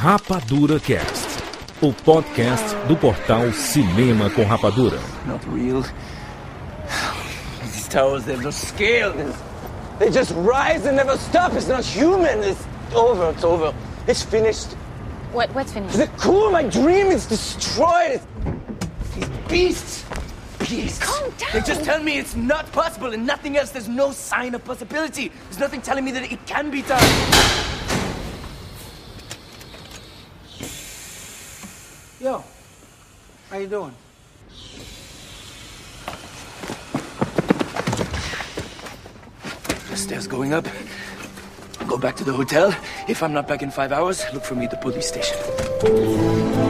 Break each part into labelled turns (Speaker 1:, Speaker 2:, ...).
Speaker 1: Rapadura Cast, o podcast do portal Cinema com Rapadura.
Speaker 2: Not real. These towers, they have no scale. They just rise and never stop. It's not human. It's over. It's over. It's finished.
Speaker 3: What, what's finished?
Speaker 2: The cool, my dream is destroyed. These beasts. Beasts.
Speaker 3: Calm down.
Speaker 2: They just tell me it's not possible and nothing else. There's no sign of possibility. There's nothing telling me that it can be done.
Speaker 4: Yo, how you doing?
Speaker 2: The stairs going up. Go back to the hotel. If I'm not back in five hours, look for me at the police station.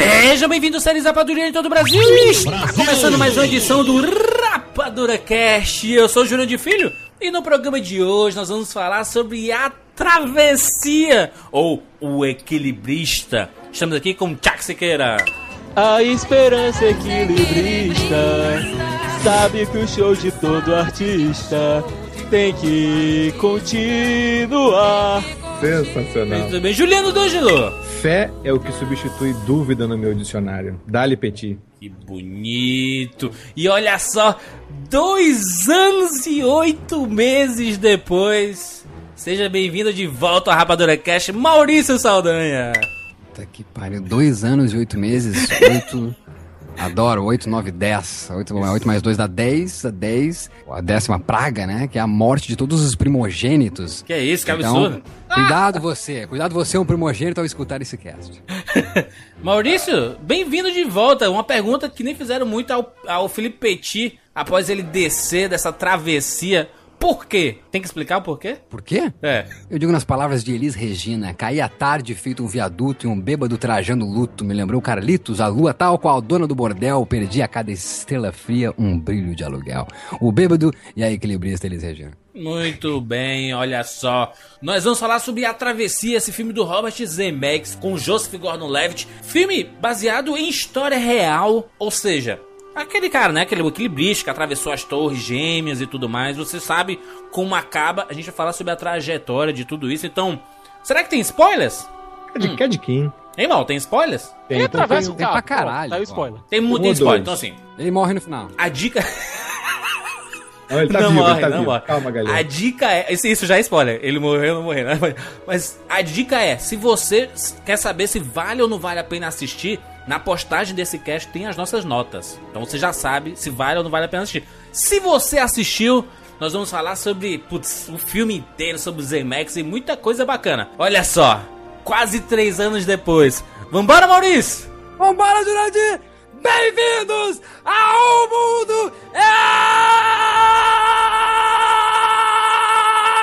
Speaker 5: Sejam bem-vindos, séries Rapadura em todo o Brasil! Está começando mais uma edição do Rapadura Cast. Eu sou o Júnior de Filho e no programa de hoje nós vamos falar sobre a travessia ou o equilibrista. Estamos aqui com Tchak Siqueira.
Speaker 6: A esperança equilibrista sabe que o show de todo artista tem que continuar.
Speaker 7: Sensacional.
Speaker 5: Muito bem, Juliano D'Angelo.
Speaker 7: Fé é o que substitui dúvida no meu dicionário. Dali Petit.
Speaker 5: Que bonito! E olha só, dois anos e oito meses depois, seja bem-vindo de volta ao Rapadura Cash, Maurício Saldanha.
Speaker 8: Puta que pariu. Dois anos e oito meses. Oito. Adoro. Oito, nove, dez. Oito, oito mais dois dá dez. Dá dez. A décima praga, né? Que é a morte de todos os primogênitos.
Speaker 5: Que é isso, que
Speaker 8: Então,
Speaker 5: absurdo.
Speaker 8: cuidado você. Cuidado você, um primogênito, ao escutar esse cast.
Speaker 5: Maurício, bem-vindo de volta. Uma pergunta que nem fizeram muito ao, ao Felipe Petit após ele descer dessa travessia. Por quê? Tem que explicar o porquê?
Speaker 8: Por quê?
Speaker 5: É.
Speaker 8: Eu digo nas palavras de Elis Regina, caí à tarde feito um viaduto e um bêbado trajando luto. Me lembrou Carlitos, a lua tal qual dona do bordel, perdi a cada estrela fria um brilho de aluguel. O bêbado e a equilibrista Elis Regina.
Speaker 5: Muito bem, olha só. Nós vamos falar sobre A Travessia, esse filme do Robert Zemeckis com Joseph Gordon-Levitt. Filme baseado em história real, ou seja, aquele cara, né, aquele equilibrista que atravessou as torres gêmeas e tudo mais. Você sabe como acaba. A gente vai falar sobre a trajetória de tudo isso. Então, será que tem spoilers?
Speaker 7: É de, é de quem?
Speaker 5: Hein, mal, tem spoilers?
Speaker 7: Tem,
Speaker 6: Ele
Speaker 7: então
Speaker 6: atravessa
Speaker 7: tem-
Speaker 6: o
Speaker 8: tem
Speaker 6: carro.
Speaker 8: pra caralho,
Speaker 6: Tá o spoiler.
Speaker 5: Tem muito
Speaker 7: Um
Speaker 5: tem spoiler, então assim.
Speaker 8: Ele morre no final.
Speaker 5: A dica.
Speaker 7: Não, ele tá
Speaker 5: não
Speaker 7: vivo,
Speaker 5: morre,
Speaker 7: ele tá
Speaker 5: não
Speaker 7: vivo.
Speaker 5: morre.
Speaker 7: Calma, galera.
Speaker 5: A dica é. Isso, isso já é spoiler. Ele morreu ou não morreu. né? Mas a dica é: se você quer saber se vale ou não vale a pena assistir, na postagem desse cast tem as nossas notas. Então você já sabe se vale ou não vale a pena assistir. Se você assistiu. Nós vamos falar sobre putz, o filme inteiro, sobre o Zemex e muita coisa bacana. Olha só, quase três anos depois. Vambora, Maurício!
Speaker 8: Vambora, Jurandir! Bem-vindos ao mundo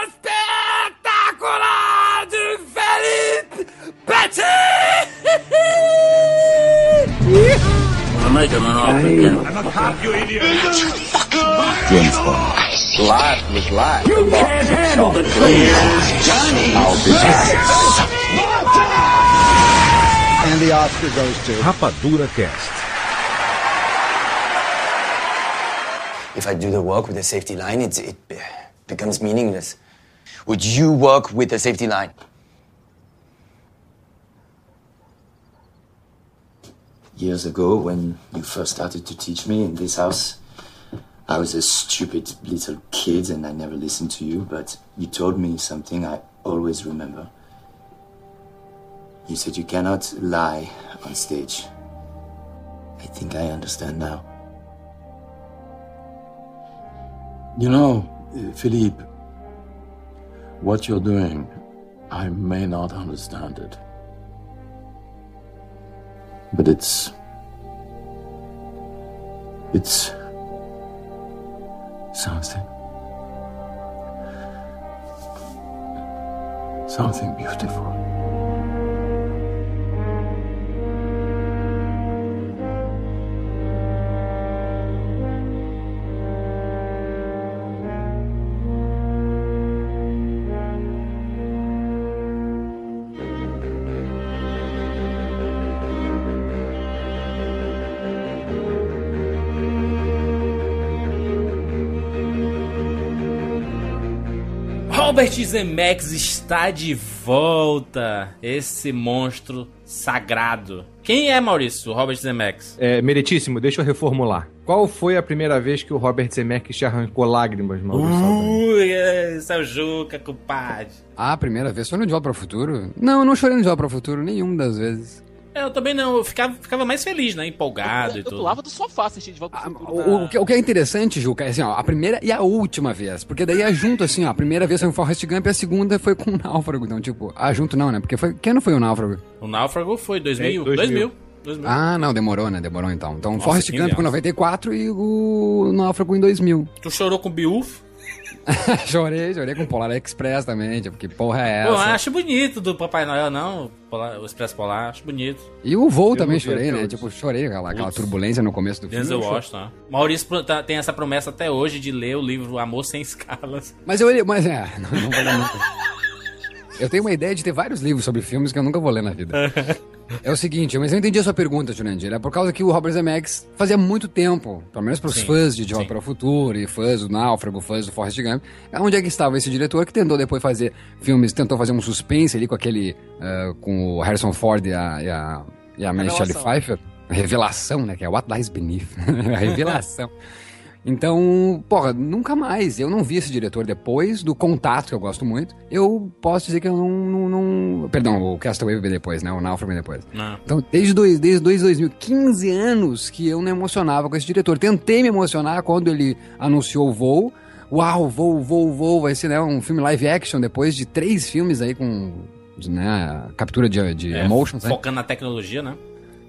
Speaker 8: espetacular de Felipe Petit! make him an
Speaker 9: offer. I'm a cop, you idiot.
Speaker 10: James Bond.
Speaker 8: Life was life. You can't
Speaker 9: handle the truth.
Speaker 11: Johnny. I'll be
Speaker 9: back. And the Oscar goes to
Speaker 1: Rapadura Cast.
Speaker 10: If I do the work with a safety line, it, it becomes meaningless. Would you work with a safety line? Years ago, when you first started to teach me in this house, I was a stupid little kid and I never listened to you, but you told me something I always remember. You said you cannot lie on stage. I think I understand now.
Speaker 12: You know, Philippe, what you're doing, I may not understand it. But it's. It's. something. Something beautiful.
Speaker 5: Robert Zemeckis está de volta. Esse monstro sagrado. Quem é, Maurício, o Robert Zemeckis?
Speaker 7: É, meritíssimo, deixa eu reformular. Qual foi a primeira vez que o Robert Zemeckis te arrancou lágrimas, Maurício?
Speaker 5: Ui, é, seu Juca, compadre.
Speaker 8: Ah, a primeira vez foi no De Volta para o Futuro? Não, eu não chorei no De Volta para o Futuro nenhuma das vezes.
Speaker 5: É, Eu também não, eu ficava, ficava mais feliz, né? Empolgado
Speaker 6: eu,
Speaker 5: e tudo.
Speaker 6: Eu pulava do sofá assistindo de volta pro futuro.
Speaker 8: Ah, O, o que, o que é interessante, Juca, é assim, ó, a primeira e a última vez. Porque daí é junto, assim, ó. A primeira vez foi com Forrest Gump e a segunda foi com o Náufrago. Então, tipo, ah, junto não, né? Porque foi. Que ano foi o Náufrago?
Speaker 5: O Náufrago foi 2000.
Speaker 7: É,
Speaker 5: 2000.
Speaker 7: 2000.
Speaker 5: 2000.
Speaker 8: Ah, não, demorou, né? Demorou então. Então,
Speaker 5: Nossa,
Speaker 8: Forrest
Speaker 5: 15
Speaker 8: Gump com
Speaker 5: anos.
Speaker 8: 94 e o Náufrago em 2000.
Speaker 5: Tu chorou com o Biuf?
Speaker 8: chorei, chorei com o Polar Express também, tipo, que porra é essa?
Speaker 5: Pô, acho bonito do Papai Noel, não. o Polar- o Expresso Polar, acho bonito.
Speaker 8: E o voo também
Speaker 7: não vi
Speaker 8: chorei, né? Tipo, chorei aquela, aquela turbulência no começo do filme.
Speaker 5: Denzel
Speaker 8: Eu chorei.
Speaker 5: Washington. né? Maurício tá- tem essa promessa até hoje de ler o livro Amor Sem Escalas.
Speaker 8: Mas eu mas é, não, não vou ler nunca. Eu tenho uma ideia de ter vários livros sobre filmes que eu nunca vou ler na vida. É o seguinte, mas eu entendi a sua pergunta, Jurandir. É por causa que o Robert Zemeckis fazia muito tempo, pelo menos para os fãs de De. Volta para o Futuro e fãs do Náufrago, fãs do Forrest Gump, onde é que estava esse diretor que tentou depois fazer filmes, tentou fazer um suspense ali com aquele, ah, com o Harrison Ford e a, e a, e a Michelle. Pfeiffer. Revelação, né? Que é What Lies Beneath. a revelação. Então, porra, nunca mais. Eu não vi esse diretor depois do Contato, que eu gosto muito. Eu posso dizer que eu não. não, não- Perdão, o Castaway veio depois, né? O Náufrago veio depois.
Speaker 5: Não.
Speaker 8: Então, desde, dois, desde dois 2000, 15 anos que eu não emocionava com esse diretor. Tentei me emocionar quando ele anunciou o voo. Uau, voo, voo, voo. Vai ser né, um filme live action depois de três filmes aí com né, captura de, de
Speaker 5: É,
Speaker 8: emotions, né?
Speaker 5: Focando na tecnologia, né?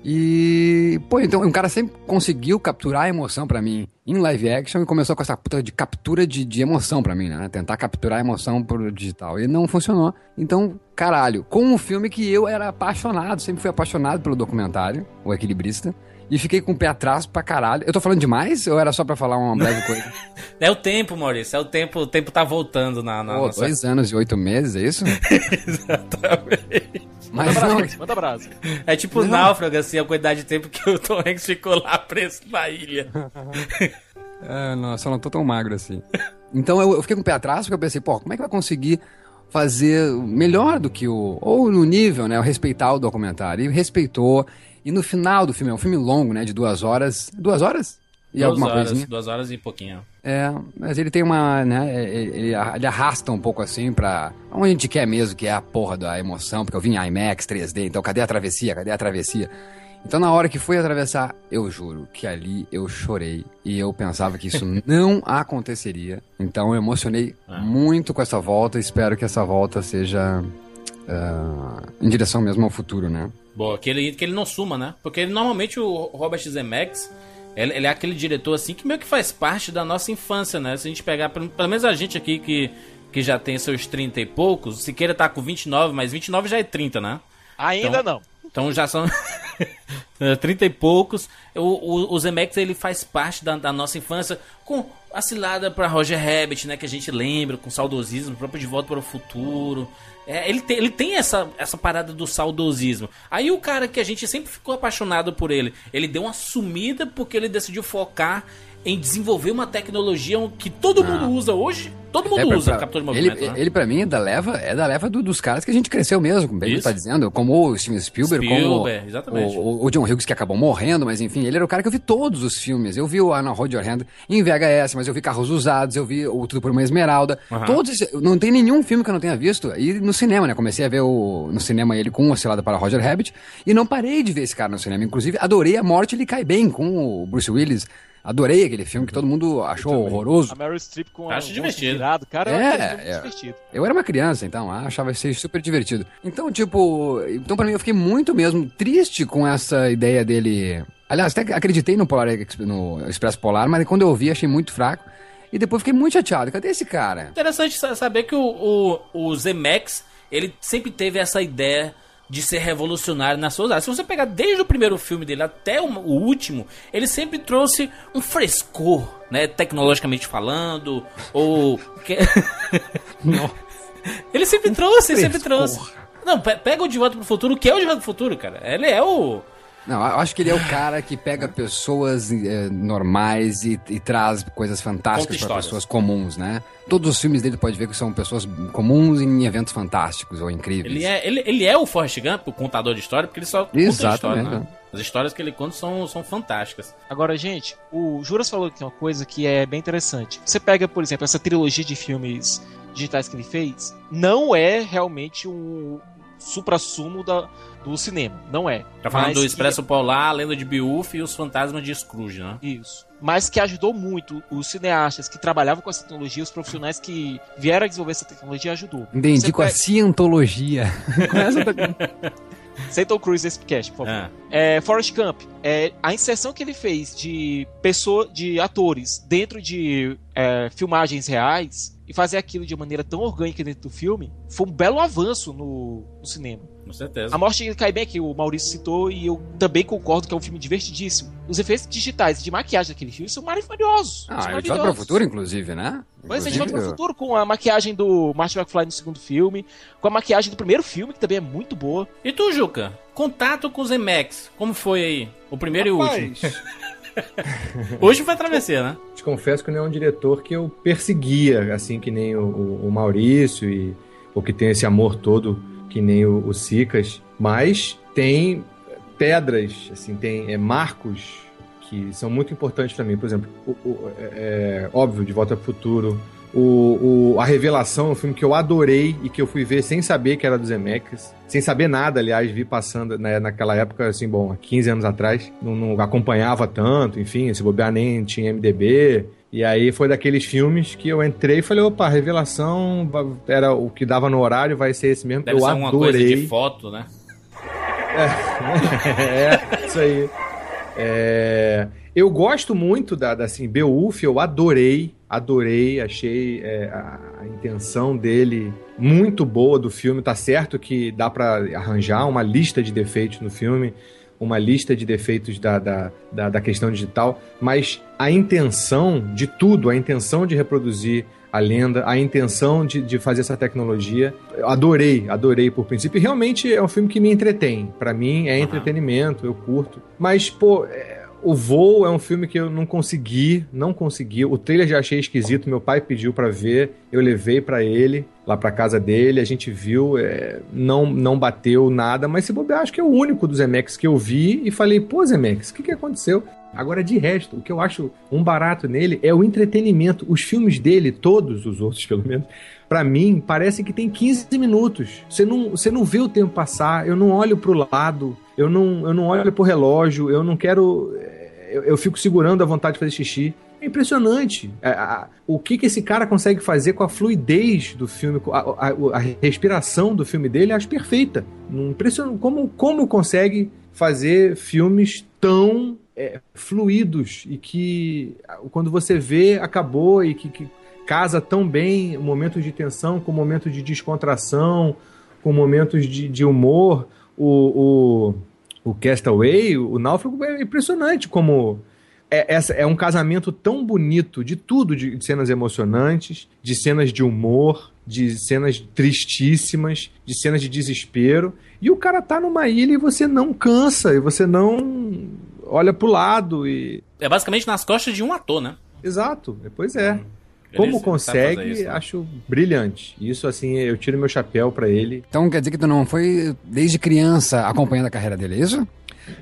Speaker 8: E, pô, então um cara sempre conseguiu capturar a emoção pra mim em live action e começou com essa puta de captura de, de emoção pra mim, né? Tentar capturar a emoção pro digital. E não funcionou. Então, caralho, com um filme que eu era apaixonado, sempre fui apaixonado pelo documentário, O Equilibrista, e fiquei com o pé atrás pra caralho. Eu tô falando demais ou era só pra falar uma breve coisa?
Speaker 5: É o tempo, Maurício. É o tempo. O tempo tá voltando na, na
Speaker 8: Pô,
Speaker 5: nossa.
Speaker 8: dois anos e oito meses, é isso?
Speaker 5: Exatamente.
Speaker 8: Mas
Speaker 6: Manda
Speaker 8: não,
Speaker 6: brasa, manda brasa.
Speaker 5: É tipo náufrago, assim, a quantidade de tempo que o Tom Hanks ficou lá preso na ilha.
Speaker 8: É, não, só não tô tão magro assim. Então eu, eu fiquei com o pé atrás porque eu pensei, pô, como é que vai conseguir fazer melhor do que o. Ou no nível, né? Respeitar o documentário. E respeitou. E no final do filme, é um filme longo, né? De duas horas. Duas horas? E
Speaker 5: duas
Speaker 8: alguma
Speaker 5: horas,
Speaker 8: coisinha.
Speaker 5: duas horas e pouquinho.
Speaker 8: É, mas ele tem uma, né, ele, ele arrasta um pouco assim pra onde a gente quer mesmo, que é a porra da emoção, porque eu vim em IMAX 3D, então cadê a travessia, cadê a travessia? Então na hora que fui atravessar, eu juro que ali eu chorei e eu pensava que isso não aconteceria. Então eu emocionei
Speaker 5: Ah.
Speaker 8: muito com essa volta, espero que essa volta seja ah, em direção mesmo ao futuro, né?
Speaker 5: Bom, que ele, que ele não suma, né? Porque ele, normalmente o Robert Zemeckis, ele, ele é aquele diretor assim que meio que faz parte da nossa infância, né? Se a gente pegar, pelo, pelo menos a gente aqui que, que já tem seus 30 e poucos, Siqueira tá com 29, mas 29 já é 30, né?
Speaker 6: Ainda
Speaker 5: Então-
Speaker 6: não.
Speaker 5: Então já são 30 e poucos. O, o, o Zemeckis ele faz parte da, da nossa infância com a cilada pra Roger Rabbit, né? Que a gente lembra, com saudosismo, próprio De Volta para o Futuro. É, ele, tem, ele tem essa, essa parada do saudosismo. Aí o cara que a gente sempre ficou apaixonado por ele, ele deu uma sumida porque ele decidiu focar em desenvolver uma tecnologia que todo mundo usa hoje. Todo mundo
Speaker 8: É, pra-
Speaker 5: usa
Speaker 8: pra-
Speaker 5: de
Speaker 8: ele,
Speaker 5: movimento, né?
Speaker 8: ele, pra mim, é da leva, é da leva do- dos caras que a gente cresceu mesmo, como ele tá dizendo, como o Steven Spielberg,
Speaker 5: Spielberg,
Speaker 8: como
Speaker 5: exatamente.
Speaker 8: o, o- o John Hughes, que acabou morrendo, mas enfim, ele era o cara que eu vi todos os filmes. Eu vi o Anna Hold Your Hand em VHS, mas eu vi Carros Usados, eu vi o Tudo por uma Esmeralda.
Speaker 5: Aham.
Speaker 8: Todos, esses- não tem nenhum filme que eu não tenha visto. E no cinema, né? Comecei a ver o, no cinema ele com o Cilada para Roger Rabbit e não parei de ver esse cara no cinema. Inclusive, adorei A Morte Ele Cai Bem com o Bruce Willis. Adorei aquele filme que todo mundo achou horroroso.
Speaker 6: A Meryl Streep com
Speaker 5: Acho
Speaker 6: o rosto
Speaker 5: divertido.
Speaker 6: virado, cara,
Speaker 8: É, é.
Speaker 6: divertido.
Speaker 8: Eu era uma criança, então, achava isso super divertido. Então, tipo, então pra mim eu fiquei muito mesmo triste com essa ideia dele. Aliás, até acreditei no, Polar, no Expresso Polar, mas quando eu vi achei muito fraco. E depois fiquei muito chateado. Cadê esse cara?
Speaker 5: Interessante sa- saber que o, o, o Zemex, ele sempre teve essa ideia de ser revolucionário nas suas áreas. Se você pegar desde o primeiro filme dele até o, último, ele sempre trouxe um frescor, né? Tecnologicamente falando, ou... ele sempre trouxe, ele sempre trouxe. Não, pe- pega o De Volta pro Futuro, que é o De Volta pro Futuro, cara. Ele é o...
Speaker 8: Não, eu acho que ele é o cara que pega pessoas eh, normais e, e traz coisas fantásticas para pessoas comuns, né? Todos os filmes dele pode ver que são pessoas comuns em eventos fantásticos ou incríveis.
Speaker 5: Ele é, ele, ele é o Forrest Gump, o contador de história, porque ele só conta
Speaker 8: Exatamente,
Speaker 5: história, né?
Speaker 8: né?
Speaker 5: As histórias que ele conta são, são fantásticas.
Speaker 6: Agora, gente, o Juras falou aqui uma coisa que é bem interessante. Você pega, por exemplo, essa trilogia de filmes digitais que ele fez, não é realmente um supra-sumo da- do cinema. Não é.
Speaker 5: Tá falando
Speaker 6: Mas
Speaker 5: do
Speaker 6: que-
Speaker 5: Expresso Polar, a Lenda de Beowulf e os Fantasmas de Scrooge, né?
Speaker 6: Isso. Mas que ajudou muito os cineastas que trabalhavam com essa tecnologia, os profissionais que vieram a desenvolver essa tecnologia, ajudou.
Speaker 8: Entendi
Speaker 6: Você
Speaker 8: com a
Speaker 6: pega-
Speaker 8: cientologia. Com essa
Speaker 6: nesse podcast, por favor.
Speaker 5: Ah.
Speaker 6: É, Forrest Gump, é, a inserção que ele fez de pessoa, de atores dentro de é, filmagens reais e fazer aquilo de maneira tão orgânica dentro do filme foi um belo avanço no, no cinema.
Speaker 5: Com certeza.
Speaker 6: A Morte cai bem aqui, o Maurício citou e eu também concordo que é um filme divertidíssimo. Os efeitos digitais de maquiagem daquele filme são maravilhosos. são
Speaker 8: Ah, é de volta
Speaker 6: maravilhosos.
Speaker 8: para o futuro, inclusive, né?
Speaker 6: Pois é, de volta para o
Speaker 8: Inclusive,
Speaker 6: futuro, com a maquiagem do Martin McFly no segundo filme, com a maquiagem do primeiro filme, que também é muito boa.
Speaker 5: E tu, Juca? Contato com os Emacs. Como foi aí? O primeiro e o último. Hoje foi travessia, né?
Speaker 7: Te confesso que não é um diretor que eu perseguia, assim que nem o, o- o Maurício, e, ou que tem esse amor todo, que nem o, o Sicas, mas tem pedras, assim, tem é, marcos que são muito importantes para mim. Por exemplo, o, o- é, é, óbvio, De Volta ao Futuro, o, o- A Revelação é um filme que eu adorei e que eu fui ver sem saber que era dos Zemeckis. Sem saber nada, aliás, vi passando né, naquela época, assim, bom, há 15 anos atrás, não, não acompanhava tanto, enfim, se bobear nem tinha MDB. E aí foi daqueles filmes que eu entrei e falei, opa, a Revelação era o que dava no horário, vai ser esse mesmo.
Speaker 5: Deve
Speaker 7: eu
Speaker 5: ser
Speaker 7: adorei.
Speaker 5: coisa de foto, né?
Speaker 7: é, isso aí. É, eu gosto muito da, da assim, Beowulf, eu adorei, adorei, achei é, a, intenção dele muito boa do filme. Tá certo que dá pra arranjar uma lista de defeitos no filme, uma lista de defeitos da, da, da, da questão digital, mas a intenção de tudo, a intenção de reproduzir a lenda, a intenção de, de fazer essa tecnologia. Eu adorei, adorei por princípio. E realmente é um filme que me entretém. Pra mim é entretenimento, eu curto. Mas, pô, é, o Voo é um filme que eu não consegui, não consegui. O trailer já achei esquisito, meu pai pediu pra ver, eu levei pra ele, lá pra casa dele, a gente viu, é, não, não bateu nada, mas se bobear, acho que é o único dos Zemeckis que eu vi e falei, pô, Zemeckis, o que, que aconteceu? Agora, de resto, o que eu acho um barato nele é o entretenimento. Os filmes dele, todos os outros, pelo menos, pra mim, parece que tem 15 minutos. Você não, você não vê o tempo passar, eu não olho pro lado, eu não, eu não olho pro relógio, eu não quero. é, Eu, eu fico segurando a vontade de fazer xixi. É impressionante o que, que esse cara consegue fazer com a fluidez do filme, a, a- a respiração do filme dele, acho perfeita. Impressionante. Como, como consegue fazer filmes tão é, fluidos e que quando você vê, acabou e que, que casa tão bem momentos de tensão com momentos de descontração, com momentos de, de humor. O, o, o Castaway, o Náufrago, é impressionante como é, essa, é um casamento tão bonito de tudo, de, de cenas emocionantes, de cenas de humor, de cenas tristíssimas, de cenas de desespero. E o cara tá numa ilha e você não cansa, e você não olha pro lado e.
Speaker 5: É basicamente nas costas de um ator, né?
Speaker 7: Exato, pois é.
Speaker 5: Ele
Speaker 7: Como consegue,
Speaker 5: isso, né?
Speaker 7: acho brilhante. Isso, assim, eu tiro meu chapéu pra ele.
Speaker 8: Então quer dizer que tu não foi desde criança acompanhando a carreira dele, é isso?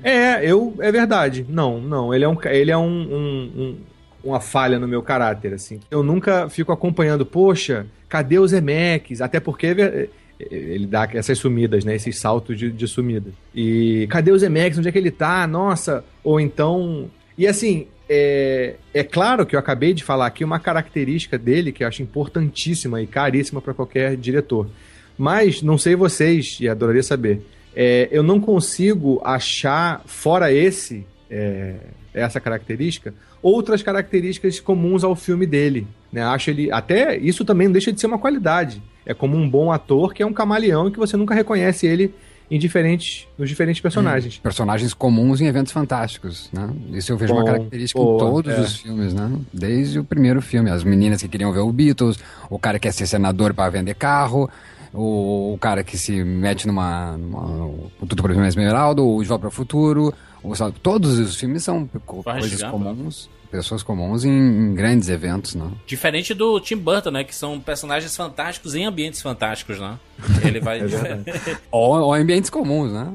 Speaker 7: É, eu. É verdade. Não, não. Ele é, um, ele é um, um- um- uma falha no meu caráter, assim. Eu nunca fico acompanhando, poxa, cadê os Emecs? Até porque é, ele dá essas sumidas, né? Esses saltos de, de sumida. E cadê os Emecs? Onde é que ele tá? Nossa. Ou então. E assim. É, é claro que eu acabei de falar aqui uma característica dele que eu acho importantíssima e caríssima para qualquer diretor. Mas não sei vocês, e adoraria saber. É, eu não consigo achar, fora esse, é, essa característica, outras características comuns ao filme dele. Né? Acho ele. Até isso também não deixa de ser uma qualidade. É como um bom ator que é um camaleão e que você nunca reconhece ele em diferentes, nos diferentes personagens.
Speaker 8: Personagens comuns em eventos fantásticos, né? Isso eu vejo uma
Speaker 7: Bom,
Speaker 8: característica
Speaker 7: boa,
Speaker 8: em todos
Speaker 7: é.
Speaker 8: os filmes, né? Desde o primeiro filme. As meninas que queriam ver o Beatles, o cara que quer ser senador para vender carro, o, o cara que se mete numa. numa o Tudo para o Esmeralda, o De Volta para o Futuro, todos os filmes são coisas
Speaker 5: Gump,
Speaker 8: comuns, pessoas comuns em, em grandes eventos, né?
Speaker 5: Diferente do Tim Burton, né? Que são personagens fantásticos em ambientes fantásticos, né? Ele vai.
Speaker 8: Ou, ou ambientes comuns, né?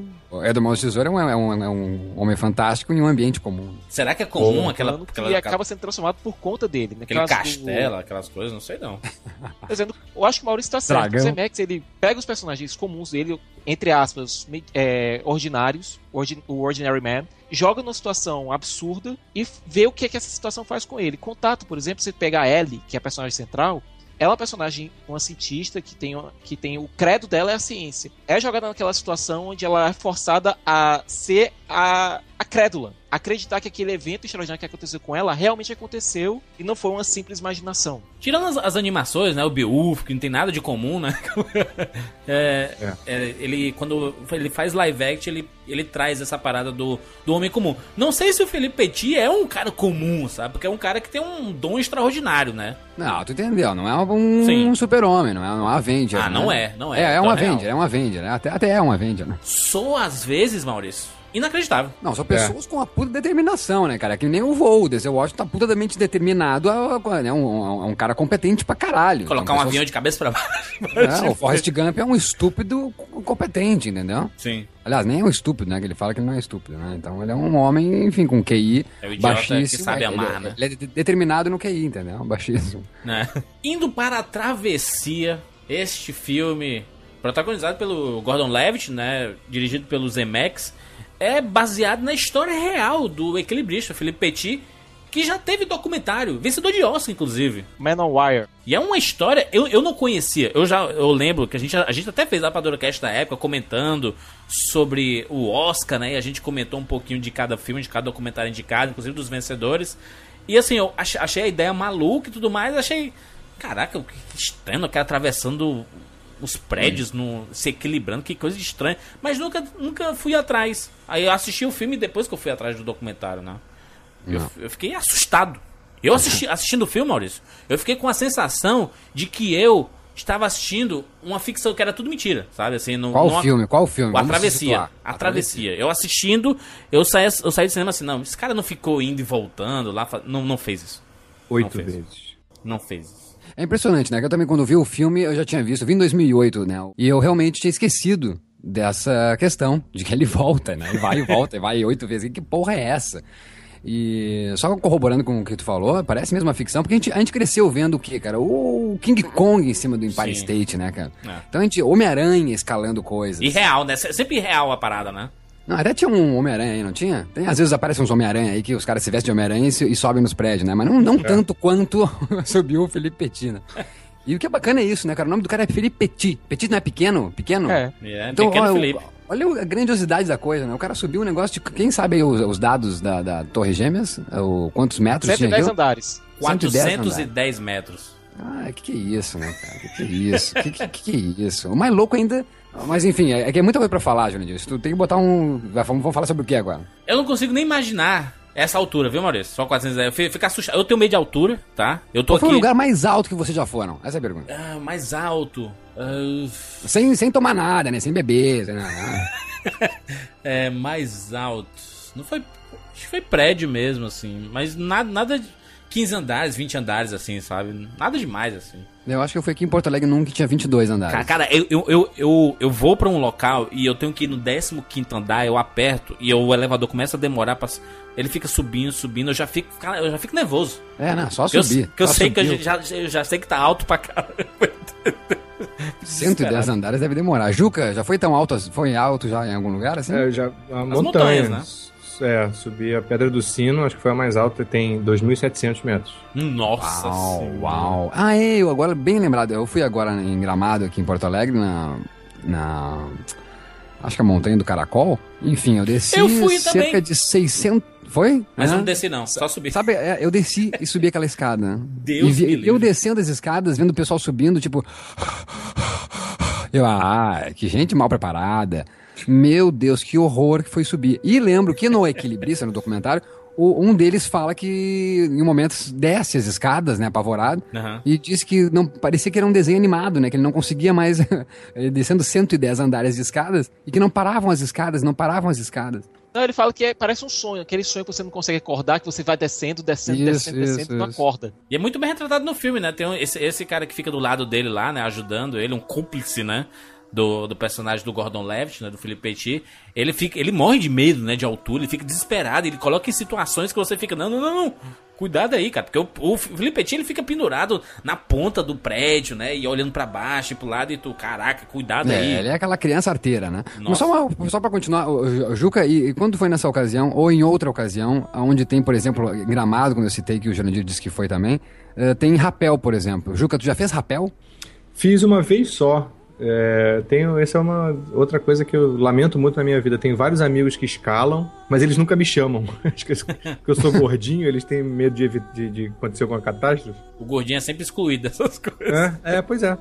Speaker 8: Tesoura é um, é, um, é um homem fantástico em um ambiente comum.
Speaker 5: Será que é comum aquela.
Speaker 6: Plano que
Speaker 5: aquela,
Speaker 6: acaba sendo transformado por conta dele. né?
Speaker 5: aquele
Speaker 6: Caso do-
Speaker 5: castelo, aquelas coisas, não sei não.
Speaker 6: Tô dizendo, eu acho que o Maurício tá certo.
Speaker 8: Dragão.
Speaker 6: O Zemeckis, ele pega os personagens comuns dele, entre aspas, é, ordinários, ordi- o Ordinary Man, joga numa situação absurda e vê o que, é que essa situação faz com ele. Contato, por exemplo, você pega a Ellie, que é a personagem central, ela é uma personagem, uma cientista que tem, que tem o credo dela é a ciência. É jogada naquela situação onde ela é forçada a ser a crédula. Acreditar que aquele evento extraordinário que aconteceu com ela realmente aconteceu e não foi uma simples imaginação.
Speaker 5: Tirando as, as animações, né? O Beowulf, que não tem nada de comum, né? É, é, ele, quando ele faz live act, ele, ele traz essa parada do, do homem comum. Não sei se o Felipe Petit é um cara comum, sabe? Porque é um cara que tem um dom extraordinário, né?
Speaker 8: Não, tu entendeu, não é um, um super-homem, não é um Avenger.
Speaker 5: Ah,
Speaker 8: né?
Speaker 5: não é, não é.
Speaker 8: É, é
Speaker 5: Então
Speaker 8: um
Speaker 5: é.
Speaker 8: Avenger, é um Avenger, né? até, até é um Avenger, né?
Speaker 5: Sou, às vezes, Maurício, inacreditável.
Speaker 8: Não, são pessoas com uma puta determinação, né, cara? Que nem o Voo, o Denzel Washington tá putamente determinado, a, a, né? um, um, um cara competente pra caralho.
Speaker 5: Colocar um
Speaker 8: pessoas-
Speaker 5: avião de cabeça pra baixo.
Speaker 8: É, o Forrest Gump é um estúpido competente, entendeu?
Speaker 5: Sim.
Speaker 8: Aliás, nem é um estúpido, né? Que ele fala que ele não é estúpido, né? Então ele é um homem, enfim, com QI
Speaker 5: É o idiota
Speaker 8: baixíssimo.
Speaker 5: que sabe
Speaker 8: ele,
Speaker 5: amar,
Speaker 8: ele-
Speaker 5: né?
Speaker 8: ele é de- determinado no QI, entendeu? Baixíssimo.
Speaker 5: né? Indo para a travessia, este filme, protagonizado pelo Gordon Levitt, né, dirigido pelo Zemeckis, é baseado na história real do equilibrista Felipe Petit, que já teve documentário, vencedor de Oscar, inclusive.
Speaker 6: Man on Wire.
Speaker 5: E é uma história, eu, eu não conhecia, eu já eu lembro que a gente, a gente até fez a Padorocast na época comentando sobre o Oscar, né? E a gente comentou um pouquinho de cada filme, de cada documentário indicado, inclusive dos vencedores. E assim, eu ach- achei a ideia maluca e tudo mais, achei. Caraca, que estranho, cara atravessando os prédios, no, se equilibrando, que coisa estranha. Mas nunca, nunca fui atrás. Aí eu assisti o filme depois que eu fui atrás do documentário, né? Eu, eu fiquei assustado. Eu assisti, assistindo o filme, Maurício, eu fiquei com a sensação de que eu estava assistindo uma ficção que era tudo mentira, sabe? Assim, não,
Speaker 8: Qual
Speaker 5: não-
Speaker 8: filme? Qual filme?
Speaker 5: A travessia. A travessia. Eu assistindo, eu saí, eu saí do cinema assim, não, esse cara não ficou indo e voltando lá, não, não fez isso.
Speaker 7: Oito
Speaker 5: fez.
Speaker 7: vezes.
Speaker 5: Não fez isso.
Speaker 8: É impressionante, né? Que eu também, quando vi o filme, eu já tinha visto, eu vi em 2008, né? E eu realmente tinha esquecido dessa questão, de que ele volta, né? Ele vai e volta, e vai oito vezes. Que porra é essa? E só corroborando com o que tu falou, parece mesmo uma ficção, porque a gente, a gente cresceu vendo o quê, cara? O King Kong em cima do Empire
Speaker 5: Sim.
Speaker 8: State, né, cara?
Speaker 5: É.
Speaker 8: Então a gente, Homem-Aranha escalando coisas.
Speaker 5: E real, né? Se- Sempre real a parada, né?
Speaker 8: Não, até tinha um Homem-Aranha aí, não tinha? Tem, às vezes aparecem uns Homem-Aranha aí que os caras se vestem de Homem-Aranha e, e sobem nos prédios, né? Mas não, não tanto quanto subiu o Felipe Petit, né? E o que é bacana é isso, né, cara? O nome do cara é Felipe Petit. Petit não é pequeno? Pequeno?
Speaker 6: É.
Speaker 5: É,
Speaker 8: Então,
Speaker 5: pequeno
Speaker 8: olha,
Speaker 5: Felipe.
Speaker 8: olha a grandiosidade da coisa, né? O cara subiu um negócio de. Quem sabe aí os, os dados da, da Torre Gêmeas? O, quantos metros tinha
Speaker 6: 110
Speaker 8: aquilo?
Speaker 6: andares.
Speaker 8: 110
Speaker 5: 410 metros.
Speaker 8: Ah, que que é isso, né, cara? Que que é isso? Que que, que que é isso? O mais louco ainda. Mas enfim, é, é que é muita coisa pra falar, Júnior. Tu tem que botar um. Vamos, falar sobre o que agora?
Speaker 5: Eu não consigo nem imaginar essa altura, viu, Maurício? Só 410. Eu fi- fico assustado. Eu tenho medo de altura, tá? Eu tô
Speaker 8: Qual foi
Speaker 5: aqui.
Speaker 8: o lugar mais alto que vocês já foram? Essa é a pergunta.
Speaker 5: Ah, mais alto. Ah,
Speaker 8: Sem, sem tomar nada, né? Sem beber, sem nada.
Speaker 5: é, mais alto. Não foi. Acho que foi prédio mesmo, assim. Mas nada, nada de 15 andares, 20 andares, assim, sabe? Nada demais, assim.
Speaker 8: Eu acho que eu fui aqui em Porto Alegre num que tinha 22 andares.
Speaker 5: Cara, cara, eu, eu, eu, eu, eu vou pra um local e eu tenho que ir no 15 andar, eu aperto e o elevador começa a demorar pra. Ele fica subindo, subindo, eu já fico, cara, eu já fico nervoso.
Speaker 8: É, né? Só
Speaker 5: Eu,
Speaker 8: subir.
Speaker 5: que eu
Speaker 8: Só
Speaker 5: sei que eu
Speaker 8: subir.
Speaker 5: já, eu já sei que tá alto pra caramba.
Speaker 8: 110 andares deve demorar. Juca, já foi tão alto, assim- foi alto já em algum lugar, assim?
Speaker 7: É, já, a
Speaker 5: montanhas,
Speaker 7: montanha,
Speaker 5: né?
Speaker 7: É, subi a Pedra do Sino, acho que foi a mais alta, tem 2.700 metros.
Speaker 5: Nossa
Speaker 8: Uau,
Speaker 5: senhora.
Speaker 8: uau. Ah, é, eu agora, bem lembrado, eu fui agora em Gramado, aqui em Porto Alegre, na... na acho que a Montanha do Caracol. Enfim, eu desci
Speaker 5: Eu fui
Speaker 8: cerca
Speaker 5: também.
Speaker 8: de 600... Foi?
Speaker 5: Mas eu
Speaker 8: Hã?
Speaker 5: não desci, não, só subi.
Speaker 8: Sabe, é, eu desci e subi aquela escada.
Speaker 5: Deus
Speaker 8: e vi-. Eu descendo as escadas, vendo o pessoal subindo, tipo. Eu, ah, que gente mal preparada. Meu Deus, que horror que foi subir. E lembro que no Equilibrista, no documentário, o- um deles fala que em um momento desce as escadas, né, apavorado,
Speaker 5: Aham.
Speaker 8: e disse que não parecia que era um desenho animado, né, que ele não conseguia mais descendo 110 andares de escadas e que não paravam as escadas, não paravam as escadas.
Speaker 6: Não, ele fala que é- parece um sonho, aquele sonho que você não consegue acordar, que você vai descendo, descendo,
Speaker 8: Isso,
Speaker 6: descendo,
Speaker 8: isso,
Speaker 6: descendo e não
Speaker 8: isso.
Speaker 6: acorda.
Speaker 5: E é muito bem retratado no filme, né? Tem um- esse, esse cara que fica do lado dele lá, né? Ajudando ele, um cúmplice, né? Do, do personagem do Gordon Levitt, né? Do Felipe Petit. Ele fica, ele morre de medo, né? De altura, ele fica desesperado, ele coloca em situações que você fica, não, não, não, não. Cuidado aí, cara, porque o, o Felipe Petit, ele fica pendurado na ponta do prédio, né? E olhando pra baixo e pro lado e tu, caraca, cuidado
Speaker 8: É,
Speaker 5: aí.
Speaker 8: ele é aquela criança arteira, né?
Speaker 5: Nossa.
Speaker 8: Mas só, uma- só pra continuar, Juca, e, e quando foi nessa ocasião, ou em outra ocasião, onde tem, por exemplo, Gramado, quando eu citei que o Jurandir disse que foi também, eh, tem rapel, por exemplo. Juca, tu já fez rapel?
Speaker 7: Fiz uma vez só. É, tenho, essa é uma outra coisa que eu lamento muito na minha vida. Tenho vários amigos que escalam, mas eles nunca me chamam. Acho que eu, que eu sou gordinho, eles têm medo de, de, de acontecer alguma catástrofe.
Speaker 5: O gordinho é sempre excluído dessas coisas.
Speaker 7: É, é, pois é.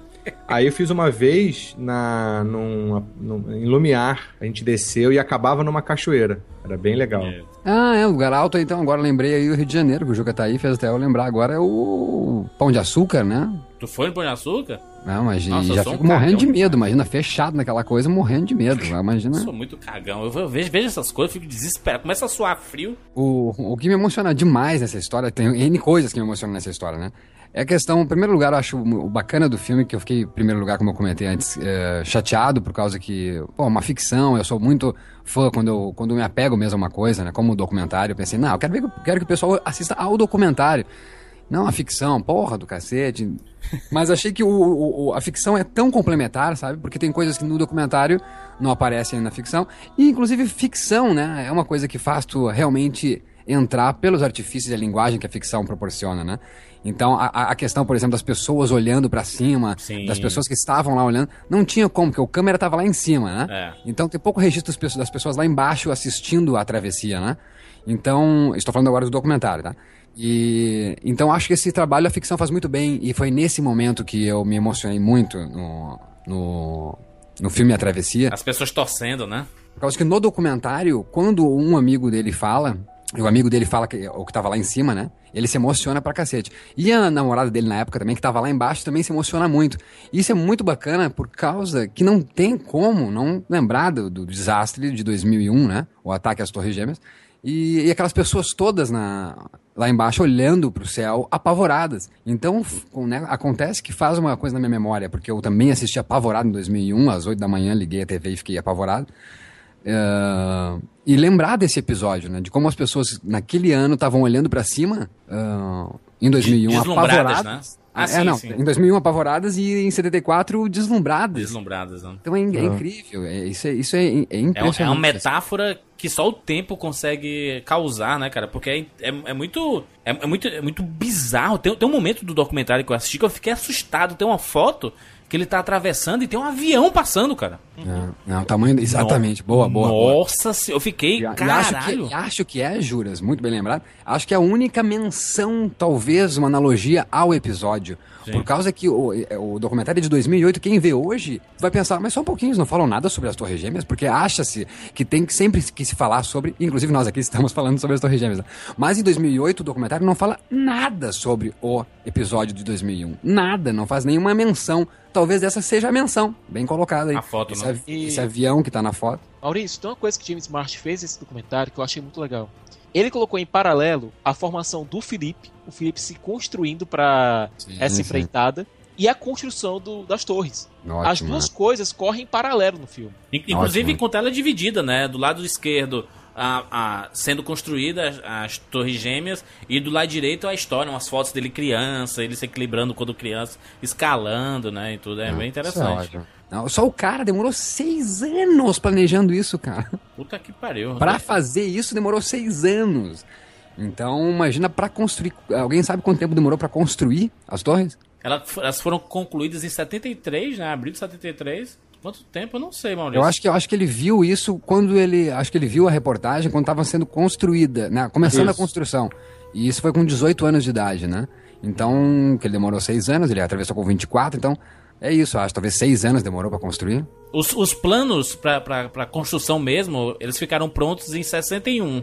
Speaker 7: Aí eu fiz uma vez na, num, num- em Lumiar. A gente desceu e acabava numa cachoeira. Era bem legal.
Speaker 5: É.
Speaker 8: Ah, é, lugar alto, então agora lembrei aí o Rio de Janeiro, que o Juca tá aí, fez até eu lembrar agora, é o Pão de Açúcar, né?
Speaker 5: Tu foi no Pão de Açúcar?
Speaker 8: Não, mas
Speaker 5: Nossa, eu
Speaker 8: já
Speaker 5: sou um
Speaker 8: fico morrendo de
Speaker 5: cagão.
Speaker 8: medo, imagina, fechado naquela coisa, morrendo de medo, imagina.
Speaker 5: Eu sou muito cagão. Eu vejo, vejo essas coisas, eu fico desesperado. Começa a suar frio.
Speaker 8: O, o que me emociona demais nessa história, tem N coisas que me emocionam nessa história, né? É a questão, em primeiro lugar, eu acho o bacana do filme, que eu fiquei, em primeiro lugar, como eu comentei antes, é, chateado por causa que, pô, uma ficção, eu sou muito fã quando eu, quando eu me apego mesmo a uma coisa, né? Como o documentário, eu pensei, não, eu quero, ver, quero que o pessoal assista ao documentário. Não a ficção, porra do cacete. Mas achei que o, o- a ficção é tão complementar, sabe? Porque tem coisas que no documentário não aparecem na ficção. E, inclusive, ficção, né? É uma coisa que faz tu realmente entrar pelos artifícios e a linguagem que a ficção proporciona, né? Então, a, a- questão, por exemplo, das pessoas olhando pra cima,
Speaker 5: Sim.
Speaker 8: das pessoas que estavam lá olhando, não tinha como, porque o câmera tava lá em cima, né?
Speaker 5: É.
Speaker 8: Então tem pouco registro das pessoas lá embaixo assistindo a travessia, né? Então, estou falando agora do documentário, tá? E então acho que esse trabalho a ficção faz muito bem e foi nesse momento que eu me emocionei muito no, no, no filme A Travessia.
Speaker 5: As pessoas torcendo, né?
Speaker 8: Por causa que no documentário, quando um amigo dele fala, o amigo dele fala que o que tava lá em cima, né? Ele se emociona pra cacete. E a namorada dele na época também, que tava lá embaixo, também se emociona muito. Isso é muito bacana por causa que não tem como não lembrar do, do desastre de 2001, né? O ataque às Torres Gêmeas. E, e aquelas pessoas todas na, lá embaixo olhando pro céu, apavoradas. Então, né, acontece que faz uma coisa na minha memória, porque eu também assisti apavorado em 2001, às 8 da manhã, liguei a TV e fiquei apavorado. Ah, e lembrar desse episódio, né? De como as pessoas naquele ano estavam olhando pra cima, ah, em 2001
Speaker 5: Deslumbradas,
Speaker 8: apavoradas.
Speaker 5: né? Ah,
Speaker 8: é,
Speaker 5: sim,
Speaker 8: não,
Speaker 5: sim.
Speaker 8: em 2001 apavoradas e em 74 deslumbradas.
Speaker 5: Deslumbradas, né?
Speaker 8: Então é, in- é incrível, é- isso, é, isso é, é
Speaker 5: É, um- é
Speaker 8: impressionante.
Speaker 5: uma metáfora que só o tempo consegue causar, né, cara? Porque é, é, é muito, é, é muito. É muito bizarro. Tem, tem um momento do documentário que eu assisti que eu fiquei assustado. Tem uma foto que ele tá atravessando e tem um avião passando, cara.
Speaker 8: Não, não, o tamanho. Exatamente, boa, boa. boa.
Speaker 5: Nossa, se- eu fiquei.
Speaker 8: E, e acho,
Speaker 5: caralho.
Speaker 8: que, acho que é, Juras, muito bem lembrado. Acho que é a única menção, talvez, uma analogia ao episódio. Por causa que o, é, o documentário é de 2008, quem vê hoje vai pensar, mas só um pouquinho, eles não falam nada sobre as Torres Gêmeas, porque acha-se que tem que sempre que se falar sobre, inclusive nós aqui estamos falando sobre as Torres Gêmeas. né? Mas em 2008 o documentário não fala nada sobre o episódio de 2001. Nada, não faz nenhuma menção. Talvez essa seja a menção, bem colocada aí.
Speaker 5: A foto,
Speaker 8: esse? Avi-
Speaker 6: E-
Speaker 8: esse avião que tá na foto.
Speaker 6: Maurício, tem uma coisa que James Marsh fez nesse documentário que eu achei muito legal. Ele colocou em paralelo a formação do Felipe, o Felipe se construindo para essa
Speaker 8: sim.
Speaker 6: empreitada, e a construção do- das torres.
Speaker 8: Ótimo,
Speaker 6: As duas
Speaker 8: né?
Speaker 6: coisas correm em paralelo no filme.
Speaker 5: In- Inclusive
Speaker 8: Ótimo.
Speaker 5: com tela dividida, né? Do lado esquerdo a, a- sendo construídas as torres gêmeas e do lado direito a história, umas fotos dele criança, ele se equilibrando quando criança, escalando, né? E tudo. É bem
Speaker 8: é
Speaker 5: interessante.
Speaker 8: ótimo. Não, só o cara demorou seis anos planejando isso, cara.
Speaker 5: Puta que pariu.
Speaker 8: Pra fazer isso demorou seis anos. Então, imagina pra construir. Alguém sabe quanto tempo demorou pra construir as torres?
Speaker 5: Ela- Elas foram concluídas em 73, né? Abril de 73. Quanto tempo? Eu não sei, Maurício.
Speaker 8: Eu acho que eu acho que ele viu isso quando ele. Acho que ele viu a reportagem quando estava sendo construída, né? Começando a
Speaker 7: Isso.
Speaker 8: construção. E isso foi com 18 anos de idade, né? Então, que ele demorou seis anos, ele atravessou com 24, então. É isso, eu acho. Talvez seis anos demorou pra construir.
Speaker 5: Os, os planos pra construção mesmo, eles ficaram prontos em 61.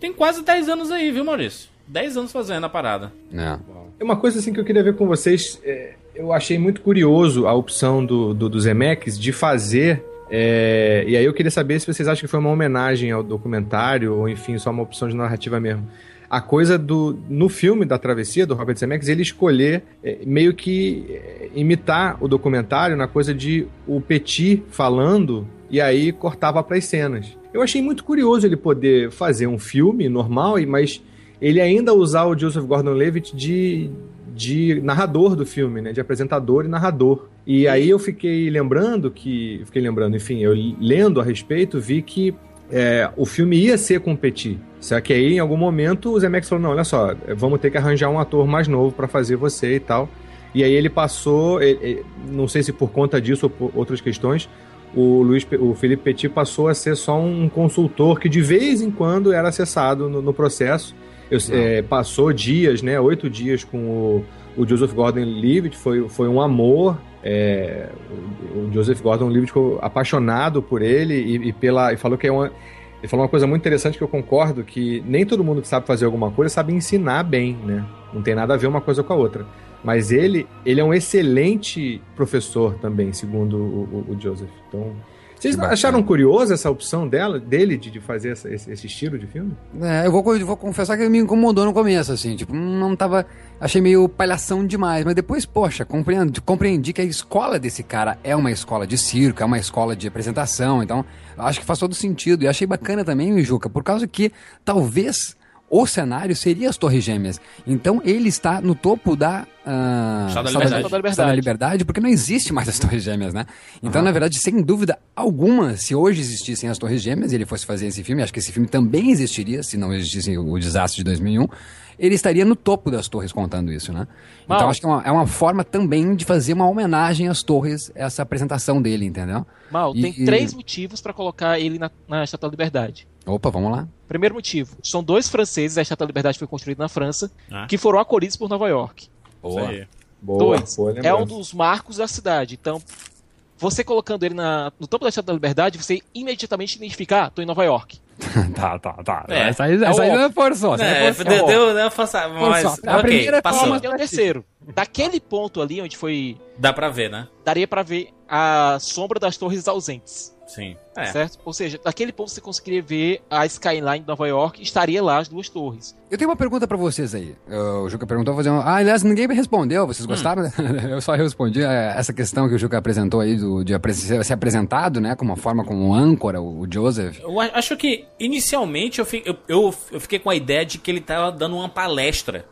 Speaker 5: Tem quase 10 anos aí, viu, Maurício? 10 anos fazendo a parada.
Speaker 8: né?
Speaker 7: É uma coisa assim que eu queria ver com vocês. é, eu achei muito curioso a opção do, do, do Zemeckis de fazer É, e aí eu queria saber se vocês acham que foi uma homenagem ao documentário, ou enfim, só uma opção de narrativa mesmo. A coisa do. No filme da travessia do Robert Zemeckis, ele escolher é, meio que é, imitar o documentário na coisa de o Petit falando e aí cortava para as cenas. Eu achei muito curioso ele poder fazer um filme normal, mas ele ainda usar o Joseph Gordon-Levitt de, de narrador do filme, né? De apresentador e narrador. E aí eu fiquei lembrando que. Fiquei lembrando, enfim, eu lendo a respeito, vi que é, o filme ia ser com o Petit. Só que aí, em algum momento, o Zemeckis falou: não, olha só, vamos ter que arranjar um ator mais novo para fazer você e tal. E aí ele passou, ele, não sei se por conta disso ou por outras questões, o, Luiz, o Felipe Petit passou a ser só um consultor que de vez em quando era acessado no, no processo. Eu, é, passou dias, né, oito dias com o, o Joseph Gordon-Levitt, foi, foi um amor. É, o, Joseph Gordon-Levitt ficou apaixonado por ele e, e, pela, e falou que é uma... Ele falou uma coisa muito interessante que eu concordo, que nem todo mundo que sabe fazer alguma coisa sabe ensinar bem, né? Não tem nada a ver uma coisa com a outra. Mas ele, ele é um excelente professor também, segundo o, o, o Joseph. Então, vocês acharam curiosa essa opção dela, dele de, de fazer essa, esse, esse, estilo de filme?
Speaker 8: É, eu vou, eu vou confessar que me incomodou no começo, assim, tipo, não tava. Achei meio palhação demais, mas depois, poxa, compreendi, compreendi que a escola desse cara é uma escola de circo, é uma escola de apresentação, então acho que faz todo sentido. E achei bacana também, Juca, por causa que talvez o cenário seria as Torres Gêmeas. Então ele está no topo da. Uh,
Speaker 5: Estado da Liberdade.
Speaker 8: Da, liberdade. da Liberdade, porque não existe mais as Torres Gêmeas, né? Então, uhum. na verdade, sem dúvida alguma, se hoje existissem as Torres Gêmeas e ele fosse fazer esse filme, acho que esse filme também existiria, se não existisse o desastre de 2001 ele estaria no topo das torres contando isso, né? Mal. Então acho que é uma, é uma, forma também de fazer uma homenagem às torres, essa apresentação dele, entendeu?
Speaker 6: Mal, e, tem e... três motivos para colocar ele na, na Estátua da Liberdade.
Speaker 8: Opa, vamos lá.
Speaker 6: Primeiro motivo, são dois franceses, a Estátua da Liberdade foi construída na França, ah. que foram acolhidos por Nova York.
Speaker 8: Boa.
Speaker 6: Boa, Dois, é um dos marcos da cidade. Então, você colocando ele na, no topo da Estátua da Liberdade, você imediatamente identifica, ah, tô em Nova York.
Speaker 8: tá, tá, tá. É, essa aí, essa aí não é forçou.
Speaker 5: É, é, deu, deu, deu força, mas,
Speaker 6: A okay, primeira passou. E o terceiro. Daquele ponto ali onde foi...
Speaker 5: Dá pra ver, né?
Speaker 6: Daria pra ver a sombra das torres ausentes.
Speaker 5: Sim.
Speaker 6: É. Certo? Ou seja, naquele ponto você conseguiria ver a skyline de Nova York, estaria lá as duas torres.
Speaker 8: Eu tenho uma pergunta para vocês aí. O Juca perguntou, fazer uma... ah, aliás, ninguém me respondeu. Vocês hum. gostaram? Eu só respondi essa questão que o Juca apresentou aí do, de ser apresentado, né, como uma forma como um âncora, o Joseph.
Speaker 5: Eu acho que inicialmente eu, eu, eu, eu fiquei com a ideia de que ele tava dando uma palestra,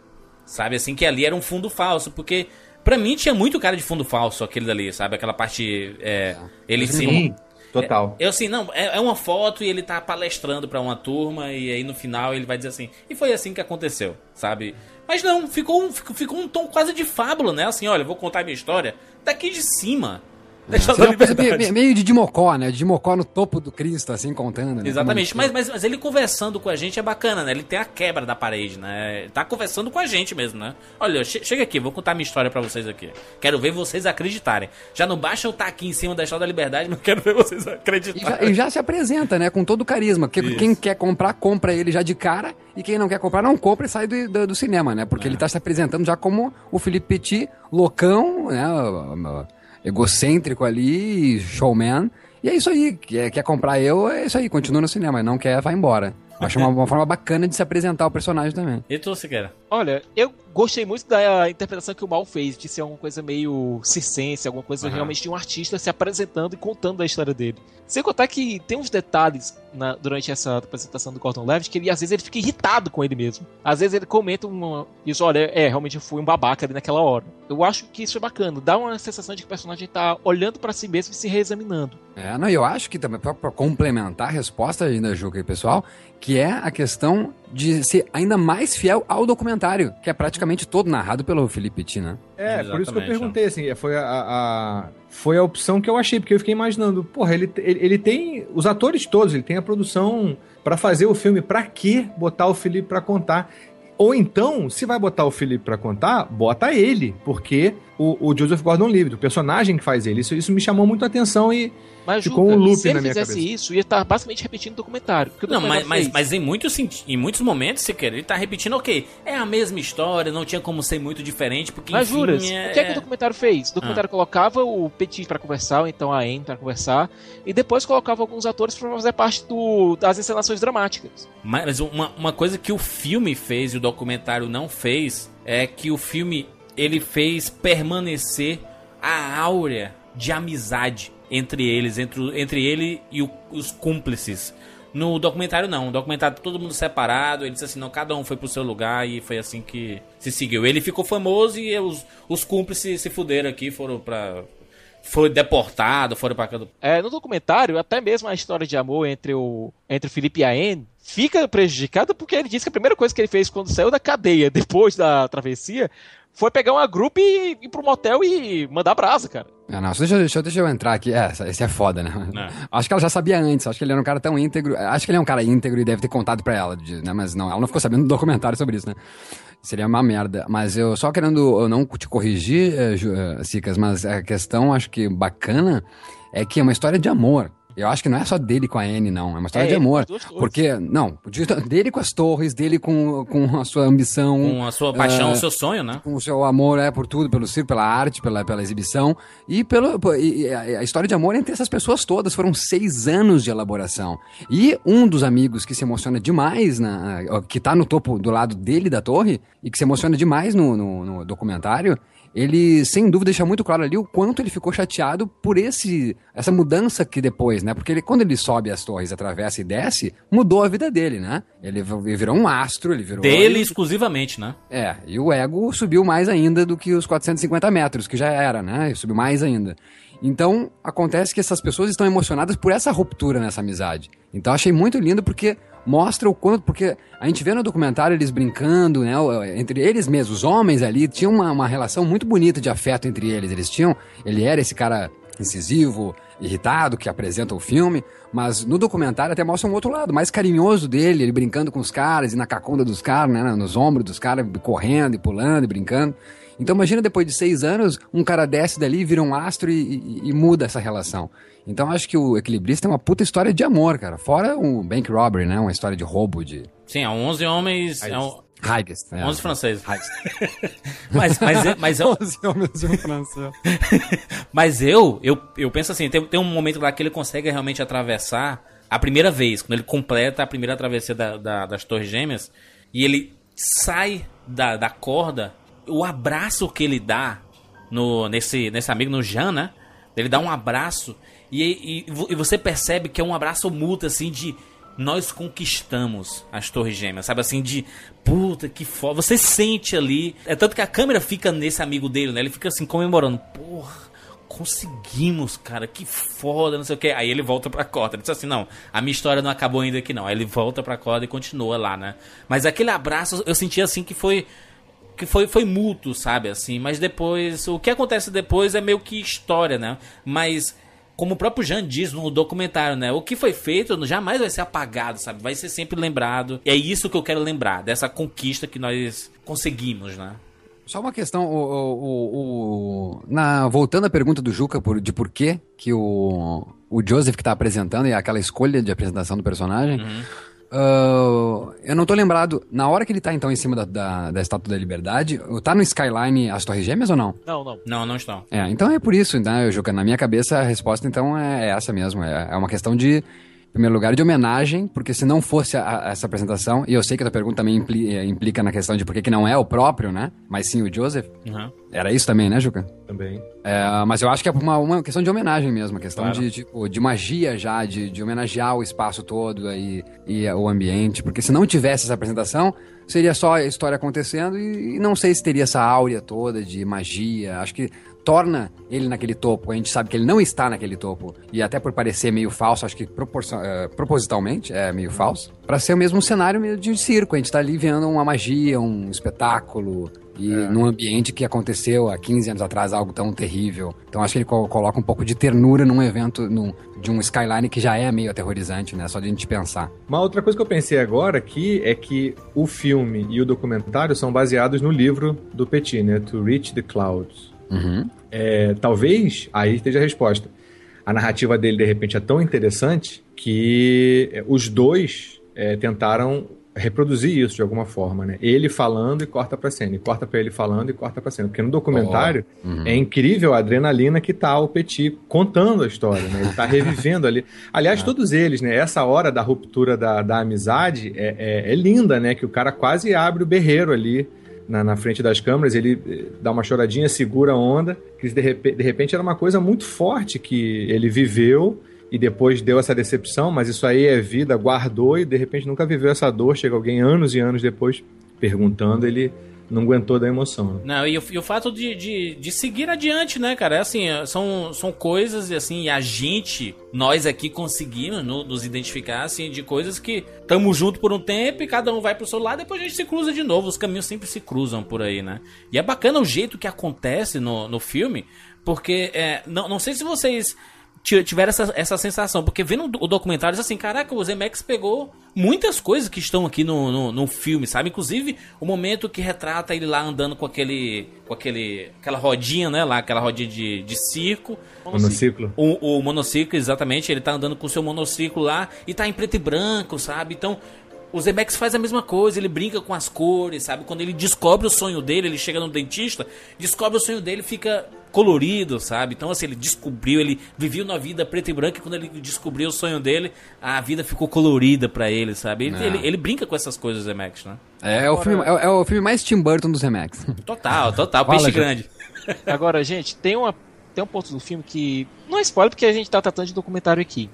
Speaker 5: sabe, assim que ali era um fundo falso, porque Pra mim tinha muito cara de fundo falso aquele dali, sabe? Aquela parte. É, ele
Speaker 7: Sim. Total.
Speaker 5: É, eu assim, não, é, é, uma foto e ele tá palestrando para uma turma e aí no final ele vai dizer assim, e foi assim que aconteceu, sabe? Mas não, ficou um, ficou um tom quase de fábula, né? Assim, olha, vou contar minha história daqui de cima.
Speaker 8: Deixa é, meio, meio de Dimocó, né? Dimocó no topo do Cristo, assim, contando. Né?
Speaker 5: Exatamente, mas, mas, mas ele conversando com a gente é bacana, né? Ele tem a quebra da parede, né? Ele tá conversando com a gente mesmo, né? Olha, che chega aqui, vou contar minha história para vocês aqui. Quero ver vocês acreditarem. Já não basta eu estar tá aqui em cima da história da liberdade, mas quero ver vocês acreditarem.
Speaker 8: E já, e já se apresenta, né? Com todo o carisma. Porque quem quer comprar, compra ele já de cara. E quem não quer comprar, não compra e sai do, do, do cinema, né? Porque é. ele tá se apresentando já como o Felipe Petit, loucão, né? Egocêntrico ali, showman. E é isso aí. Quer, quer comprar eu, é isso aí. Continua no cinema. Não quer, vai embora. Acho uma, uma forma bacana de se apresentar o personagem também.
Speaker 5: E tu, Siqueira?
Speaker 6: Olha, eu gostei muito da interpretação que o Mal fez, de ser alguma coisa meio circense, alguma coisa uhum. realmente de um artista se apresentando e contando a história dele. Sem contar que tem uns detalhes na, durante essa apresentação do Gordon Levitt que ele, às vezes ele fica irritado com ele mesmo. Às vezes ele comenta uma, isso, olha, é, realmente eu fui um babaca ali naquela hora. Eu acho que isso é bacana, dá uma sensação de que o personagem tá olhando para si mesmo e se reexaminando.
Speaker 8: É, não, eu acho que também, pra, pra complementar a resposta ainda, Juca e pessoal, que é a questão de ser ainda mais fiel ao documentário, que é praticamente todo narrado pelo Felipe Tina.
Speaker 7: É, Exatamente, por isso que eu perguntei, assim, foi a, a, foi a opção que eu achei, porque eu fiquei imaginando, porra, ele, ele, ele tem os atores todos, ele tem a produção para fazer o filme, para que botar o Felipe para contar? Ou então, se vai botar o Felipe para contar, bota ele, porque o, o Joseph Gordon-Levitt, o personagem que faz ele. Isso, isso me chamou muito a atenção e
Speaker 6: Mas,
Speaker 7: ficou
Speaker 6: Juca,
Speaker 7: um loop
Speaker 6: se ele
Speaker 7: na minha
Speaker 6: fizesse
Speaker 7: cabeça.
Speaker 6: isso, ia estar basicamente repetindo o documentário. o
Speaker 5: Não, mas,
Speaker 6: documentário
Speaker 5: mas, mas em, muitos, em muitos momentos, se quer, ele tá repetindo, ok, é a mesma história, não tinha como ser muito diferente, porque
Speaker 6: Mas
Speaker 5: enfim,
Speaker 6: juras,
Speaker 5: é...
Speaker 6: o que é que o documentário fez? O documentário colocava o Petit pra conversar, ou então a Anne pra conversar, e depois colocava alguns atores pra fazer parte do, das encenações dramáticas.
Speaker 5: Mas uma, uma coisa que o filme fez e o documentário não fez é que o filme ele fez permanecer a áurea de amizade entre eles, entre, entre ele e o- os cúmplices. No documentário não, no documentário tá todo mundo separado, ele disse assim, não, cada um foi pro seu lugar e foi assim que se seguiu. Ele ficou famoso e os, os cúmplices se fuderam aqui, foram pra... Foi deportado, foram pra.
Speaker 6: É, no documentário, até mesmo a história de amor entre o, entre o Felipe e a Anne fica prejudicada porque ele disse que a primeira coisa que ele fez quando saiu da cadeia, depois da travessia, foi pegar uma grupo e ir pro motel e mandar brasa, cara.
Speaker 8: Ah, não, deixa, eu- deixa, deixa eu entrar aqui. É, esse é foda, né? Acho que ela já sabia antes. Acho que ele era um cara tão íntegro. Acho que ele é um cara íntegro e deve ter contado pra ela, né? Mas não, ela não ficou sabendo do documentário sobre isso, né? Seria uma merda. Mas eu só querendo eu não te corrigir, eh, eh, Sicas, mas a questão, acho que bacana, é que é uma história de amor. Eu acho que não é só dele com a Anne, não. É uma história
Speaker 6: É
Speaker 8: de amor. Porque, não, de- dele com as torres, dele com, com a sua ambição.
Speaker 5: Com a sua paixão,
Speaker 8: eh,
Speaker 5: o seu sonho, né?
Speaker 8: com o seu amor é por tudo, pelo circo, pela arte, pela, pela exibição e pelo e- a, a história de amor entre essas pessoas todas foram seis anos de elaboração e um dos amigos que se emociona demais na que tá no topo do lado dele da torre e que se emociona demais no, no, no documentário ele sem dúvida deixa muito claro ali o quanto ele ficou chateado por esse essa mudança que depois, né? Porque ele, quando ele sobe as torres, atravessa e desce, mudou a vida dele, né? Ele virou um astro, ele virou
Speaker 5: Dele exclusivamente, né?
Speaker 8: é, e o ego subiu mais ainda do que os 450 metros, que já era, né? Subiu mais ainda. Então, acontece que essas pessoas estão emocionadas por essa ruptura nessa amizade. Então, achei muito lindo porque mostra o quanto. Porque a gente vê no documentário eles brincando, né? Entre eles mesmos, os homens ali, tinham uma, uma relação muito bonita de afeto entre eles. Eles tinham. Ele era esse cara incisivo, irritado, que apresenta o filme, mas no documentário até mostra um outro lado, mais carinhoso dele, ele brincando com os caras, e na cacunda dos caras, né, nos ombros dos caras, correndo e pulando e brincando. Então imagina depois de seis anos, um cara desce dali, vira um astro e, e- e muda essa relação. Então acho que o Equilibrista é uma puta história de amor, cara. Fora o Bank Robbery, né, uma história de roubo de...
Speaker 5: Sim, é 11 homens... É um,
Speaker 8: Heigest, é.
Speaker 5: 11 franceses. mas, mas, eu- mas, eu,
Speaker 8: 11 homens e um francês.
Speaker 5: mas eu, eu, eu penso assim, tem, tem um momento lá que ele consegue realmente atravessar a primeira vez, quando ele completa a primeira travessia da- da- das Torres Gêmeas, e ele sai da, da corda, o abraço que ele dá no, nesse, nesse amigo, no Jean, né? Ele dá um abraço e, e, e você percebe que é um abraço mútuo, assim, de nós conquistamos as Torres Gêmeas, sabe? Assim, de puta, que foda. Você sente ali. É tanto que a câmera fica nesse amigo dele, né? Ele fica assim, comemorando. Porra, conseguimos, cara, que foda, não sei o que. Aí ele volta pra corda. Ele diz assim: não, a minha história não acabou ainda aqui, não. Aí ele volta pra corda e continua lá, né? Mas aquele abraço, eu senti assim que foi que foi, foi mútuo, sabe, assim, mas depois, o que acontece depois é meio que história, né, mas, como o próprio Jean diz no documentário, né, o que foi feito jamais vai ser apagado, sabe, vai ser sempre lembrado, e é isso que eu quero lembrar, dessa conquista que nós conseguimos, né.
Speaker 8: Só uma questão, o, o- o- na, voltando à pergunta do Juca por- de por que que o, o Joseph que tá apresentando e aquela escolha de apresentação do personagem, ah, eu não tô lembrado, na hora que ele tá então em cima da, da, da Estátua da Liberdade, tá no Skyline as Torres Gêmeas ou não?
Speaker 6: Não, não.
Speaker 5: Não, não estão.
Speaker 8: É, então é por isso, né, Juca? Na minha cabeça a resposta então é essa mesmo. É, é uma questão de, em primeiro lugar, de homenagem, porque se não fosse a- a- essa apresentação, e eu sei que a tua pergunta também impli- eh, implica na questão de por que que não é o próprio, né? Mas sim o Joseph.
Speaker 5: Uhum.
Speaker 8: Era isso também, né, Juca?
Speaker 7: Também.
Speaker 8: É, mas eu acho que é uma, uma questão de homenagem mesmo, uma questão
Speaker 5: Claro.
Speaker 8: de, tipo, de magia já, de, de homenagear o espaço todo aí, e o ambiente, porque se não tivesse essa apresentação, seria só a história acontecendo e, e não sei se teria essa áurea toda de magia. Acho que torna ele naquele topo. A gente sabe que ele não está naquele topo. E até por parecer meio falso, acho que eh, propositalmente é meio falso. Pra ser o mesmo cenário meio de circo. A gente tá ali vendo uma magia, um espetáculo. E num ambiente que aconteceu há 15 anos atrás, algo tão terrível. Então acho que ele co- coloca um pouco de ternura num evento, num- de um skyline que já é meio aterrorizante, né? Só de a gente pensar.
Speaker 7: Uma outra coisa que eu pensei agora aqui é que o filme e o documentário são baseados no livro do Petit, né? To Reach the Clouds.
Speaker 8: Uhum.
Speaker 7: É, talvez aí esteja a resposta. A narrativa dele, de repente, é tão interessante que é, os dois é, tentaram reproduzir isso de alguma forma, né? Ele falando e corta pra cena, e corta pra ele falando e corta pra cena. Porque no documentário
Speaker 8: Oh, uhum.
Speaker 7: é incrível a adrenalina que tá o Petit contando a história, né? Ele tá revivendo ali. Aliás, todos eles, né? Essa hora da ruptura da, da amizade é, é, é linda, né? Que o cara quase abre o berreiro ali na, na frente das câmeras, ele eh, dá uma choradinha, segura a onda, que de, de repente era uma coisa muito forte que ele viveu e depois deu essa decepção, mas isso aí é vida, guardou e de repente nunca viveu essa dor. Chega alguém anos e anos depois perguntando, ele não aguentou da emoção. né?
Speaker 5: Não, e o, e o fato de, de, de seguir adiante, né, cara? É assim, é, são, são coisas, assim, e a gente, nós aqui conseguimos no- nos identificar, assim, de coisas que tamo junto por um tempo e cada um vai pro seu lado, depois a gente se cruza de novo. Os caminhos sempre se cruzam por aí, né? E é bacana o jeito que acontece no, no filme, porque, é, não, não sei se vocês tiveram essa, essa sensação, porque vendo o documentário, diz assim, caraca, o Zemex pegou muitas coisas que estão aqui no, no, no filme, sabe? Inclusive o momento que retrata ele lá andando com aquele, com aquele, aquela rodinha, né, lá, aquela rodinha de, de circo.
Speaker 7: Monociclo.
Speaker 5: O, o monociclo, exatamente, ele tá andando com o seu monociclo lá e tá em preto e branco, sabe? Então, o Zemex faz a mesma coisa, ele brinca com as cores, sabe? Quando ele descobre o sonho dele, ele chega no dentista, descobre o sonho dele, fica colorido, sabe? Então, assim, ele descobriu, ele viveu na vida preto e branco e quando ele descobriu o sonho dele, a vida ficou colorida pra ele, sabe? Ele,
Speaker 8: É.
Speaker 5: ele, ele brinca com essas coisas, o Zemex, né?
Speaker 8: É, é o filme, é, é o filme mais Tim Burton do Zemex.
Speaker 5: Total, total,
Speaker 8: Fala,
Speaker 5: peixe
Speaker 8: Ju.
Speaker 5: grande.
Speaker 6: Agora, gente, tem, uma, tem um ponto do filme que. Não é spoiler porque a gente tá tratando de documentário aqui.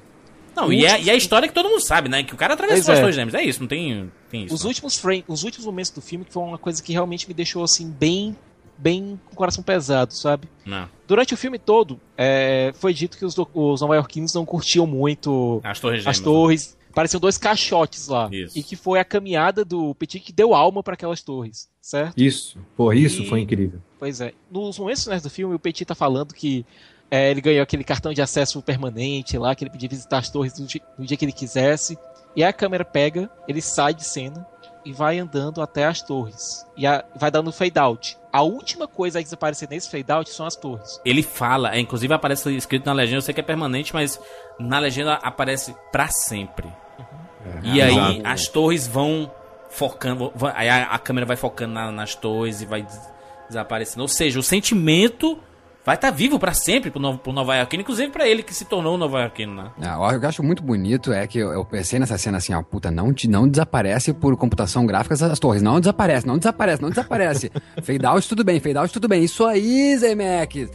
Speaker 5: Não, e é, e é a história que todo mundo sabe, né? Que o cara atravessou
Speaker 6: Pois
Speaker 5: as
Speaker 6: é.
Speaker 5: torres gêmeas. É isso, não tem, tem isso.
Speaker 6: Os
Speaker 5: não.
Speaker 6: últimos frame, os últimos momentos do filme que foi uma coisa que realmente me deixou assim bem bem com o coração pesado, sabe?
Speaker 5: Não.
Speaker 6: Durante o filme todo, é, foi dito que os, os nova-iorquinos não curtiam muito
Speaker 5: As torres gêmeas.
Speaker 6: as torres. Pareciam dois caixotes lá.
Speaker 5: Isso.
Speaker 6: E que foi a caminhada do Petit que deu alma para aquelas torres, certo?
Speaker 7: Isso. Pô, isso
Speaker 6: E-
Speaker 7: foi incrível.
Speaker 6: Pois é. Nos momentos finais do filme, o Petit tá falando que é, ele ganhou aquele cartão de acesso permanente lá, que ele podia visitar as torres no dia, no dia que ele quisesse. E aí a câmera pega, ele sai de cena e vai andando até as torres. E a- vai dando fade out. A última coisa a desaparecer nesse fade out são as torres.
Speaker 5: Ele fala, é, inclusive aparece escrito na legenda, eu sei que é permanente, mas na legenda aparece pra sempre. e aí
Speaker 7: exato.
Speaker 5: as torres vão focando, vão- aí a, a câmera vai focando na- nas torres e vai des- desaparecendo. Ou seja, o sentimento vai estar vivo pra sempre pro, no, pro Nova Yorkino, inclusive pra ele que se tornou o Nova Yorkino, né?
Speaker 8: Ah, o que eu acho muito bonito é que eu, eu pensei nessa cena assim, ó, puta, não, te, não desaparece por computação gráfica essas torres. Não desaparece, não desaparece, não desaparece. fade out, tudo bem, fade out, tudo bem. Isso aí, Zemeckis.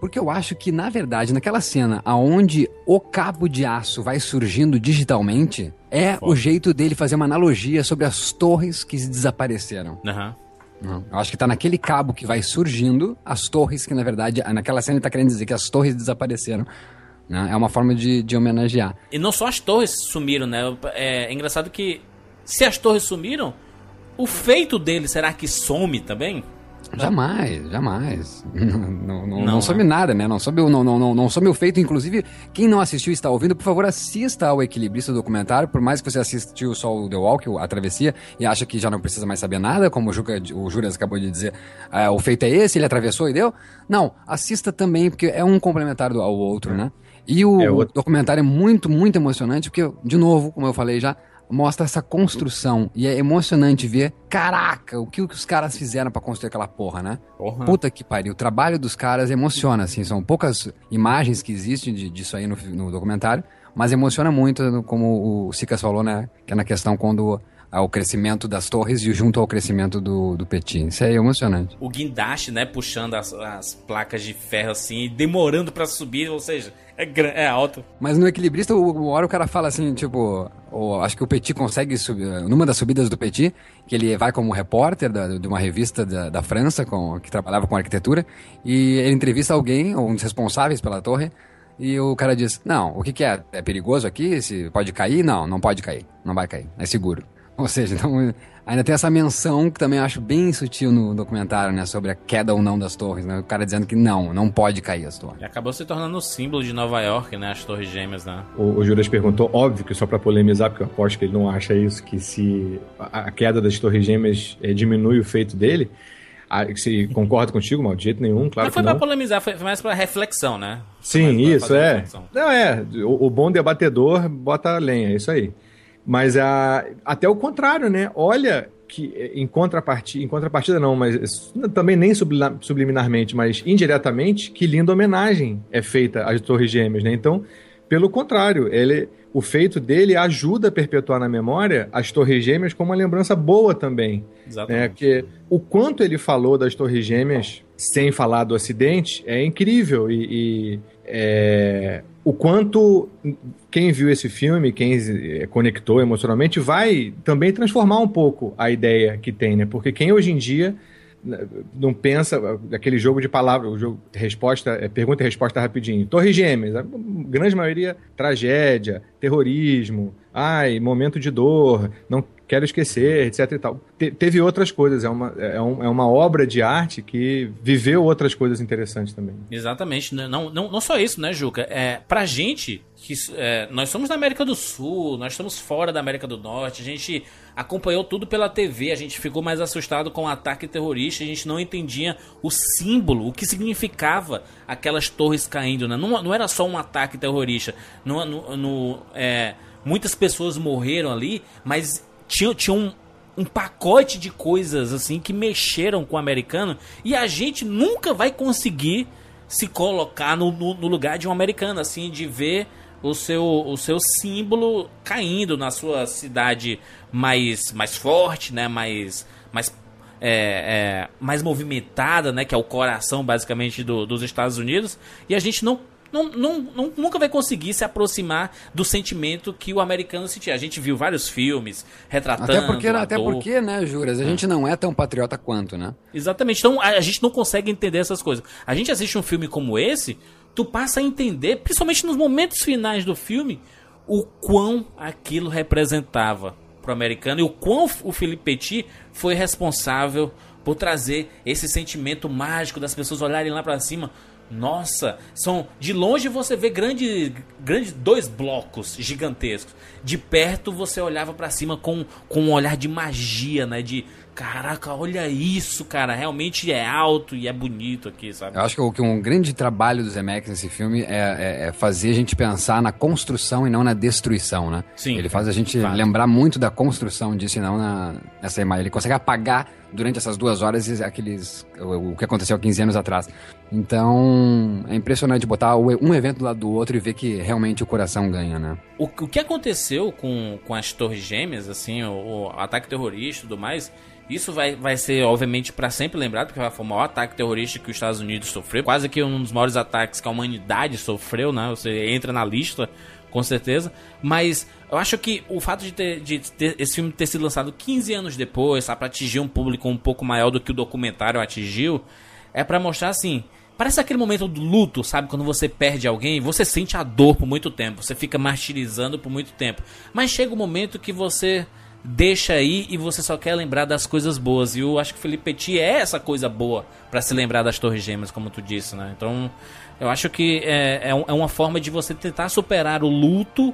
Speaker 8: Porque eu acho que, na verdade, naquela cena aonde o cabo de aço vai surgindo digitalmente, é o jeito dele fazer uma analogia sobre as torres que desapareceram.
Speaker 5: Aham.
Speaker 8: Não. Eu acho que tá naquele cabo que vai surgindo as torres que, na verdade, naquela cena ele tá querendo dizer que as torres desapareceram. né? É uma forma de, de homenagear.
Speaker 5: E não só as torres sumiram, né? É, é engraçado que se as torres sumiram, o feito dele será que some também?
Speaker 8: Jamais, jamais. Não, não, não,
Speaker 5: Não,
Speaker 8: não some nada, né? Não some, o- não, não, não, não some o feito. Inclusive, quem não assistiu e está ouvindo, por favor, assista ao Equilibrista documentário. Por mais que você assistiu só o The Walk, a travessia, e acha que já não precisa mais saber nada, como o, Juca, o acabou de dizer, ah, o feito é esse, ele atravessou e deu. Não, assista também, porque é um complementar ao outro, né? E o
Speaker 7: É, outro-
Speaker 8: documentário é muito, muito emocionante, porque, de novo, como eu falei já, mostra essa construção. E é emocionante ver, caraca, o que os caras fizeram pra construir aquela porra, né?
Speaker 5: Porra.
Speaker 8: Puta que pariu. O trabalho dos caras emociona, assim. São poucas imagens que existem de- disso aí no, no documentário, mas emociona muito, como o Sicas falou, né? Que é na questão quando há o crescimento das torres e junto ao crescimento do, do Petit. Isso aí é emocionante.
Speaker 5: O guindaste, né? Puxando as, as placas de ferro assim, demorando pra subir, ou seja, é, é alto.
Speaker 8: Mas no equilibrista, uma hora o cara fala assim, tipo, o- acho que o Petit consegue subir, numa das subidas do Petit, que ele vai como repórter da- de uma revista da, da França, com, que trabalhava com arquitetura, e ele entrevista alguém, ou um dos responsáveis pela torre, e o cara diz, não, o que que é? É perigoso aqui? Se pode cair? Não, não pode cair, não vai cair, é seguro. Ou seja, então, ainda tem essa menção que também eu acho bem sutil no documentário, né, sobre a queda ou não das torres, né, o cara dizendo que não, não pode cair as torres.
Speaker 5: E acabou se tornando o símbolo de Nova York, né? As Torres Gêmeas, né?
Speaker 7: O, o Juras perguntou, óbvio que só pra polemizar, porque eu aposto que ele não acha isso, que se a, a queda das Torres Gêmeas eh, diminui o feito dele. Ah, Se concorda contigo, mal, de jeito nenhum, claro
Speaker 5: Não foi
Speaker 7: que
Speaker 5: pra
Speaker 7: não.
Speaker 5: polemizar, foi mais pra reflexão, né?
Speaker 7: Sim,
Speaker 5: pra
Speaker 7: isso, é.
Speaker 5: reflexão.
Speaker 7: Não, é. O, o bom debatedor bota a lenha, é isso aí. Mas a, até o contrário, né? Olha que eh, em contrapartida, em contrapartida não, mas também nem subliminarmente, mas indiretamente, que linda homenagem é feita às Torres Gêmeas, né? Então, pelo contrário, ele, o feito dele ajuda a perpetuar na memória as Torres Gêmeas como uma lembrança boa também né?
Speaker 5: Exatamente.
Speaker 7: Porque o quanto ele falou das Torres Gêmeas sem falar do acidente é incrível e, e, é, o quanto quem viu esse filme, quem eh, conectou emocionalmente, vai também transformar um pouco a ideia que tem, né? Porque quem hoje em dia né, não pensa aquele jogo de palavras, o jogo resposta, é, pergunta e resposta rapidinho. Torres Gêmeas, a grande maioria tragédia, terrorismo, ai, momento de dor, não quero esquecer, etc e tal. Te- teve outras coisas, é uma, é, um- é uma obra de arte que viveu outras coisas interessantes também.
Speaker 5: Exatamente. Não, não, não não só isso, né, Juca? É, pra gente, que é, nós somos da América do Sul, nós estamos fora da América do Norte, a gente acompanhou tudo pela TV, a gente ficou mais assustado com o ataque terrorista, a gente não entendia o símbolo, o que significava aquelas torres caindo, né? Não, não era só um ataque terrorista. No, no, no, é, muitas pessoas morreram ali, mas tinha, tinha um, um pacote de coisas assim que mexeram com o americano e a gente nunca vai conseguir se colocar no, no- no lugar de um americano, assim, de ver o seu, o seu símbolo caindo na sua cidade mais, mais forte, né? Mais, mais, é, é, mais movimentada, né? Que é o coração, basicamente, do- dos Estados Unidos. E a gente não não, não, nunca vai conseguir se aproximar do sentimento que o americano sentia. A gente viu vários filmes retratando.
Speaker 8: Até porque, até porque, né, Juras, a gente não é tão patriota quanto, né?
Speaker 5: Exatamente. Então a, a gente não consegue entender essas coisas. A gente assiste um filme como esse, tu passa a entender, principalmente nos momentos finais do filme, o quão aquilo representava pro americano e o quão o Felipe Petit foi responsável por trazer esse sentimento mágico das pessoas olharem lá pra cima. Nossa, são de longe você vê grande, grande dois blocos gigantescos. De perto você olhava pra cima com, com um olhar de magia, né? De caraca, olha isso, cara, realmente é alto e é bonito aqui, sabe?
Speaker 8: Eu acho que, um grande trabalho do Zemeckis nesse filme é, é- é fazer a gente pensar na construção e não na destruição, né?
Speaker 5: Sim,
Speaker 8: Ele faz a gente lembrar muito da construção disso e não na, nessa imagem. Ele consegue apagar durante essas duas horas aqueles, o, o que aconteceu há 15 anos atrás. Então, é impressionante botar um evento do lado do outro e ver que realmente o coração ganha, né?
Speaker 5: O, o que aconteceu com, com as Torres Gêmeas, assim, o, o ataque terrorista e tudo mais, isso vai, vai ser, obviamente, para sempre lembrado, porque foi o maior ataque terrorista que os Estados Unidos sofreu, quase que um dos maiores ataques que a humanidade sofreu, né? Você entra na lista, com certeza. Mas eu acho que o fato de, ter, de ter esse filme ter sido lançado 15 anos depois, sabe, para atingir um público um pouco maior do que o documentário atingiu, é para mostrar assim. Parece aquele momento do luto, sabe? Quando você perde alguém, você sente a dor por muito tempo, você fica martirizando por muito tempo. Mas chega um momento que você deixa aí e você só quer lembrar das coisas boas. E eu acho que o Felipe Petit é essa coisa boa pra se lembrar das Torres Gêmeas, como tu disse, né? Então, eu acho que é, é é uma forma de você tentar superar o luto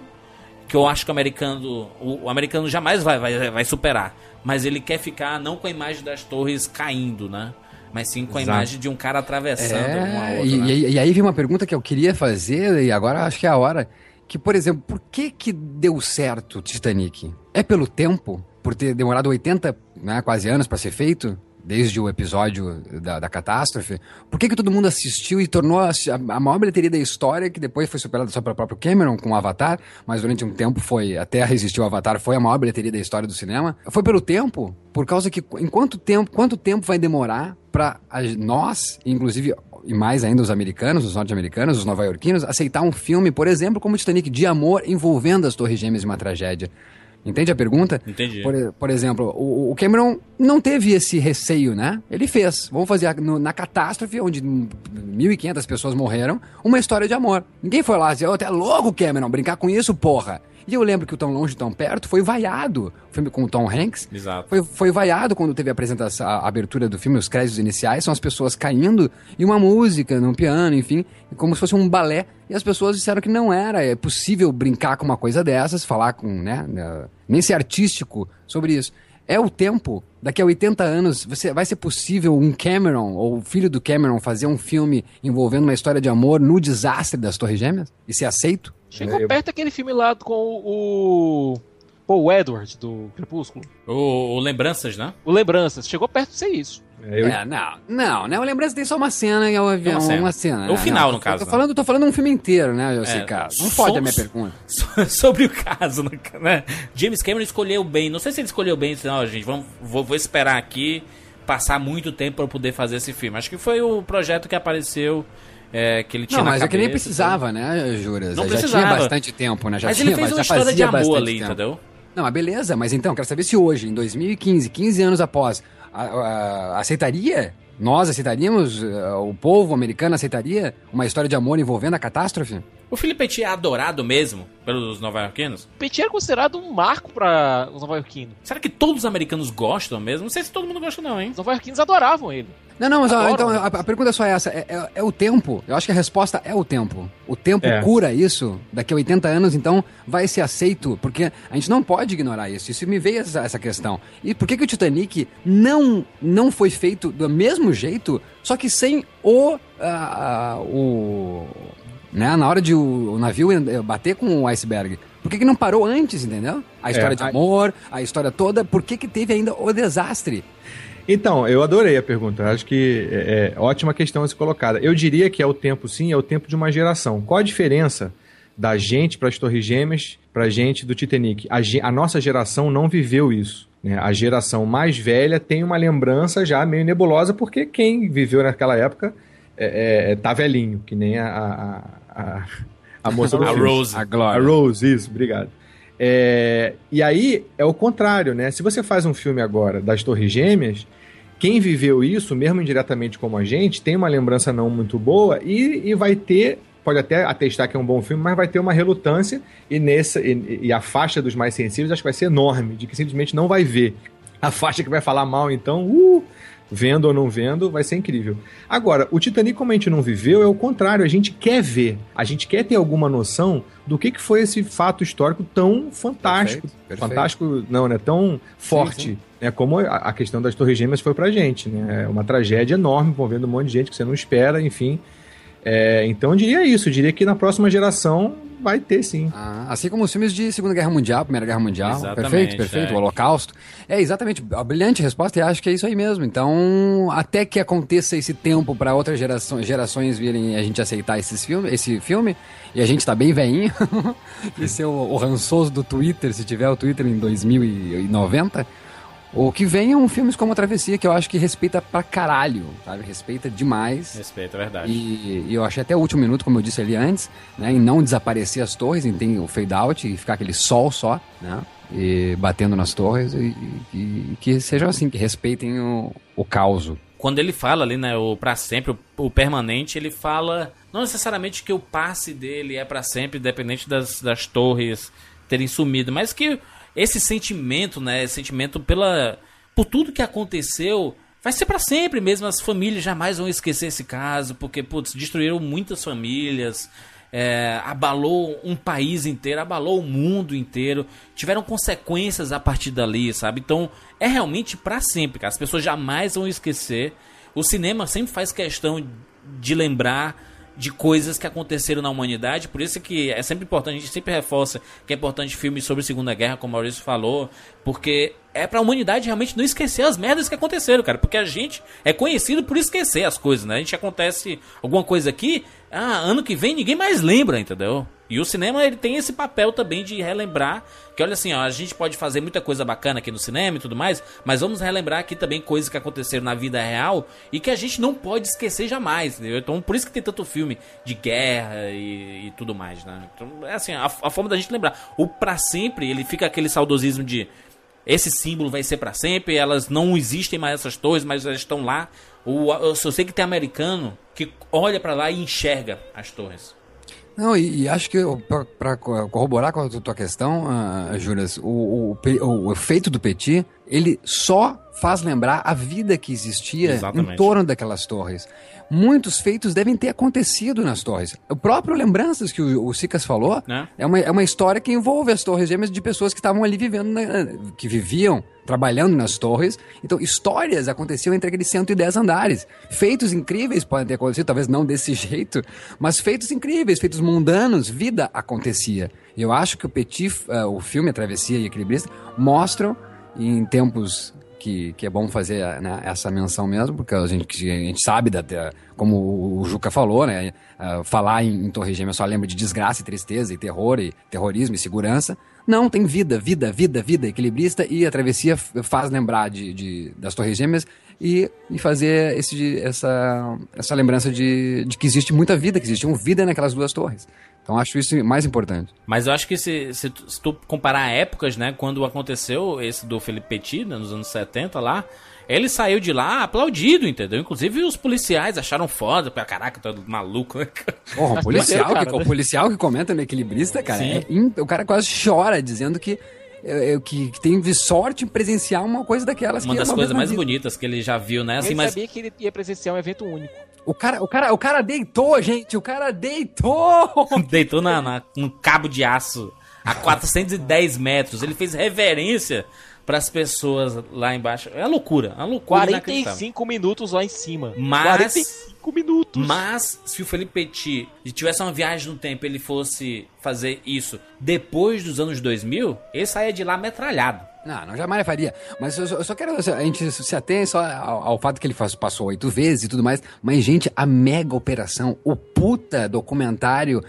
Speaker 5: que eu acho que o americano o, o americano jamais vai, vai, vai superar. Mas ele quer ficar não com a imagem das torres caindo, né? Mas sim com a
Speaker 8: Exato.
Speaker 5: imagem de um cara atravessando uma
Speaker 8: É,
Speaker 5: outra.
Speaker 8: e,
Speaker 5: né?
Speaker 8: e aí vem uma pergunta que eu queria fazer, e agora acho que é a hora. Que, por exemplo, por que que deu certo Titanic? É pelo tempo? Por ter demorado 80, né, quase anos para ser feito? Desde o episódio da, da catástrofe? Por que que todo mundo assistiu e tornou a, a maior bilheteria da história, que depois foi superada só pelo próprio Cameron com o Avatar, mas durante um tempo foi, até resistiu ao Avatar, foi a maior bilheteria da história do cinema? Foi pelo tempo? Por causa que, em quanto tempo, quanto tempo vai demorar para nós, inclusive e mais ainda os americanos, os norte-americanos, os nova-iorquinos, aceitar um filme, por exemplo, como Titanic, de amor envolvendo as Torres Gêmeas em uma tragédia. Entende a pergunta?
Speaker 5: Entendi.
Speaker 8: Por, por exemplo, o, o Cameron não teve esse receio, né? Ele fez. Vamos fazer a- no- na catástrofe, onde 1.500 pessoas morreram, uma história de amor. Ninguém foi lá dizer, ô, tá louco, Cameron, brincar com isso, porra. E eu lembro que o Tão Longe, Tão Perto foi vaiado. O filme com o Tom Hanks.
Speaker 5: Exato.
Speaker 8: Foi, foi vaiado quando teve a apresentação, a abertura do filme, os créditos iniciais, são as pessoas caindo e uma música num piano, enfim, como se fosse um balé. E as pessoas disseram que não era é possível brincar com uma coisa dessas, falar com, né, né, nem ser artístico sobre isso. é o tempo. Daqui a 80 anos, você, vai ser possível um Cameron, ou o filho do Cameron, fazer um filme envolvendo uma história de amor no desastre das Torres Gêmeas? E ser aceito?
Speaker 6: Chegou
Speaker 7: Eu-
Speaker 6: perto daquele filme lá com o, o Paul Edward, do Crepúsculo.
Speaker 5: O, o Lembranças, né?
Speaker 6: O Lembranças. Chegou perto de ser isso.
Speaker 7: É, eu-
Speaker 8: É, não, não, né? O Lembrança tem só uma cena e o avião,
Speaker 5: Uma
Speaker 8: uma
Speaker 5: cena.
Speaker 8: cena.
Speaker 5: O
Speaker 8: né?
Speaker 5: final,
Speaker 8: Não,
Speaker 5: no
Speaker 8: tô-
Speaker 5: caso,
Speaker 8: Tô
Speaker 5: né?
Speaker 8: falando, tô falando um filme inteiro, né, esse
Speaker 5: É,
Speaker 8: caso. Não pode a minha pergunta.
Speaker 5: So- Sobre o caso, né? James Cameron escolheu bem. Não sei se ele escolheu bem, não, gente, vamos, vou, vou esperar aqui passar muito tempo para poder fazer esse filme. Acho que foi o projeto que apareceu, é, que ele tinha
Speaker 8: Não,
Speaker 5: na
Speaker 8: mas é que nem
Speaker 5: cabeça,
Speaker 8: precisava, né, Juras?
Speaker 5: Não
Speaker 8: já
Speaker 5: precisava.
Speaker 8: tinha bastante tempo, né? Já
Speaker 5: Mas
Speaker 8: tinha,
Speaker 5: ele fez
Speaker 8: já
Speaker 5: uma história de
Speaker 8: fazia
Speaker 5: amor
Speaker 8: bastante
Speaker 5: ali,
Speaker 8: tempo.
Speaker 5: entendeu?
Speaker 8: Não, mas beleza, mas então, quero saber se hoje, em 2015, 15 anos após, a- a- aceitaria? Nós aceitaríamos? O povo americano aceitaria uma história de amor envolvendo a catástrofe?
Speaker 5: O Felipe Petit é adorado mesmo pelos nova-iorquinos?
Speaker 6: Petit era considerado um marco para os nova-iorquinos.
Speaker 5: Será que todos os americanos gostam mesmo? Não sei se todo mundo gosta não, hein?
Speaker 6: Os nova-iorquinos adoravam ele.
Speaker 8: Não, não, mas ó,
Speaker 6: Adoram,
Speaker 8: então
Speaker 6: né?
Speaker 8: a, a pergunta é só essa: é, é- é o tempo? Eu acho que a resposta é o tempo. O tempo
Speaker 7: É.
Speaker 8: cura isso. Daqui a 80 anos, então, vai ser aceito. Porque a gente não pode ignorar isso. Isso me veio essa, essa questão. E por que, que o Titanic não, não foi feito do mesmo jeito, só que sem o. ah, o né, na hora de o, o navio eh, bater com o iceberg. Por que, que não parou antes, entendeu? A história de
Speaker 7: a-
Speaker 8: amor, a história toda, por que, que teve ainda o desastre?
Speaker 7: Então, eu adorei a pergunta. Eu Acho que é, é ótima questão a ser colocada. Eu diria que é o tempo, sim, é o tempo de uma geração. Qual a diferença da gente para as Torres Gêmeas para a gente do Titanic? A, a nossa geração não viveu isso. né? A geração mais velha tem uma lembrança já meio nebulosa, porque quem viveu naquela época é, é, tá velhinho, que nem a, a, a, a moça do
Speaker 5: A
Speaker 7: filme.
Speaker 5: Rose.
Speaker 8: A
Speaker 7: A
Speaker 8: glória.
Speaker 7: Rose, isso, obrigado. É, e aí é o contrário, né? Se você faz um filme agora das Torres Gêmeas, quem viveu isso, mesmo indiretamente como a gente, tem uma lembrança não muito boa e, e vai ter, pode até atestar que é um bom filme, mas vai ter uma relutância e, nessa, e, e a faixa dos mais sensíveis acho que vai ser enorme, de que simplesmente não vai ver. A faixa que vai falar mal, então, uh, vendo ou não vendo, vai ser incrível. Agora, o Titanic, como a gente não viveu, é o contrário, a gente quer ver, a gente quer ter alguma noção do que, que foi esse fato histórico tão fantástico.
Speaker 8: Perfeito, perfeito.
Speaker 7: Fantástico, não, né? Tão forte,
Speaker 8: sim.
Speaker 7: Né? Como a, questão das Torres Gêmeas foi pra gente, né? É uma tragédia enorme, envolvendo um monte de gente que você não espera, enfim. É, então eu diria isso, eu diria que na próxima geração vai ter sim.
Speaker 8: Ah, assim como os filmes de Segunda Guerra Mundial, Primeira Guerra Mundial.
Speaker 5: Exatamente,
Speaker 8: perfeito, perfeito.
Speaker 5: é.
Speaker 8: O Holocausto. É, exatamente. A brilhante resposta e acho que é isso aí mesmo. Então, até que aconteça esse tempo para outras gerações, gerações virem a gente aceitar esses filme, esse filme, e a gente tá bem veinho, e ser o, o rançoso do Twitter, se tiver o Twitter em 2090. O que venham filmes como a Travessia, que eu acho que respeita pra caralho, sabe? Respeita demais.
Speaker 5: Respeito, é verdade.
Speaker 8: E, e eu achei até o último minuto, como eu disse ali antes, né? Em não desaparecer as torres, em ter o fade out e ficar aquele sol só, né? E batendo nas torres e, e- e que sejam assim, que respeitem o, o caos.
Speaker 5: Quando ele fala ali, né, o pra sempre, o, o permanente, ele fala não necessariamente que o passe dele é pra sempre, independente das, das torres terem sumido, mas que esse sentimento, né, esse sentimento pela por tudo que aconteceu, vai ser pra sempre mesmo. As famílias jamais vão esquecer esse caso, porque putz, destruíram muitas famílias. é, abalou um país inteiro, abalou o mundo inteiro, tiveram consequências a partir dali, sabe? Então é realmente pra sempre, cara. As pessoas jamais vão esquecer. O cinema sempre faz questão de lembrar de coisas que aconteceram na humanidade, por isso que é sempre importante, a gente sempre reforça que é importante filmes sobre Segunda Guerra, como o Maurício falou, porque é pra humanidade realmente não esquecer as merdas que aconteceram, cara, porque a gente é conhecido por esquecer as coisas, né? A gente acontece alguma coisa aqui, ah, ano que vem ninguém mais lembra, entendeu? E o cinema ele tem esse papel também de relembrar que olha assim, ó, a gente pode fazer muita coisa bacana aqui no cinema e tudo mais, mas vamos relembrar aqui também coisas que aconteceram na vida real e que a gente não pode esquecer jamais, entendeu? Então por isso que tem tanto filme de guerra e, e tudo mais, né? Então é assim, a, a forma da gente lembrar. O pra sempre, ele fica aquele saudosismo de esse símbolo vai ser pra sempre, elas não existem mais essas torres, mas elas estão lá. O, eu só sei que tem americano que olha pra lá e enxerga as torres.
Speaker 8: Não, e, e acho que para corroborar com a tua questão, uh, Júlias, o, o, o, efeito do Petit, ele só faz lembrar a vida que existia Exatamente. em torno daquelas torres. Muitos feitos devem ter acontecido nas torres. O próprio Lembranças que o, o Sicas falou né? é, uma, é uma história que envolve as torres gêmeas de pessoas que estavam ali vivendo, que viviam trabalhando nas torres. Então, histórias aconteciam entre aqueles 110 andares. Feitos incríveis podem ter acontecido, talvez não desse jeito, mas feitos incríveis, feitos mundanos, vida acontecia. Eu acho que o Petit, uh, o filme A Travessia e Equilibrista, mostram em tempos que, que é bom fazer né, essa menção mesmo, porque a gente, a gente sabe, da, como o Juca falou, né? Falar em, em Torre Gêmea só lembra de desgraça e tristeza e terror e terrorismo e segurança. Não, tem vida, vida, vida, vida, equilibrista e a travessia faz lembrar de, de das Torres Gêmeas e, e fazer esse, essa, essa lembrança de, de que existe muita vida, que existe uma vida naquelas duas torres. Então acho isso mais importante.
Speaker 5: Mas eu acho que se, se, tu, se tu comparar épocas, né, quando aconteceu esse do Felipe Petit, né, nos anos 70 lá, ele saiu de lá aplaudido, entendeu? Inclusive os policiais acharam foda, caraca, tá maluco, né?
Speaker 8: Porra, o policial, que, o policial que comenta no equilibrista, cara, é, o cara quase chora dizendo que eu, que, que tem sorte em presenciar uma coisa daquelas.
Speaker 5: Uma das uma coisas mais bonitas que ele já viu, né?
Speaker 6: Assim,
Speaker 5: ele
Speaker 6: mas... sabia que ele ia presenciar um evento único.
Speaker 8: O cara, o cara, o cara deitou, gente. O cara deitou.
Speaker 5: deitou na, na, num cabo de aço a 410 metros. Ele fez reverência para as pessoas lá embaixo. É loucura, é loucura.
Speaker 6: 45 minutos lá em cima.
Speaker 5: Mas 45 minutos. Mas se o Felipe Petit tivesse uma viagem no tempo, ele fosse fazer isso depois dos anos 2000, ele saía de lá metralhado.
Speaker 8: Não, não jamais faria. Mas eu só, eu só quero. A gente se atém só ao, ao, fato que ele faz, passou oito vezes e tudo mais. Mas, gente, a mega operação, o puta documentário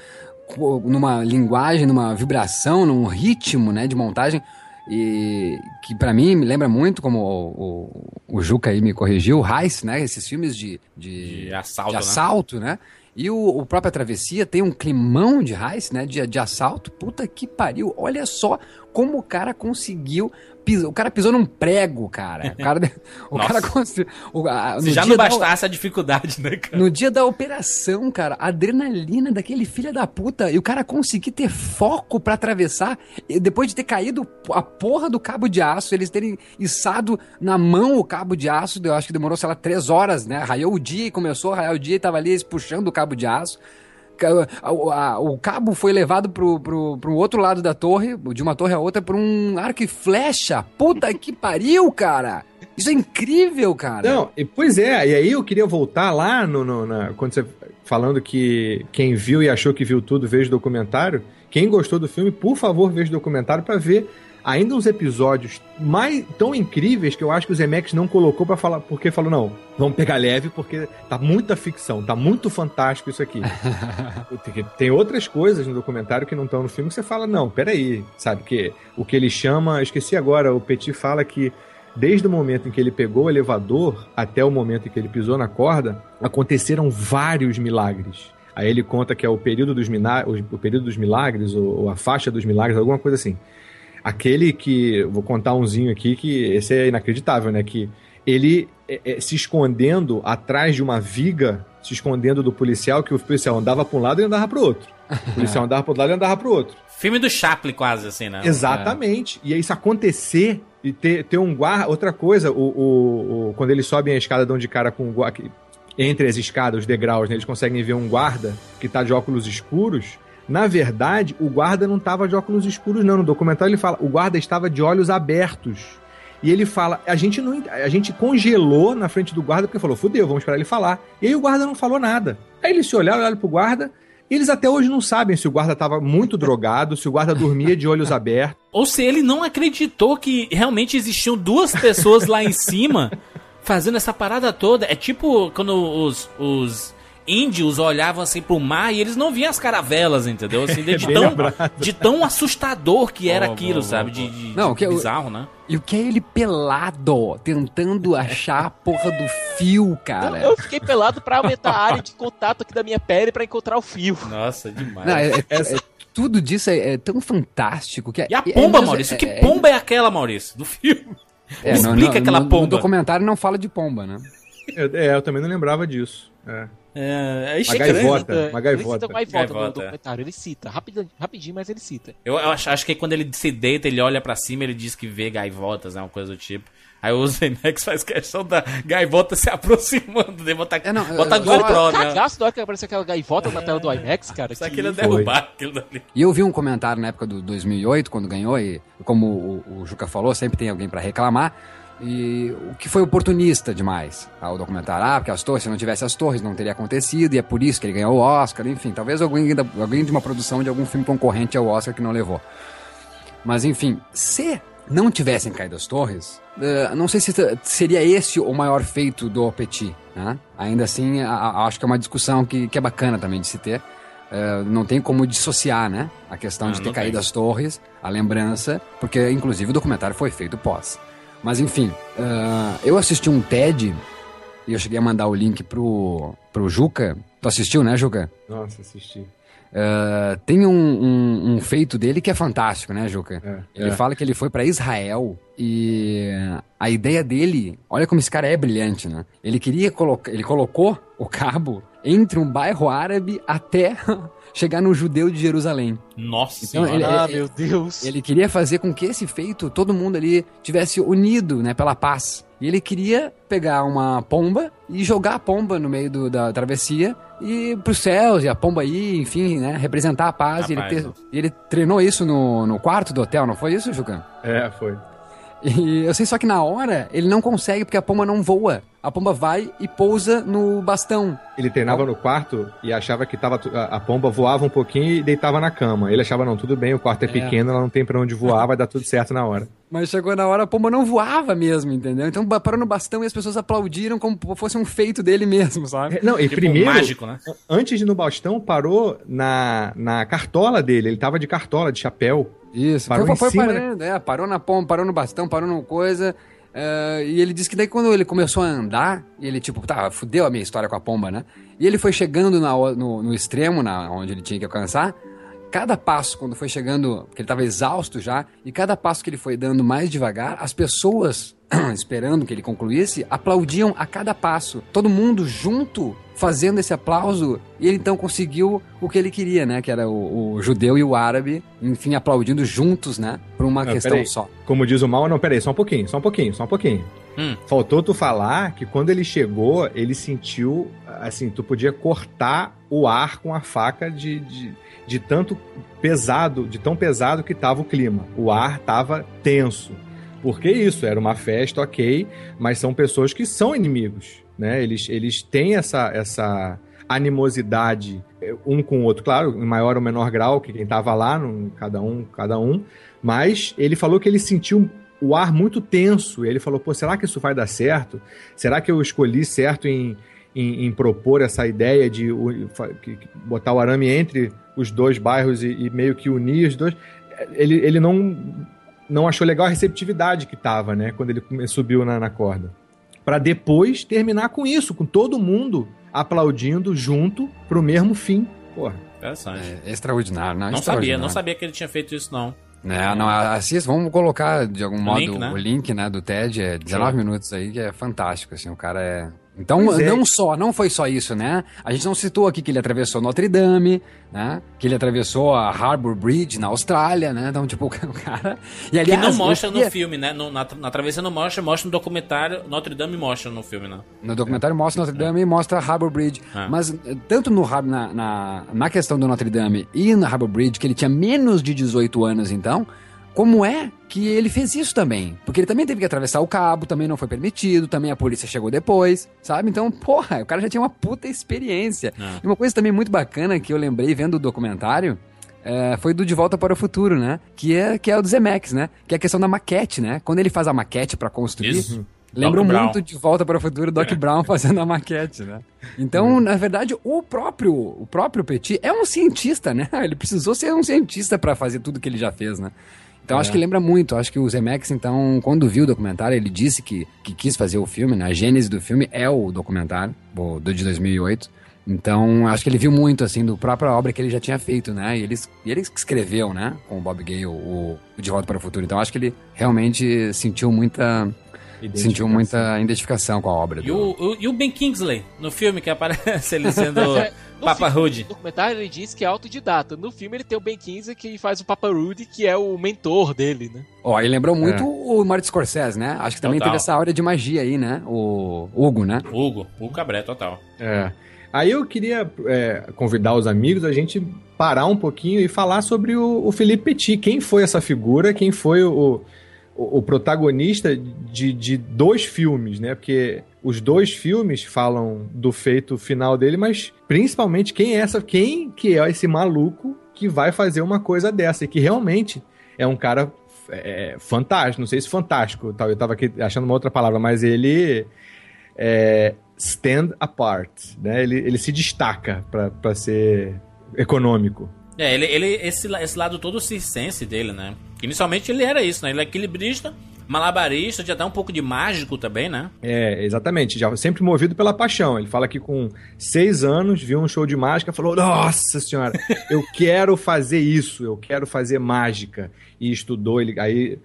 Speaker 8: numa linguagem, numa vibração, num ritmo, né, de montagem e que para mim me lembra muito, como o, o, o Juca aí me corrigiu, o Heist, né? Esses filmes de, de,
Speaker 5: de assalto,
Speaker 8: de assalto né? né? E o, o próprio Travessia tem um climão de heist, né? De, de assalto. Puta que pariu. Olha só como o cara conseguiu o cara pisou num prego, cara. O cara, o cara conseguiu.
Speaker 5: Se já não bastasse da, a dificuldade, né, cara?
Speaker 8: No dia da operação, cara, a adrenalina daquele filho da puta. E o cara conseguir ter foco para atravessar. depois de ter caído a porra do cabo de aço, eles terem içado na mão o cabo de aço. Eu acho que demorou, sei lá, três horas, né? Raiou o dia e começou a raiar o dia e tava ali puxando o cabo de aço o cabo foi levado pro, pro, pro outro lado da torre, de uma torre a outra, por um arco e flecha. Puta que pariu, cara! Isso é incrível, cara!
Speaker 7: Não, e, pois é, e aí eu queria voltar lá no, no na, quando você falando que quem viu e achou que viu tudo, veja o documentário. Quem gostou do filme, por favor, veja o documentário para ver ainda uns episódios mais tão incríveis que eu acho que o Zemeckis não colocou para falar, porque falou, não, vamos pegar leve, porque tá muita ficção, tá muito fantástico isso aqui. Tem outras coisas no documentário que não estão no filme que você fala, não, peraí, sabe, que o que ele chama, esqueci agora, o Petit fala que desde o momento em que ele pegou o elevador até o momento em que ele pisou na corda, aconteceram vários milagres. Aí ele conta que é o período dos, o período dos milagres, ou, ou a faixa dos milagres, alguma coisa assim. Aquele que. Vou contar umzinho aqui que esse é inacreditável, né? Que ele é, é, se escondendo atrás de uma viga, se escondendo do policial, que o policial andava para um lado e andava para o outro. O policial andava para um lado e andava para o outro.
Speaker 5: Filme do Chaplin, quase, assim, né?
Speaker 7: Exatamente. É. E isso acontecer e ter, ter um guarda. Outra coisa, o, o, o, quando eles sobem a escada, dão de cara com o guarda. Entre as escadas, os degraus, né, eles conseguem ver um guarda que tá de óculos escuros. Na verdade, o guarda não estava de óculos escuros, não. No documentário ele fala, o guarda estava de olhos abertos. E ele fala, a gente não, a gente congelou na frente do guarda porque falou, fudeu, vamos esperar ele falar. E aí o guarda não falou nada. Aí eles se olharam, olharam pro guarda, eles até hoje não sabem se o guarda estava muito drogado, se o guarda dormia de olhos abertos.
Speaker 5: Ou se ele não acreditou que realmente existiam duas pessoas lá em cima fazendo essa parada toda. É tipo quando os, os índios olhavam assim pro mar e eles não viam as caravelas, entendeu? Assim, de, de tão, de tão assustador que era oh, aquilo, sabe? De, de,
Speaker 8: não,
Speaker 5: de bizarro, né?
Speaker 8: E o que é ele pelado, tentando achar a porra do fio, cara?
Speaker 6: Eu, eu fiquei pelado para aumentar a área de contato aqui da minha pele para encontrar o fio.
Speaker 5: Nossa, demais.
Speaker 8: Não, é, é, é, tudo disso é, é, tão fantástico. Que
Speaker 5: e a pomba, Maurício? que pomba é, aquela, Maurício, do filme?
Speaker 8: Explica no, aquela pomba. O documentário não fala de pomba, né?
Speaker 7: É, eu também não lembrava disso. É.
Speaker 5: É, é
Speaker 7: Uma gaivota.
Speaker 6: Ele
Speaker 7: Uma gaivota.
Speaker 6: cita gaivota no
Speaker 5: Gaivota, é.
Speaker 6: documentário. Ele cita, rapidinho, rapidinho, mas ele cita.
Speaker 5: Eu, eu acho, acho que quando ele se deita, ele olha pra cima, ele diz que vê gaivotas, né, uma coisa do tipo. Aí o Zemex faz questão da gaivota se aproximando dele, bota,
Speaker 8: É, não,
Speaker 5: bota
Speaker 8: eu-
Speaker 5: GoPro,
Speaker 6: Agora,
Speaker 5: né?
Speaker 6: cagaço na hora que aparece aquela gaivota na tela do IMAX, cara.
Speaker 5: Só
Speaker 6: que-
Speaker 5: que ele derrubar aquilo dali.
Speaker 8: E eu vi um comentário na época do 2008, quando ganhou, e como o, o Juca falou, sempre tem alguém pra reclamar. E o que foi oportunista demais ao documentário. Ah, porque as torres, se não tivesse as torres, não teria acontecido, e é por isso que ele ganhou o Oscar, enfim. Talvez alguém, da- alguém de uma produção de algum filme concorrente ao Oscar que não levou. Mas enfim, se não tivessem caído as torres, eh, não sei se seria esse o maior feito do Petit, né? Ainda assim, a- a- acho que é uma discussão que, que é bacana também de se ter. Eh, não tem como dissociar, né? A questão
Speaker 5: Ah,
Speaker 8: de ter caído
Speaker 5: tem.
Speaker 8: as torres, a lembrança, porque inclusive o documentário foi feito pós. Mas enfim, eh, eu assisti um TED e eu cheguei a mandar o link pro, pro Juca. Tu assistiu, né, Juca?
Speaker 7: Nossa, assisti.
Speaker 8: Uh, tem um, um- um feito dele que é fantástico, né, Juca?
Speaker 7: É,
Speaker 8: Ele
Speaker 7: é.
Speaker 8: fala que ele foi pra Israel e a ideia dele, olha como esse cara é brilhante, né? Ele queria colocar, ele colocou o cabo entre um bairro árabe até chegar no judeu de Jerusalém.
Speaker 5: Nossa
Speaker 8: Então,
Speaker 5: senhora.
Speaker 8: ele-
Speaker 6: Ah, meu Deus.
Speaker 8: Ele queria fazer com que esse feito todo mundo ali tivesse unido, né, pela paz. E ele queria pegar uma pomba e jogar a pomba no meio do- da travessia e pros céus, e a pomba aí, enfim, né, representar a paz.
Speaker 5: A
Speaker 8: e ele, ter- ele treinou isso no, no quarto do hotel, não foi isso, Jucan?
Speaker 7: É, foi.
Speaker 8: E eu sei só que na hora ele não consegue porque a pomba não voa. A pomba vai e pousa no bastão.
Speaker 7: Ele treinava no quarto e achava que tava, a, a pomba voava um pouquinho e deitava na cama. Ele achava, não, tudo bem, o quarto é, pequeno, ela não tem pra onde voar, vai dar tudo certo na hora.
Speaker 8: Mas chegou na hora, a pomba não voava mesmo, entendeu? Então parou no bastão e as pessoas aplaudiram como fosse um feito dele mesmo, sabe?
Speaker 7: É, Não, e
Speaker 5: Tipo
Speaker 7: primeiro,
Speaker 5: mágico, né?
Speaker 7: antes de ir no bastão, parou na, na cartola dele. Ele tava de cartola, de chapéu.
Speaker 8: Isso,
Speaker 7: Parou
Speaker 8: foi, foi
Speaker 7: cima, né?
Speaker 8: parando, é, parou na pomba, parou no bastão, parou no coisa. eh, e ele disse que daí quando ele começou a andar, e ele tipo, tá, fudeu a minha história com a pomba, né? E ele foi chegando na no, no extremo, na, onde ele tinha que alcançar. Cada passo, quando foi chegando, porque ele tava exausto já, e cada passo que ele foi dando mais devagar, as pessoas, esperando que ele concluísse, aplaudiam a cada passo. Todo mundo junto fazendo esse aplauso, e ele então conseguiu o que ele queria, né? Que era o, o judeu e o árabe, enfim, aplaudindo juntos, né? Por uma
Speaker 7: Não,
Speaker 8: questão
Speaker 7: peraí.
Speaker 8: só.
Speaker 7: Como diz o mal, não, peraí, só um pouquinho, só um pouquinho, só um pouquinho.
Speaker 5: Hum.
Speaker 7: Faltou tu falar que quando ele chegou, ele sentiu, assim, tu podia cortar o ar com a faca de, de, de tanto pesado, de tão pesado que tava o clima. O ar tava tenso. Porque isso, era uma festa, ok, mas são pessoas que são inimigos, né? Eles, eles têm essa, essa animosidade eh, um com o outro, claro, em maior ou menor grau, que quem tava lá, no- cada um, cada um, mas ele falou que ele sentiu o ar muito tenso. Ele falou: pô, será que isso vai dar certo? Será que eu escolhi certo em, em, em propor essa ideia de botar o arame entre os dois bairros e, e meio que unir os dois? Ele, ele não, não achou legal a receptividade que tava, né? Quando ele subiu na, na corda. Pra depois terminar com isso, com todo mundo aplaudindo junto pro mesmo fim. Porra.
Speaker 5: Interessante.
Speaker 8: É extraordinário, não,
Speaker 5: não sabia,
Speaker 8: extraordinário.
Speaker 5: não sabia que ele tinha feito isso, não.
Speaker 8: Né, não, assista, vamos colocar de algum modo
Speaker 5: link, né?
Speaker 8: o link né, do TED, é 19 minutos aí, que é fantástico, assim, o cara é... Então,
Speaker 7: é.
Speaker 8: não só, não foi só isso, né? A gente não citou aqui que ele atravessou Notre Dame, né? Que ele atravessou a Harbour Bridge na Austrália, né? Então, tipo, o cara... E,
Speaker 5: Que
Speaker 8: aliás,
Speaker 5: não mostra no
Speaker 8: queria-
Speaker 5: filme, né? No- na, na travessia não mostra, mostra no documentário. Notre Dame mostra no filme, né?
Speaker 8: No documentário mostra Notre Dame e mostra Harbour Bridge.
Speaker 5: Ah.
Speaker 8: Mas eh, tanto no, Har- na, na, na questão do Notre Dame e na Harbour Bridge, que ele tinha menos de 18 anos então, como é que ele fez isso também? Porque ele também teve que atravessar o cabo, também não foi permitido, também a polícia chegou depois, sabe? Então, porra, o cara já tinha uma puta experiência.
Speaker 5: Ah.
Speaker 8: E uma coisa também muito bacana que eu lembrei vendo o documentário é, foi do De Volta para o Futuro, né? Que é, que é o do Zemex, né? Que é a questão da maquete, né? Quando ele faz a maquete pra construir,
Speaker 5: Isso.
Speaker 8: Lembro
Speaker 5: Doc
Speaker 8: muito
Speaker 5: Brown.
Speaker 8: de Volta para o Futuro, Doc Brown fazendo a maquete, né? Então, na verdade, o próprio, o próprio Petit é um cientista, né? Ele precisou ser um cientista para fazer tudo que ele já fez, né? Então, acho que lembra muito. Acho que o Zemeckis, então, quando viu o documentário, ele disse que, que quis fazer o filme, né? A gênese do filme é o documentário, o do de 2008. Então, acho que ele viu muito, assim, do própria obra que ele já tinha feito, né? E ele, e ele escreveu, né? Com o Bob Gale, o, o De Volta para o Futuro. Então, acho que ele realmente sentiu muita Sentiu muita identificação com a obra.
Speaker 5: E
Speaker 8: do-
Speaker 5: o, o- e o Ben Kingsley, no filme que aparece ele sendo
Speaker 6: No
Speaker 5: Papa
Speaker 6: filme,
Speaker 5: Rude.
Speaker 6: No documentário ele diz que é autodidata. No filme ele tem o Ben Kingsley que faz o Papa Rudy, que é o mentor dele, né?
Speaker 8: Ó, e lembrou muito
Speaker 7: É.
Speaker 8: o Martin Scorsese, né? Acho que também
Speaker 5: Total.
Speaker 8: teve essa aura de magia aí, né? O Hugo, né?
Speaker 5: Hugo, Hugo Cabré, total.
Speaker 7: É. Aí eu queria é, convidar os amigos a gente parar um pouquinho e falar sobre o, o Felipe Petit. Quem foi essa figura? Quem foi o, o, o protagonista de, de dois filmes, né? Porque os dois filmes falam do feito final dele, mas principalmente quem é essa, quem que é esse maluco que vai fazer uma coisa dessa e que realmente é um cara é, fantástico. Não sei se fantástico. Eu tava aqui achando uma outra palavra, mas ele é, stand apart, né? Ele, ele se destaca para ser econômico.
Speaker 5: É, ele, ele esse, esse lado todo circense dele, né? Inicialmente ele era isso, né? Ele é equilibrista, malabarista, já dá um pouco de mágico também, né?
Speaker 7: É, exatamente, já sempre movido pela paixão. Ele fala que com seis anos viu um show de mágica e falou: Nossa senhora, eu quero fazer isso, eu quero fazer mágica. E estudou, ele aí.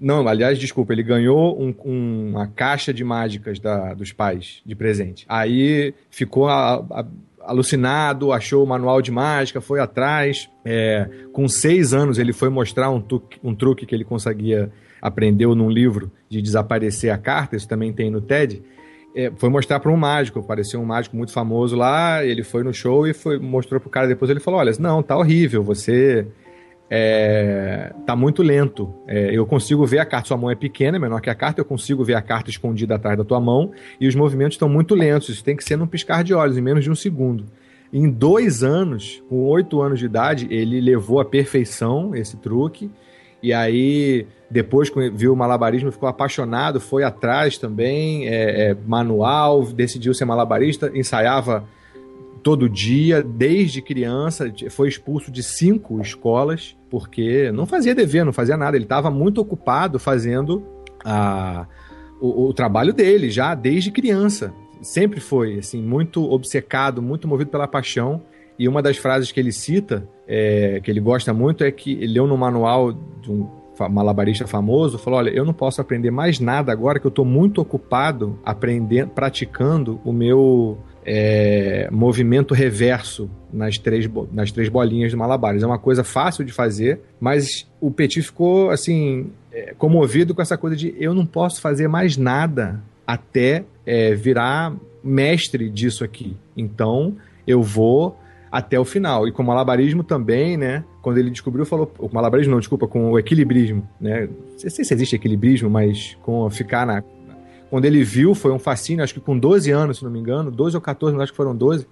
Speaker 7: Não, aliás, desculpa, ele ganhou um- um- uma caixa de mágicas da- dos pais de presente. Aí ficou a- a- alucinado, achou o manual de mágica, foi atrás. É, com seis anos, ele foi mostrar um, tuque- um truque que ele conseguia, aprendeu num livro de desaparecer a carta, isso também tem no TED. É, foi mostrar para um mágico, apareceu um mágico muito famoso lá, ele foi no show e foi, mostrou pro cara depois, ele falou, olha, não, tá horrível, você é, tá muito lento. É, eu consigo ver a carta, sua mão é pequena, é menor que a carta, eu consigo ver a carta escondida atrás da tua mão e os movimentos estão muito lentos. Isso tem que ser num piscar de olhos, em menos de um segundo. Em dois anos, com oito anos de idade, ele levou à perfeição esse truque. E aí, depois viu o malabarismo, ficou apaixonado, foi atrás também, é, é, manual, decidiu ser malabarista, ensaiava todo dia, desde criança, foi expulso de cinco escolas, porque não fazia dever, não fazia nada. Ele estava muito ocupado fazendo a, o, o trabalho dele, já desde criança. Sempre foi, assim, muito obcecado, muito movido pela paixão. E uma das frases que ele cita, é, que ele gosta muito, é que ele leu no manual de um malabarista famoso, falou, olha, eu não posso aprender mais nada agora que eu estou muito ocupado aprendendo, praticando o meu é, movimento reverso nas três, nas três bolinhas do malabares. É uma coisa fácil de fazer, mas o Petit ficou, assim, é, comovido com essa coisa de eu não posso fazer mais nada até é, virar mestre disso aqui. Então, eu vou até o final. E com o malabarismo também, né? Quando ele descobriu, falou. O malabarismo não, desculpa, com o equilibrismo, né? Não sei se existe equilibrismo, mas com ficar na. Quando ele viu, foi um fascínio, acho que com 12 anos, se não me engano, 12 ou 14, mas acho que foram 12.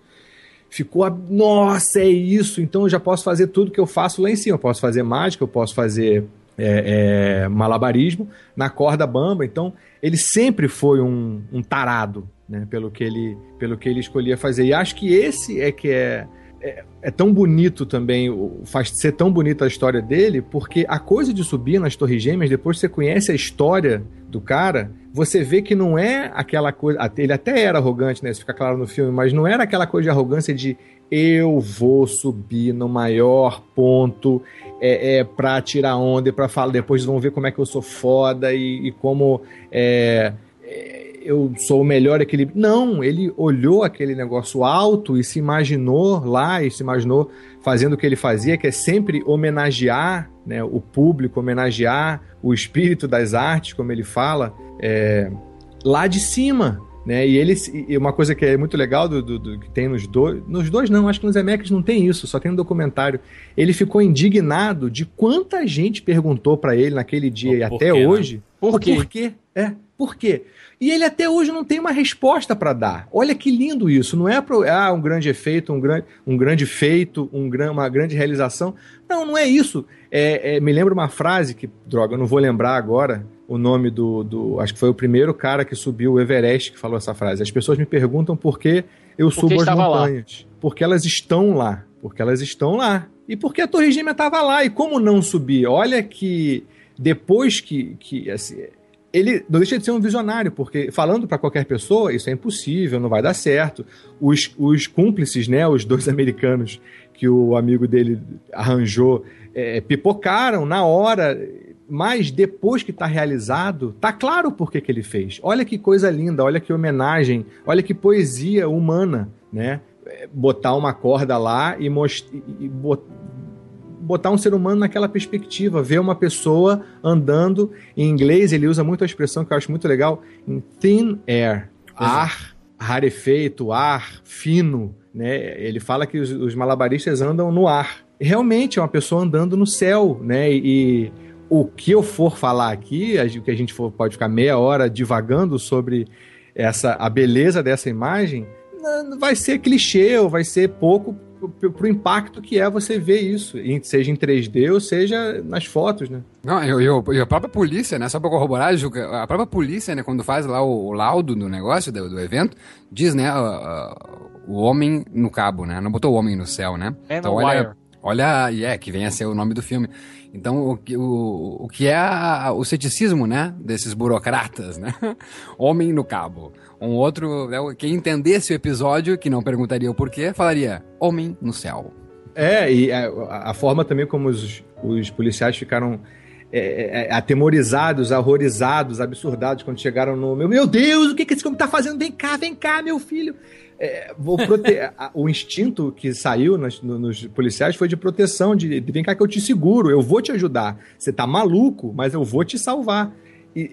Speaker 7: Ficou, a- nossa, é isso, então eu já posso fazer tudo que eu faço lá em cima. Eu posso fazer mágica, eu posso fazer é, é, malabarismo na corda bamba. Então, ele sempre foi um, um tarado, né? Pelo que, ele, pelo que ele escolhia fazer. E acho que esse é que é, é, é tão bonito também, faz ser tão bonita a história dele, porque a coisa de subir nas Torres Gêmeas, depois que você conhece a história do cara, você vê que não é aquela coisa. Ele até era arrogante, né? Isso fica claro no filme, mas não era aquela coisa de arrogância de eu vou subir no maior ponto é, é para tirar onda e para falar. Depois vão ver como é que eu sou foda e, e como é, eu sou o melhor equilíbrio. Não, ele olhou aquele negócio alto e se imaginou lá e se imaginou fazendo o que ele fazia, que é sempre homenagear né, o público, homenagear o espírito das artes, como ele fala, é, lá de cima. Né? E ele e uma coisa que é muito legal do, do- do que tem nos dois. Nos dois, não, acho que nos Zemeckis não tem isso, só tem um documentário. Ele ficou indignado de quanta gente perguntou pra ele naquele dia e
Speaker 5: Por
Speaker 7: até
Speaker 5: quê, né?
Speaker 7: hoje.
Speaker 6: Por
Speaker 7: o
Speaker 6: quê?
Speaker 7: porquê? É, por quê? E ele até hoje não tem uma resposta pra dar. Olha que lindo isso. Não é pro, ah, um grande efeito, um grande, um grande feito, um gran, uma grande realização. Não, não é isso. É, é, me lembra uma frase que, droga, eu não vou lembrar agora o nome do, do. Acho que foi o primeiro cara que subiu o Everest que falou essa frase. As pessoas me perguntam por que eu subo as
Speaker 6: estava lá.
Speaker 7: montanhas. Porque elas estão lá. Porque elas estão lá. E porque a Torre Gêmea estava lá. E como não subir? Olha que depois que. que assim, ele não deixa de ser um visionário, porque falando para qualquer pessoa, isso é impossível, não vai dar certo. Os, os cúmplices, né, os dois americanos que o amigo dele arranjou, é, pipocaram na hora. Mas depois que tá realizado, tá claro por que, que ele fez. Olha que coisa linda, olha que homenagem, olha que poesia humana, né? É, Botar uma corda lá e, most... e bot- botar um ser humano naquela perspectiva, ver uma pessoa andando. Em inglês, ele usa muito a expressão que eu acho muito legal, em thin air. Ar rarefeito, ar fino, né? Ele fala que os, os malabaristas andam no ar. Realmente é uma pessoa andando no céu, né? E o que eu for falar aqui, o que a gente for, pode ficar meia hora divagando sobre essa a beleza dessa imagem, vai ser clichê ou vai ser pouco pro, impacto que é você ver isso, seja em 3D ou seja nas fotos, né?
Speaker 8: Não, e, e- e a própria polícia, né? Só pra corroborar, Juca, a própria polícia, né, quando faz lá o, o laudo do negócio, do, do evento, diz, né, a- a- o homem no cabo, né? Não botou o homem no céu, né?
Speaker 6: É
Speaker 8: então
Speaker 6: no
Speaker 8: olha,
Speaker 6: wire.
Speaker 8: Olha, é, que vem a ser o nome do filme. Então, o, que- o, o que é a- o ceticismo, né, desses burocratas, né? Homem no cabo. Um outro, né, quem entendesse o episódio, que não perguntaria o porquê, falaria, homem no céu.
Speaker 7: É, e a, a forma também como os, os policiais ficaram é, é, atemorizados, horrorizados, absurdados quando chegaram no meu, meu Deus, o que, que esse homem tá fazendo? Vem cá, vem cá, meu filho. É, o instinto que saiu nos policiais foi de proteção, de, de vem cá que eu te seguro, eu vou te ajudar. Você tá maluco, mas eu vou te salvar. E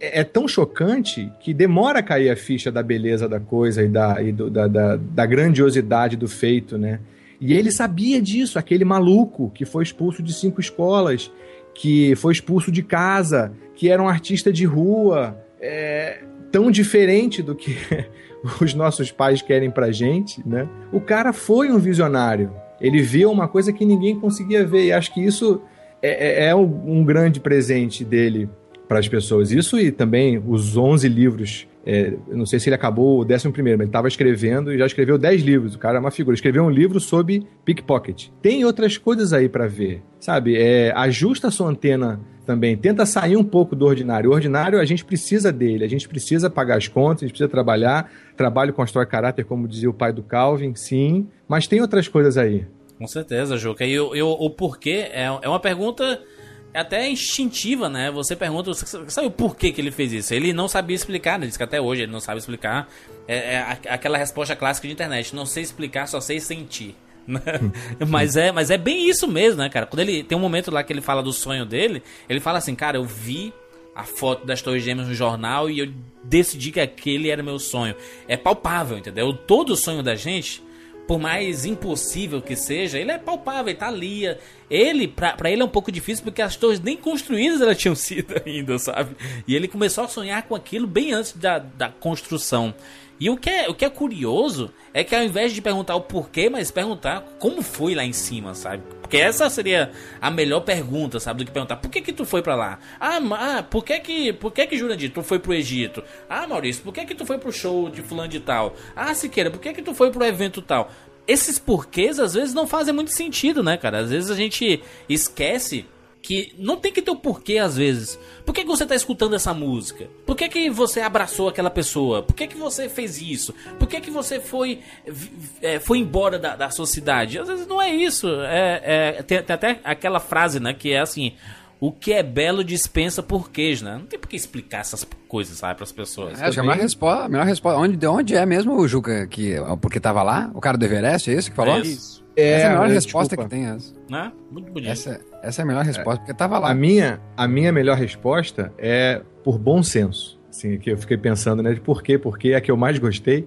Speaker 7: é, é tão chocante que demora a cair a ficha da beleza da coisa e da, e do- da, da, da grandiosidade do feito, né? E ele sabia disso, aquele maluco que foi expulso de cinco escolas, que foi expulso de casa, que era um artista de rua, é, tão diferente do que os nossos pais querem pra gente, né? O cara foi um visionário. Ele viu uma coisa que ninguém conseguia ver, e acho que isso é, é- é um, um grande presente dele para as pessoas. Isso e também os 11 livros. é, não sei se ele acabou o 11 primeiro, mas ele estava escrevendo e já escreveu 10 livros. O cara é uma figura. Escreveu um livro sobre pickpocket. Tem outras coisas aí para ver, sabe? É, ajusta a sua antena também. Tenta sair um pouco do ordinário. O ordinário, a gente precisa dele. A gente precisa pagar as contas, a gente precisa trabalhar. Trabalho constrói caráter, como dizia o pai do Calvin, sim. Mas tem outras coisas aí.
Speaker 5: Com certeza, Juca. E o, e o- porquê é, é uma pergunta até instintiva, né? Você pergunta, sabe o porquê que ele fez isso? Ele não sabia explicar, né? Diz que até hoje ele não sabe explicar. É, é aquela resposta clássica de internet: não sei explicar, só sei sentir. Né? mas, é, mas é bem isso mesmo, né, cara? Quando ele tem um momento lá que ele fala do sonho dele, ele fala assim, cara, eu vi a foto das Torres Gêmeas no jornal e eu decidi que aquele era meu sonho. É palpável, entendeu? Todo sonho da gente, por mais impossível que seja, ele é palpável, ele tá ali. Ele, pra, pra ele é um pouco difícil porque as torres nem construídas elas tinham sido ainda, sabe? E ele começou a sonhar com aquilo bem antes da, da construção. E o que, é, o que é curioso é que ao invés de perguntar o porquê, mas perguntar como foi lá em cima, sabe? Porque essa seria a melhor pergunta, sabe? Do que perguntar por que que tu foi pra lá? Ah, ah, por que que, por que que Jurandir, tu foi pro Egito? Ah, Maurício, por que que tu foi pro show de fulano de tal? Ah, Siqueira, por que que tu foi pro evento tal? Esses porquês às vezes não fazem muito sentido, né, cara? Às vezes a gente esquece que não tem que ter o porquê às vezes. Por que, que você tá escutando essa música? Por que, que você abraçou aquela pessoa? Por que, que você fez isso? Por que, que você foi, é, foi embora da, da sociedade? Às vezes não é isso. É, é- tem, tem até aquela frase, né, que é assim. O que é belo dispensa porquês, né? Não tem por que explicar essas coisas, sabe, pras pessoas.
Speaker 8: É, acho que a melhor resposta, a melhor resposta. Onde, de onde é mesmo o Juca que. Porque tava lá? O cara do Everest, é isso que falou?
Speaker 5: É isso.
Speaker 8: essa é a melhor
Speaker 7: é,
Speaker 8: resposta
Speaker 7: desculpa.
Speaker 8: que tem. Essa.
Speaker 5: Né? Muito bonito.
Speaker 8: Essa, essa é a melhor resposta, porque tava lá.
Speaker 7: A minha, a minha melhor resposta é por bom senso. Assim, que eu fiquei pensando, né? De por quê? Porque a que eu mais gostei,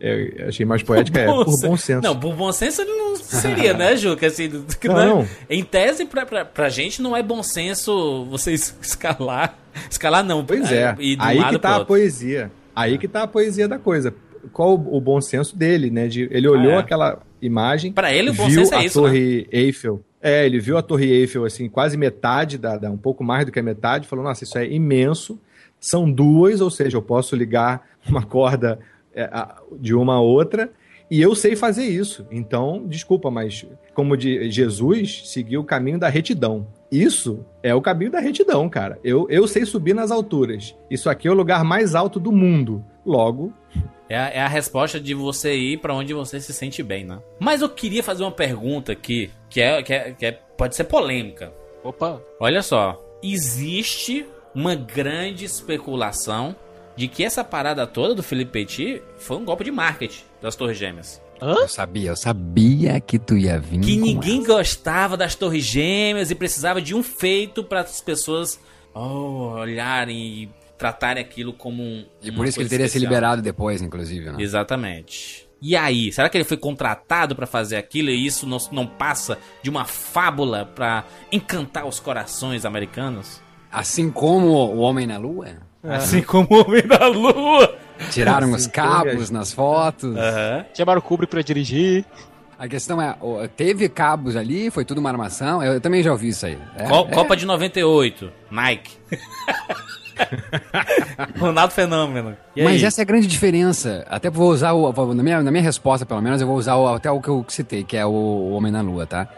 Speaker 7: é, achei mais poética, é por bom senso.
Speaker 5: Não, por bom senso ele não seria, né, Juca? Assim,
Speaker 7: Não,
Speaker 5: não é-
Speaker 7: não.
Speaker 5: Em tese, pra, pra, pra gente, não é bom senso você es- escalar. Escalar não.
Speaker 7: Pois é.
Speaker 5: De um
Speaker 7: Aí que tá a poesia. Aí que tá a poesia da coisa. Qual o, o bom senso dele, né? De, ele olhou
Speaker 5: Ah, é.
Speaker 7: aquela imagem.
Speaker 5: Pra ele, o bom senso é
Speaker 7: a
Speaker 5: isso, né?
Speaker 7: Torre Eiffel. É, ele viu a Torre Eiffel, assim, quase metade, da, da- um pouco mais do que a metade, falou: nossa, isso é imenso. São duas, ou seja, eu posso ligar uma corda é, a- de uma a outra. E eu sei fazer isso. Então, desculpa, mas como de Jesus seguiu o caminho da retidão. Isso é o caminho da retidão, cara. Eu, eu sei subir nas alturas. Isso aqui é o lugar mais alto do mundo. Logo,
Speaker 5: É a, é a resposta de você ir pra onde você se sente bem, né? Mas eu queria fazer uma pergunta aqui, que é, que é, que é- pode ser polêmica.
Speaker 6: Opa,
Speaker 5: Olha só, existe uma grande especulação de que essa parada toda do Felipe Petit foi um golpe de marketing das Torres Gêmeas.
Speaker 8: Eu sabia, eu sabia que tu ia vir.
Speaker 5: Que
Speaker 8: com
Speaker 5: ninguém
Speaker 8: essa.
Speaker 5: gostava das Torres Gêmeas e precisava de um feito para as pessoas oh, olharem e tratarem aquilo como um.
Speaker 8: E por isso que ele teria se
Speaker 5: especial.
Speaker 8: liberado depois, inclusive, né?
Speaker 5: Exatamente. E aí, será que ele foi contratado pra fazer aquilo e isso não, não passa de uma fábula pra encantar os corações americanos?
Speaker 8: Assim como o Homem na Lua.
Speaker 5: Assim como o Homem da Lua.
Speaker 8: Tiraram os
Speaker 7: Assim,
Speaker 8: cabos
Speaker 7: todas.
Speaker 8: nas fotos.
Speaker 5: Aham.
Speaker 6: Chamaram o Kubrick pra dirigir.
Speaker 8: A questão é, teve cabos ali, foi tudo uma armação. Eu, eu também já ouvi isso aí. É,
Speaker 5: Co-
Speaker 8: é.
Speaker 5: Copa de 98, Nike. Ronaldo Fenômeno. E
Speaker 8: Mas
Speaker 5: aí?
Speaker 8: essa é a grande diferença. Até vou usar o. Na minha, na minha resposta, pelo menos, eu vou usar o- até o que eu citei, que é o, o Homem na Lua, tá?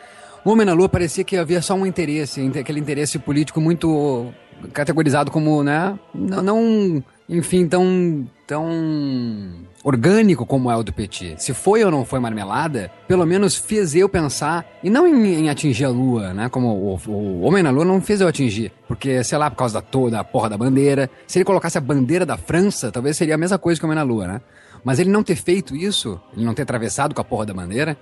Speaker 8: O Homem na Lua parecia que havia só um interesse, inte- aquele interesse político muito categorizado como, né? Não, não, enfim, tão. tão orgânico como é o do Petit. Se foi ou não foi marmelada, pelo menos fez eu pensar, e não em, em atingir a lua, né? Como o, o Homem na Lua não fez eu atingir. Porque, sei lá, por causa da toda a porra da bandeira. Se ele colocasse a bandeira da França, talvez seria a mesma coisa que o Homem na Lua, né? Mas ele não ter feito isso, ele não ter atravessado com a porra da bandeira,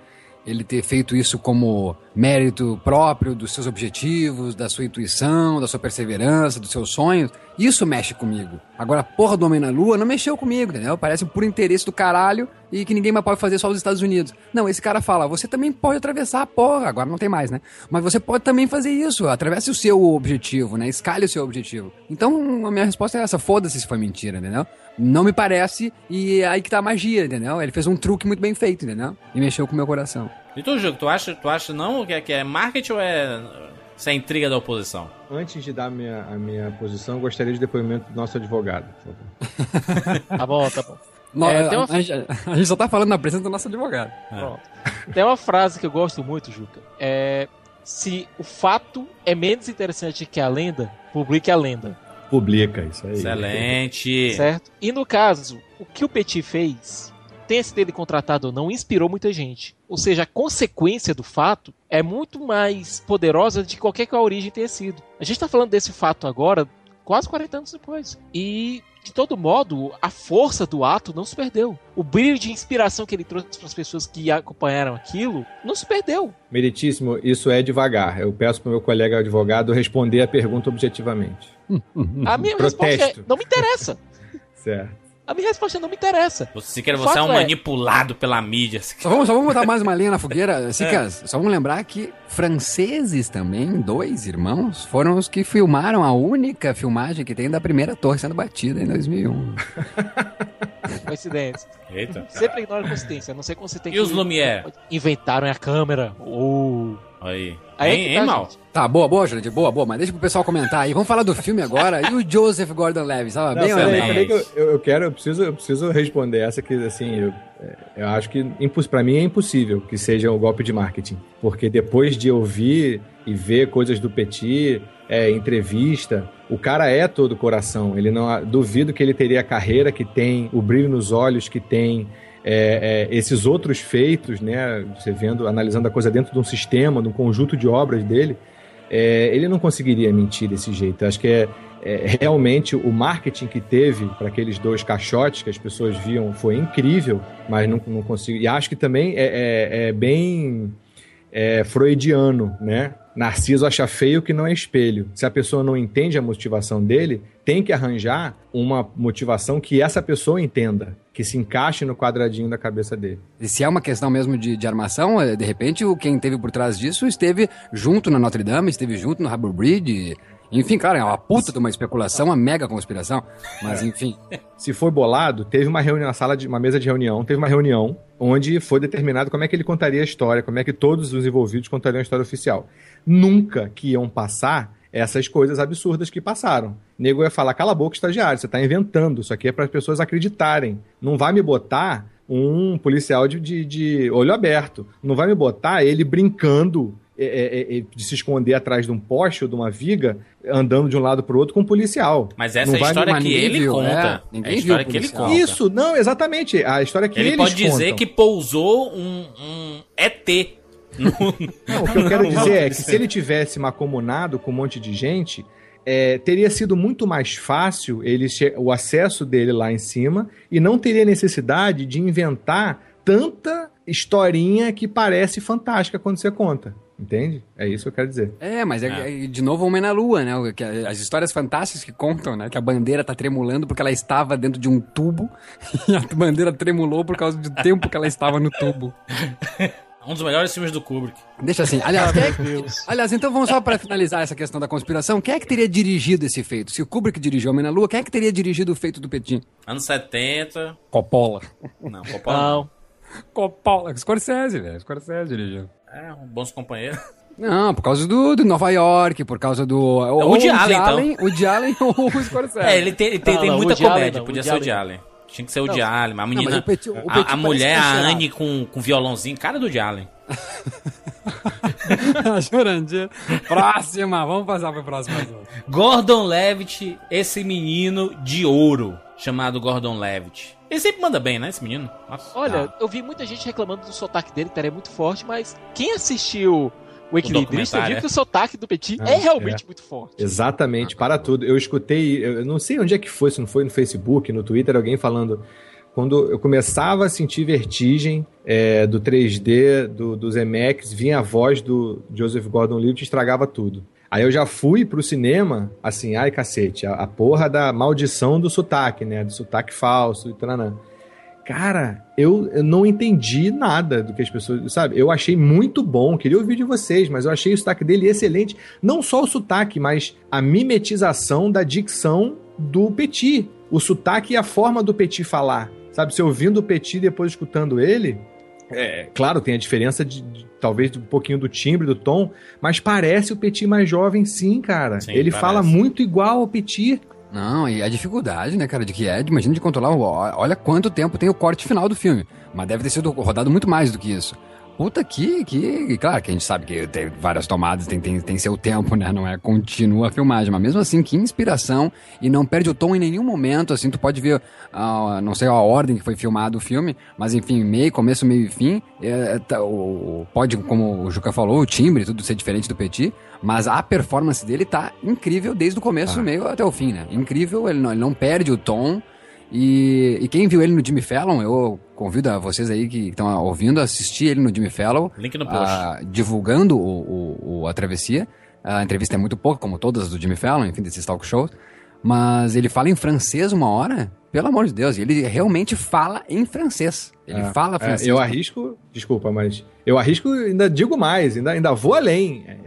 Speaker 8: ele ter feito isso como mérito próprio dos seus objetivos, da sua intuição, da sua perseverança, dos seus sonhos, isso mexe comigo. Agora, a porra do Homem na Lua não mexeu comigo, entendeu? Parece puro interesse do caralho e que ninguém mais pode fazer só os Estados Unidos. Não, esse cara fala, você também pode atravessar a porra, agora não tem mais, né? Mas você pode também fazer isso, atravesse o seu objetivo, né? Escalhe o seu objetivo. Então, a minha resposta é essa, foda-se se foi mentira, entendeu? Não me parece, e é aí que tá a magia, entendeu? Ele fez um truque muito bem feito, entendeu? E mexeu com o meu coração.
Speaker 5: E tu, Juco, tu acha, tu acha não que é, que é marketing ou é, isso é intriga da oposição?
Speaker 7: Antes de dar a minha, a minha posição, eu gostaria de depoimento do nosso advogado.
Speaker 6: Tá bom, tá bom.
Speaker 8: No-
Speaker 6: É, tem uma-
Speaker 8: a, gente, a gente só tá falando na presença do nosso advogado.
Speaker 6: Pronto. Tem uma frase que eu gosto muito, Juca. É. Se o fato é menos interessante que a lenda, publique a lenda.
Speaker 7: Publica isso aí.
Speaker 5: Excelente.
Speaker 6: Certo? E no caso, o que o Petit fez, tenha sido ele contratado ou não, inspirou muita gente. Ou seja, a consequência do fato é muito mais poderosa de qualquer que a origem tenha sido. A gente está falando desse fato agora, quase 40 anos depois. E, de todo modo, a força do ato não se perdeu. O brilho de inspiração que ele trouxe para as pessoas que acompanharam aquilo não se perdeu.
Speaker 7: Meritíssimo, isso é devagar. Eu peço para o meu colega advogado responder a pergunta objetivamente.
Speaker 6: A minha resposta é:
Speaker 7: Protesto.
Speaker 6: não me interessa.
Speaker 7: Certo.
Speaker 6: A minha resposta é: não me interessa.
Speaker 5: Você, quer, você é um
Speaker 6: é-
Speaker 5: manipulado pela mídia.
Speaker 8: Só vamos, só vamos botar mais uma linha na fogueira. Cicas, só vamos lembrar que franceses também, dois irmãos, foram os que filmaram a única filmagem que tem da primeira torre sendo batida em 2001.
Speaker 6: Coincidência.
Speaker 5: Eita.
Speaker 6: Sempre ignora a coincidência, a não ser quando você tem
Speaker 5: E os Lumière?
Speaker 6: Inventaram a câmera. Ou.
Speaker 5: Aí.
Speaker 6: Aí é
Speaker 5: hein, hein,
Speaker 6: tá,
Speaker 5: mal?
Speaker 6: gente.
Speaker 8: Tá, boa, boa, Jurandir, boa, boa. Mas deixa pro pessoal comentar aí. Vamos falar do filme agora. E o Joseph Gordon-Levitt, tava bem ou
Speaker 7: eu, eu- eu quero, eu preciso, eu preciso responder essa que, assim, eu, é, eu acho que pra mim é impossível que seja um golpe de marketing. Porque depois de ouvir e ver coisas do Petit, é, entrevista, o cara é todo coração. Ele não duvido que ele teria a carreira que tem, o brilho nos olhos que tem, é, é, esses outros feitos, né? Você vendo, analisando a coisa dentro de um sistema, de um conjunto de obras dele, é, ele não conseguiria mentir desse jeito. Eu acho que é, é, realmente o marketing que teve para aqueles dois caixotes que as pessoas viam foi incrível, mas não, não consigo. E acho que também é, é- é bem é, freudiano, né? Narciso acha feio que não é espelho. Se a pessoa não entende a motivação dele, tem que arranjar uma motivação que essa pessoa entenda, que se encaixe no quadradinho da cabeça dele.
Speaker 8: E se é uma questão mesmo de, de armação, eh, de repente o quem esteve por trás disso esteve junto na Notre Dame, esteve junto no Harbour Bridge. Enfim, claro, é uma puta de uma especulação, uma mega conspiração. Mas enfim.
Speaker 7: se foi bolado, teve uma reunião na sala de uma mesa de reunião, teve uma reunião onde foi determinado como é que ele contaria a história, como é que todos os envolvidos contariam a história oficial. Nunca que iam passar essas coisas absurdas que passaram. Nego ia falar, cala a boca, estagiário, você está inventando, isso aqui é para as pessoas acreditarem. Não vai me botar um policial de, de, de olho aberto. Não vai me botar ele brincando é, é, é, de se esconder atrás de um poste ou de uma viga, andando de um lado para o outro com um policial.
Speaker 5: Mas essa
Speaker 7: Não
Speaker 5: é a história que ele
Speaker 8: viu,
Speaker 5: conta.
Speaker 8: é.
Speaker 5: É a história
Speaker 8: o
Speaker 5: que ele conta.
Speaker 7: Isso, não, exatamente. A história que
Speaker 5: Ele
Speaker 7: eles
Speaker 5: pode dizer
Speaker 7: contam.
Speaker 5: que pousou um, um ET.
Speaker 7: Não, o que eu quero dizer é que se ele tivesse macomunado com um monte de gente, é, teria sido muito mais fácil ele o acesso dele lá em cima e não teria necessidade de inventar tanta historinha que parece fantástica quando você conta. Entende? É isso que eu quero dizer.
Speaker 8: É, mas é, é, de novo Homem na Lua, né? As histórias fantásticas que contam, né? Que a bandeira tá tremulando porque ela estava dentro de um tubo e a bandeira tremulou por causa do tempo que ela estava no tubo.
Speaker 5: Um dos melhores filmes do Kubrick.
Speaker 8: Deixa assim. Aliás, quem é que- aliás, então vamos só para finalizar essa questão da conspiração. Quem é que teria dirigido esse feito? Se o Kubrick dirigiu Homem na Lua, quem é que teria dirigido o feito do Petit?
Speaker 5: Anos 70.
Speaker 8: Coppola.
Speaker 5: Não, Coppola não.
Speaker 8: Coppola. Scorsese, velho. Scorsese dirigiu.
Speaker 5: É, um bons companheiros.
Speaker 8: Não, por causa do, do Nova York, por causa do. ou
Speaker 5: Woody
Speaker 8: o
Speaker 5: Allen, então.
Speaker 8: Allen, O de Allen ou o Scorsese.
Speaker 5: É, ele tem, ele tem,
Speaker 6: Não,
Speaker 5: tem
Speaker 6: não,
Speaker 5: muita
Speaker 6: Allen
Speaker 5: comédia.
Speaker 6: não,
Speaker 5: Podia
Speaker 6: Woody
Speaker 5: ser o
Speaker 6: Allen
Speaker 5: de. Allen. Tinha que ser o
Speaker 6: Não,
Speaker 5: de Allen. A menina.
Speaker 8: mas o Petit- o
Speaker 5: a-
Speaker 8: Petit
Speaker 5: a, mulher,
Speaker 8: parece
Speaker 5: a. Anne com, com violãozinho, cara do de Allen.
Speaker 8: Jurandir. Próxima, vamos passar pro próximo assunto.
Speaker 5: Gordon Levitt, esse menino de ouro, chamado Gordon Levitt. Ele sempre manda bem, né, esse menino? Nossa.
Speaker 6: Olha,
Speaker 5: Ah.
Speaker 6: eu vi muita gente reclamando do sotaque dele, que era muito forte, mas quem assistiu o viu
Speaker 5: é?
Speaker 6: que o sotaque do Petit
Speaker 7: Ah,
Speaker 6: é realmente
Speaker 7: é.
Speaker 6: muito forte.
Speaker 7: Exatamente, para tudo. Eu escutei, eu não sei onde é que foi, se não foi no Facebook, no Twitter, alguém falando. Quando eu começava a sentir vertigem é, do 3D, do, dos Emacs, vinha a voz do Joseph Gordon-Levitt e estragava tudo. Aí eu já fui pro cinema, assim, ai cacete, a, a porra da maldição do sotaque, né? Do sotaque falso e tranã. Cara, eu, eu não entendi nada do que as pessoas. Sabe? Eu achei muito bom, queria ouvir de vocês, mas eu achei o sotaque dele excelente. Não só o sotaque, mas a mimetização da dicção do Petit. O sotaque e a forma do Petit falar. Sabe? Se ouvindo o Petit e depois escutando ele. É, claro, tem a diferença de, de- talvez um pouquinho do timbre, do tom, mas parece o Petit mais jovem, sim, cara.
Speaker 5: Sim,
Speaker 7: ele
Speaker 5: parece.
Speaker 7: fala muito igual ao Petit.
Speaker 8: Não, e a dificuldade, né, cara, de que é, imagina de controlar, olha quanto tempo tem o corte final do filme. Mas deve ter sido rodado muito mais do que isso. Puta que, que, claro que a gente sabe que tem várias tomadas, tem, tem, tem seu tempo, né, não é contínua a filmagem, mas mesmo assim, que inspiração, e não perde o tom em nenhum momento, assim, tu pode ver, ah, não sei a ordem que foi filmado o filme, mas enfim, meio, começo, meio e fim, é, tá, o, o- pode, como o Juca falou, o timbre, tudo ser diferente do Petit, mas a performance dele tá incrível desde o começo,
Speaker 7: Ah.
Speaker 8: meio até o fim, né? Incrível, ele não, ele não perde o tom. E, e quem viu ele no Jimmy Fallon, eu convido a vocês aí que estão ouvindo a assistir ele no Jimmy Fallon,
Speaker 5: Link no post.
Speaker 8: ah, divulgando o, o- o- a travessia. A entrevista é muito pouca, como todas do Jimmy Fallon, enfim, desses talk shows. Mas ele fala em francês uma hora, pelo amor de Deus, ele realmente fala em francês. Ele
Speaker 7: É,
Speaker 8: fala
Speaker 7: é,
Speaker 8: francês.
Speaker 7: eu arrisco, desculpa, mas eu arrisco, ainda digo mais, ainda, ainda vou além. É,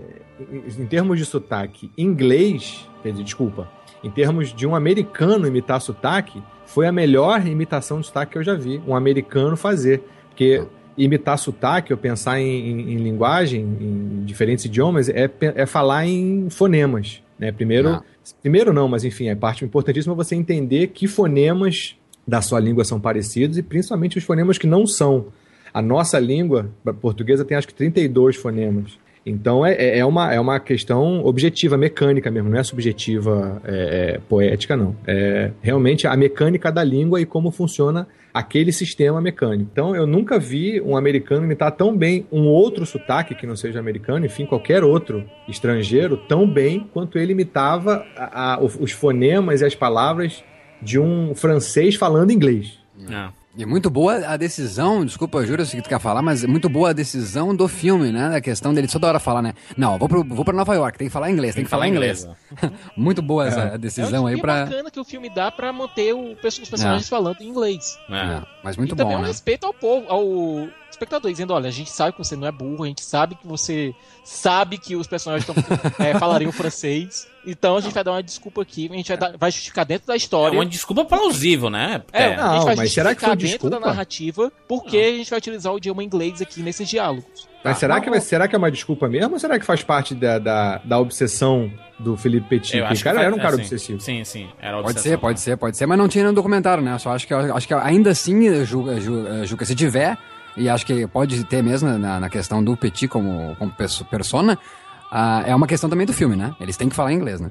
Speaker 7: em, em termos de sotaque inglês, quer dizer, desculpa, em termos de um americano imitar sotaque, foi a melhor imitação de sotaque que eu já vi, um americano fazer. Porque imitar sotaque, ou pensar em, em- em linguagem, em diferentes idiomas, é, é falar em fonemas. Né? Primeiro,
Speaker 8: Não.
Speaker 7: primeiro não, mas enfim, a parte importantíssima é você entender que fonemas da sua língua são parecidos e principalmente os fonemas que não são. A nossa língua a portuguesa tem acho que 32 fonemas. Então é, é- é uma, é uma questão objetiva, mecânica mesmo, não é subjetiva é, é, poética, não. É realmente a mecânica da língua e como funciona aquele sistema mecânico. Então eu nunca vi um americano imitar tão bem um outro sotaque que não seja americano, enfim, qualquer outro estrangeiro, tão bem quanto ele imitava a- a- os fonemas e as palavras de um francês falando inglês.
Speaker 5: É.
Speaker 8: E muito boa a decisão, desculpa, Júlio, se tu quer falar, mas é muito boa a decisão do filme, né? A questão dele toda hora falar, né? Não, vou, pro, vou pra Nova York, tem que falar inglês, tem, que falar inglês. muito boa essa
Speaker 6: É
Speaker 8: decisão
Speaker 6: um
Speaker 8: aí pra.
Speaker 6: bacana que o filme dá pra manter o, os personagens falando em inglês.
Speaker 5: É.
Speaker 8: É, mas muito
Speaker 6: e também
Speaker 8: bom,
Speaker 6: um
Speaker 8: né?
Speaker 6: respeito ao povo, ao espectador, dizendo, olha, a gente sabe que você não é burro, a gente sabe que você sabe que os personagens tão, é, falariam francês, então a gente vai dar uma desculpa aqui, a gente vai, dar- vai justificar dentro da
Speaker 5: É
Speaker 6: história.
Speaker 5: uma desculpa plausível, né?
Speaker 6: É,
Speaker 5: É.
Speaker 6: a gente vai
Speaker 7: mas será que foi
Speaker 6: dentro da
Speaker 7: desculpa?
Speaker 6: narrativa porque a gente vai utilizar o idioma inglês aqui nesses diálogos.
Speaker 7: Mas
Speaker 6: Tá?
Speaker 7: será, que vai, será que é uma desculpa mesmo ou será que faz parte da, da, da obsessão do Felipe Petit? O cara
Speaker 5: que
Speaker 7: era um
Speaker 5: faz-
Speaker 7: cara
Speaker 5: é,
Speaker 7: obsessivo.
Speaker 5: Sim, sim. Era
Speaker 8: Pode ser, pode ser, pode ser, mas não tinha no documentário, né? Só acho que, acho que ainda assim, Ju- Ju- Juca, se tiver, e acho que pode ter mesmo na, na questão do Petit como, como perso- persona, ah, é uma questão também do filme, né? Eles têm que falar inglês, né?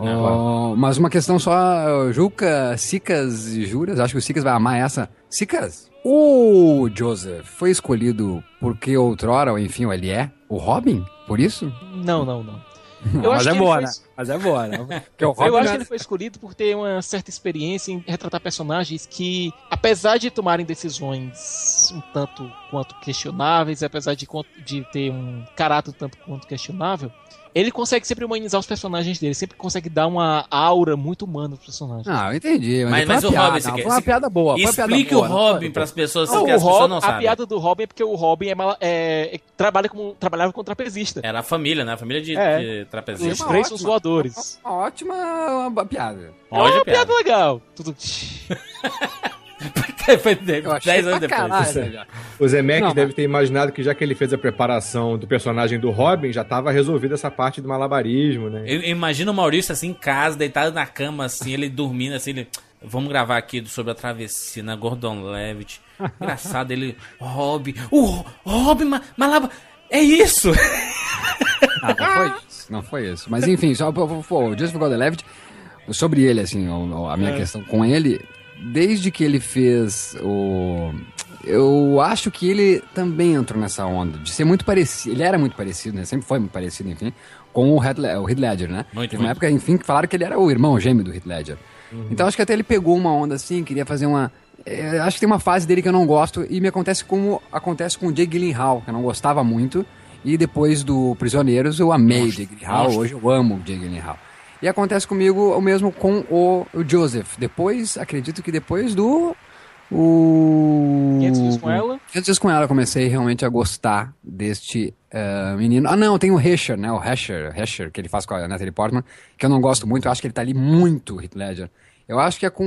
Speaker 8: Oh, mas uma questão só, Juca, Sicas e Juras, acho que o Sicas vai amar essa. Sicas, o Joseph foi escolhido porque outrora, ou enfim, ele é o Robin? Por isso?
Speaker 6: Não, não, não.
Speaker 8: Mas é
Speaker 6: que ele
Speaker 8: boa,
Speaker 6: foi-
Speaker 8: né? Mas é boa, né? Porque o
Speaker 6: Eu
Speaker 8: Robin
Speaker 6: acho
Speaker 8: não
Speaker 6: que
Speaker 8: é-
Speaker 6: ele foi escolhido por ter uma certa experiência em retratar personagens que, apesar de tomarem decisões um tanto quanto questionáveis, apesar de, de ter um caráter tanto quanto questionável, ele consegue sempre humanizar os personagens dele, sempre consegue dar uma aura muito humana pros personagens.
Speaker 8: Não, eu entendi. Mas,
Speaker 5: Mas-
Speaker 8: foi
Speaker 5: mas
Speaker 8: uma
Speaker 5: o
Speaker 8: piada,
Speaker 5: Robin, você
Speaker 8: não,
Speaker 5: quer-
Speaker 8: foi uma piada boa. uma
Speaker 5: Explique
Speaker 8: boa,
Speaker 5: o
Speaker 8: não
Speaker 5: Robin
Speaker 8: foi?
Speaker 5: para as pessoas,
Speaker 6: Não,
Speaker 5: que as pessoas
Speaker 6: Rob-
Speaker 5: não
Speaker 6: a
Speaker 5: sabem.
Speaker 6: piada do Robin é porque o Robin é, é- é- trabalha como, trabalhava como trapezista.
Speaker 5: Era a família, né? A família de,
Speaker 6: É.
Speaker 5: de
Speaker 6: Os
Speaker 5: trapezistas.
Speaker 8: uma
Speaker 6: três são
Speaker 8: ótima-
Speaker 6: voadores.
Speaker 8: Uma ótima uma piada.
Speaker 6: É uma
Speaker 5: a piada.
Speaker 6: piada legal. Tudo...
Speaker 5: Foi
Speaker 8: Eu achei
Speaker 5: 10 anos depois.
Speaker 8: caralho, né.
Speaker 7: O Zemeck
Speaker 8: Não,
Speaker 7: deve ter imaginado que já que ele fez a preparação do personagem do Robin, já tava resolvida essa parte do malabarismo, né?
Speaker 5: Eu imagino o Maurício assim em casa, deitado na cama, assim, ele dormindo, assim, ele. Vamos gravar aqui sobre a travessia na Gordon Levitt. Engraçado, ele. Rob. O Rob Ma- Malaba. É isso!
Speaker 8: Ah, não foi isso. Não foi isso. Mas enfim, só pô, pô, o Joseph Gordon-Levitt, sobre ele, assim, a minha questão com ele, desde que ele fez o... Eu acho que ele também entrou nessa onda de ser muito parecido. Ele era muito parecido, né? Sempre foi muito parecido, enfim, com o Heath, o Heath Ledger, né?
Speaker 5: Muito,
Speaker 8: Teve uma época, enfim, que falaram que ele era o irmão gêmeo do Heath Ledger. Então acho que até ele pegou uma onda assim, queria fazer uma. eh, acho que tem uma fase dele que eu não gosto e me acontece como acontece com o Jake Gyllenhaal, que eu não gostava muito. E depois do Prisioneiros eu amei o Jake Gyllenhaal, hoje eu amo o Jake Gyllenhaal. E acontece comigo o mesmo com o, o Joseph. Depois, acredito que depois do. O.
Speaker 6: 500 dias com ela.
Speaker 8: 500 dias com ela, comecei realmente a gostar deste eh, menino. Ah, não, tem o Hesher, né? O Hesher, Hesher, que ele faz com a Natalie Portman, que eu não gosto muito, eu acho que ele tá ali muito, Heath Ledger. Eu acho que é com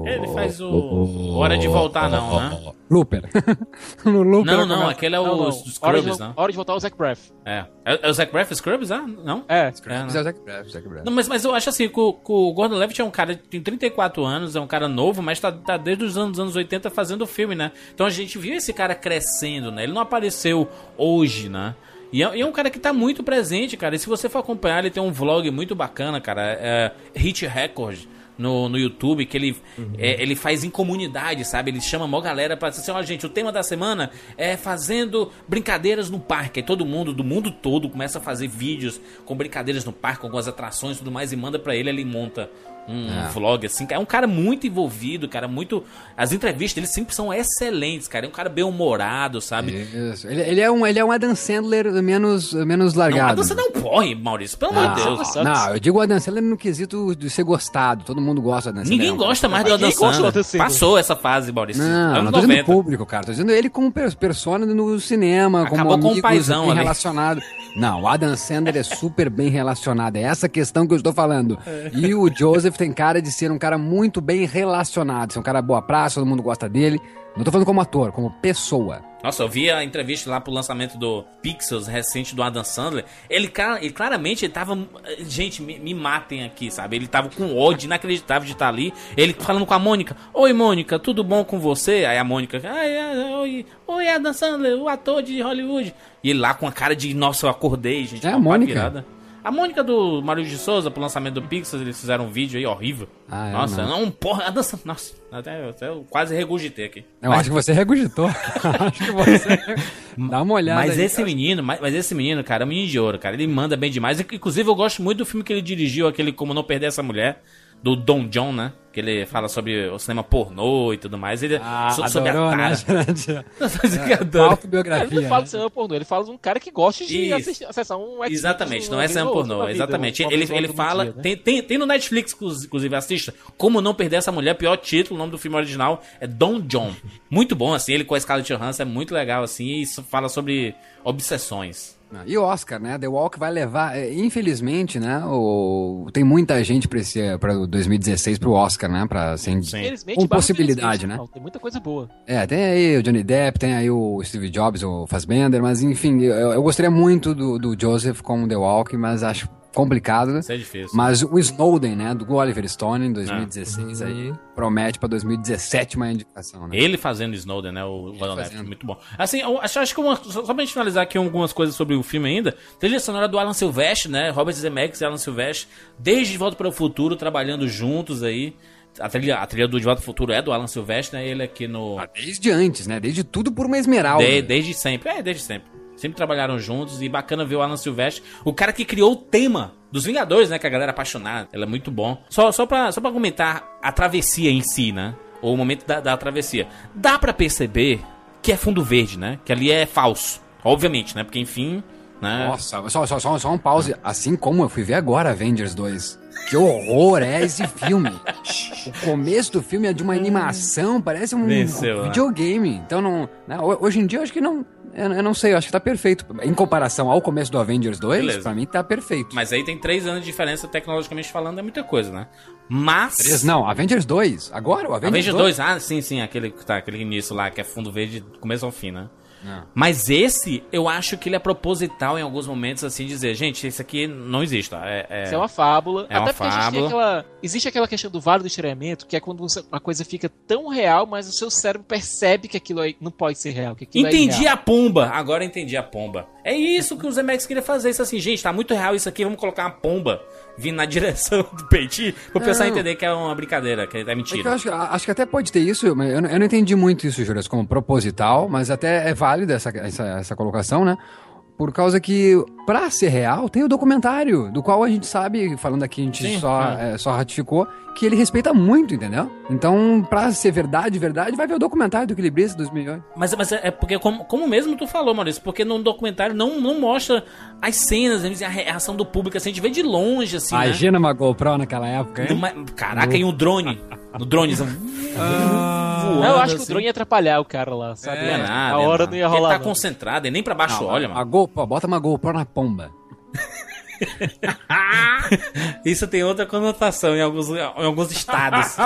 Speaker 8: o.
Speaker 5: Ele faz o. Hora de voltar, não, né?
Speaker 8: Looper. no Looper.
Speaker 5: Não,
Speaker 8: eu
Speaker 5: não, aquele é
Speaker 6: Não,
Speaker 5: o
Speaker 6: não.
Speaker 5: dos
Speaker 6: Hora,
Speaker 5: Scrubs,
Speaker 6: de,
Speaker 5: não?
Speaker 6: hora de voltar ao Zac Braff.
Speaker 5: É. É, é o Zac Braff Scrubs, ah? Não?
Speaker 6: É.
Speaker 5: É, né?
Speaker 8: Mas é o Zac Braff, Zac Braff.
Speaker 5: Não, mas, mas eu acho assim, que o, que o Gordon Levitt é um cara que tem 34 anos, é um cara novo, mas tá, tá desde os anos, anos 80 fazendo filme, né? Então a gente viu esse cara crescendo, né? Ele não apareceu hoje, né? E é, e é um cara que tá muito presente, cara. E se você for acompanhar, ele tem um vlog muito bacana, cara. É Hit Record no, no YouTube, que ele, é, ele faz em comunidade, sabe? Ele chama a maior galera pra dizer assim, ó, gente, o tema da semana é fazendo brincadeiras no parque. Aí todo mundo, do mundo todo, começa a fazer vídeos com brincadeiras no parque, com algumas atrações e tudo mais, e manda pra ele, ele monta um vlog, assim. É um cara muito envolvido, cara, muito... As entrevistas dele sempre são excelentes, cara. É um cara bem-humorado, sabe?
Speaker 8: Isso. Ele, ele é um, ele é um Adam Sandler menos, menos
Speaker 5: Não, a
Speaker 8: largado.
Speaker 5: dança não porre, Maurício, pelo amor de Deus.
Speaker 8: Não, não, eu digo o Adam Sandler no quesito de ser gostado. Todo mundo gosta do Adam Sandler.
Speaker 5: Ninguém
Speaker 8: É um-
Speaker 5: gosta mais do Adam
Speaker 6: Ninguém gosta do
Speaker 5: Sandler.
Speaker 6: Adam Sandler.
Speaker 5: Passou essa fase, Maurício.
Speaker 8: Não, não tô dizendo
Speaker 5: 90.
Speaker 8: público, cara. Tô dizendo ele como per- persona no cinema,
Speaker 5: Acabou
Speaker 8: como
Speaker 5: com o paizão
Speaker 8: bem relacionado. Não, Adam Sandler é super bem relacionado. É essa questão que eu estou falando. E o Joseph tem cara de ser um cara muito bem relacionado. Ser um cara boa praça, todo mundo gosta dele. Não tô falando como ator, como pessoa.
Speaker 5: Nossa, eu vi a entrevista lá pro lançamento do Pixels recente do Adam Sandler. Ele, ele claramente ele tava. Gente, me, me matem aqui, sabe? Ele tava com ódio inacreditável de estar ali. Ele falando com a Mônica: Oi, Mônica, tudo bom com você? Aí a Mônica: Ai, ai, oi, oi, Adam Sandler, o ator de Hollywood. E ele lá com a cara de: Nossa, eu acordei, gente.
Speaker 8: É a Mônica.
Speaker 5: virada. A Mônica do Mário de Souza, pro lançamento do Pixels, eles fizeram um vídeo aí horrível.
Speaker 8: Ah, é,
Speaker 5: Nossa,
Speaker 8: não.
Speaker 5: não, porra, Adam Sandler. Nossa, até, até eu quase regurgitei aqui.
Speaker 8: Eu acho que você regurgitou. acho que você. Dá uma olhada.
Speaker 5: Mas
Speaker 8: aí.
Speaker 5: esse menino, mas, mas esse menino, cara, é um menino de ouro, cara. Ele manda bem demais. Inclusive, eu gosto muito do filme que ele dirigiu, aquele Como Não Perder Essa Mulher, do Don John, né? Que ele fala sobre o cinema pornô e tudo mais. Ele,
Speaker 8: Ah,
Speaker 5: so- sobre
Speaker 8: adorou,
Speaker 5: a
Speaker 8: né,
Speaker 5: tara.
Speaker 8: gente?
Speaker 5: Que adoro.
Speaker 6: Ele
Speaker 8: Autobiografia.
Speaker 6: não fala
Speaker 8: né?
Speaker 6: de cinema pornô, ele fala de um cara que gosta de assistir, acessar um
Speaker 5: Exatamente, não é cinema pornô,
Speaker 6: vida,
Speaker 5: exatamente.
Speaker 6: uma
Speaker 5: Ele, ele fala.
Speaker 6: dia, né?
Speaker 5: tem, tem, tem no Netflix, inclusive, assista. Como não perder essa mulher, pior título, o nome do filme original é Don John. Muito bom, assim, ele com a Scarlett Johansson é muito legal, assim, e isso fala sobre obsessões.
Speaker 8: Não, E o Oscar, né? The Walk vai levar, é, infelizmente, né? O, tem muita gente para esse para 2016 pro Oscar, né? Para sem
Speaker 5: Sim.
Speaker 6: Infelizmente,
Speaker 8: com possibilidade, né?
Speaker 6: não, Tem muita coisa boa.
Speaker 8: É, tem aí o Johnny Depp, tem aí o Steve Jobs, o Fassbender, mas enfim, eu, eu gostaria muito do, do Joseph com The Walk, mas acho complicado.
Speaker 5: Isso é difícil.
Speaker 8: Mas o Snowden, né, do Oliver Stone em 2016 aí, promete pra 2017 uma indicação, né?
Speaker 5: Ele fazendo Snowden, né? O
Speaker 8: fazendo.
Speaker 5: muito bom. Assim, eu acho, acho que uma, só só pra gente finalizar aqui algumas coisas sobre o filme ainda. Trilha sonora do Alan Silvestre, né? Robert Zemeckis e Alan Silvestre, desde De Volta para o Futuro, trabalhando juntos aí. A trilha, a trilha do De Volta para o Futuro é do Alan Silvestre, né? Ele aqui no...
Speaker 8: Ah, Desde antes, né? Desde tudo por uma esmeralda.
Speaker 5: De- desde sempre. É, desde sempre. Sempre trabalharam juntos e bacana ver o Alan Silvestre, o cara que criou o tema dos Vingadores, né? Que a galera é apaixonada. Ela é muito bom. Só, só, pra, só pra comentar a travessia em si, né? Ou o momento da, da travessia. Dá para perceber que é fundo verde, né? Que ali é falso. Obviamente, né? Porque, enfim, né?
Speaker 8: Nossa, só, só, só, só um pause. Assim como eu fui ver agora Avengers 2. Que horror é esse filme? O começo do filme é de uma animação, parece um
Speaker 5: Venceu, né?
Speaker 8: videogame. Então não. né, ho- Hoje em dia eu acho que não. Eu, eu não sei, eu acho que tá perfeito. Em comparação ao começo do Avengers 2,
Speaker 5: Beleza.
Speaker 8: pra mim tá perfeito.
Speaker 5: Mas aí tem três anos de diferença, tecnologicamente falando, é muita coisa, né? Mas.
Speaker 8: Três, não, Avengers 2. Agora o Avengers,
Speaker 5: Avengers 2, ah, sim, sim, aquele, tá, aquele início lá que é fundo verde começo ao fim, né?
Speaker 8: Não.
Speaker 5: Mas esse, eu acho que ele é proposital em alguns momentos, assim, dizer, gente, esse aqui não existe, tá? É, é-
Speaker 6: Isso é uma fábula.
Speaker 5: É uma
Speaker 6: Até porque a gente tem
Speaker 5: fábula.
Speaker 6: aquela. Existe aquela questão do vale do estranhamento, que é quando você- uma coisa fica tão real, mas o seu cérebro percebe que aquilo aí não pode ser real. Que aquilo é
Speaker 5: Entendi
Speaker 6: irreal.
Speaker 5: a pomba, agora entendi a pomba. É isso que o Zemex queria fazer, isso assim, gente, tá muito real isso aqui, vamos colocar uma pomba vindo na direção do Peitinho pro pessoal entender que é uma brincadeira, que é
Speaker 8: É
Speaker 5: mentira.
Speaker 8: acho, acho que até pode ter isso, mas eu, não- eu não entendi muito isso, Júlio, como proposital, mas até é válida essa, essa, essa colocação, né? Por causa que, pra ser real, tem o documentário, do qual a gente sabe, falando aqui, a gente
Speaker 5: Sim,
Speaker 8: só, é, só ratificou, que ele respeita muito, entendeu? Então, pra ser verdade, verdade, vai ver o documentário do Equilibrista 2008.
Speaker 5: Mas, mas é é porque, como, como mesmo tu falou, Maurício, porque no documentário não, não mostra as cenas, a reação do público, assim, a gente vê de longe, assim, né?
Speaker 8: Imagina uma GoPro naquela época, hein?
Speaker 5: Numa- Caraca, e um drone. No drone, assim, voando,
Speaker 6: Não, eu acho que o
Speaker 5: assim.
Speaker 6: drone ia atrapalhar o cara lá, sabe?
Speaker 5: Não é nada.
Speaker 6: a
Speaker 5: é
Speaker 6: hora
Speaker 5: nada.
Speaker 6: não ia rolar.
Speaker 5: Ele tá
Speaker 6: não.
Speaker 5: concentrado, ele nem pra baixo
Speaker 8: Não,
Speaker 5: olha,
Speaker 8: a
Speaker 5: mano.
Speaker 8: GoPro, bota uma GoPro na pomba.
Speaker 5: Isso tem outra conotação em alguns, em alguns estados.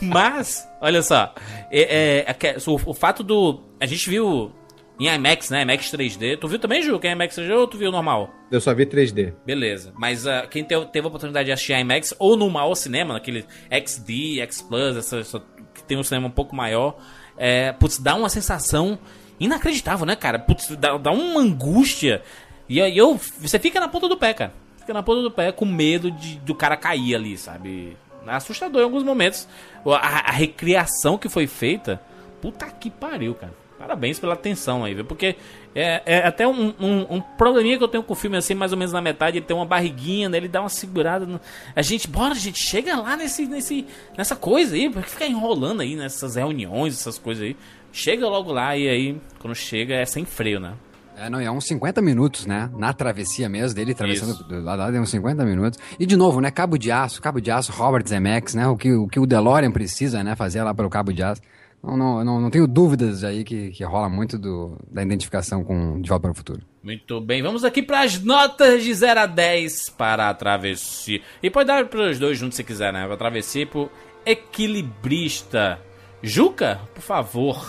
Speaker 5: Mas, olha só, é, é, é o, o fato do. A gente viu em IMAX, né? IMAX 3D. Tu viu também, Ju, que é IMAX 3D ou tu viu normal?
Speaker 7: Eu só vi 3D.
Speaker 5: Beleza. Mas ah, quem teve, teve a oportunidade de assistir IMAX ou no maior cinema, naquele XD, X Plus, essa, essa- que tem um cinema um pouco maior, é, putz, dá uma sensação inacreditável, né, cara? Putz, dá, dá uma angústia. E aí eu, você fica na ponta do pé, cara. Fica na ponta do pé com medo de, do cara cair ali, sabe? É assustador em alguns momentos. A, a recriação que foi feita, puta que pariu, cara. Parabéns pela atenção aí, viu? Porque é, é até um, um, um probleminha que eu tenho com o filme, assim, mais ou menos na metade, ele tem uma barriguinha, né? ele dá uma segurada. No... A gente, bora, gente, chega lá nesse, nesse, nessa coisa aí, porque ficar enrolando aí nessas reuniões, essas coisas aí. Chega logo lá e aí, quando chega, é sem freio, né?
Speaker 8: É, não, é uns 50 minutos, né? Na travessia mesmo, dele atravessando do lado lá, é uns 50 minutos. E de novo, né? Cabo de aço, cabo de aço, Robert Zemeckis, né? O que, o que o DeLorean precisa, né? Fazer lá pelo cabo de aço. Não, não, não, não tenho dúvidas aí que, que rola muito do, da identificação com De Volta para o Futuro.
Speaker 5: Muito bem, vamos aqui para as notas de 0 a 10 para a travessia. E pode dar para os dois juntos se quiser, né? Para a travessia e pro equilibrista. Juca, por favor.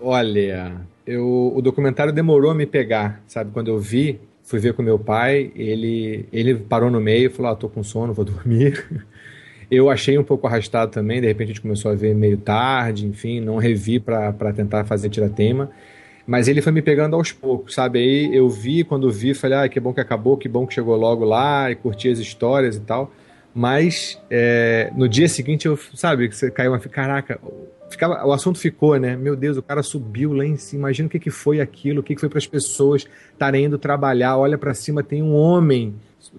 Speaker 7: Olha, eu, o documentário demorou a me pegar, sabe? Quando eu vi, fui ver com meu pai, ele, ele parou no meio e falou: ah, tô com sono, vou dormir. Eu achei um pouco arrastado também, de repente a gente começou a ver meio tarde, enfim, não revi para tentar fazer tiratema. Mas ele foi me pegando aos poucos, sabe? Aí eu vi, quando vi, falei, ah, que bom que acabou, que bom que chegou logo lá, e curti as histórias e tal. Mas é, no dia seguinte, eu, sabe, você caiu uma. Caraca, ficava, o assunto ficou, né? Meu Deus, o cara subiu lá em cima. Imagina o que, que foi aquilo, o que, que foi para as pessoas estarem indo trabalhar. Olha para cima, tem um homem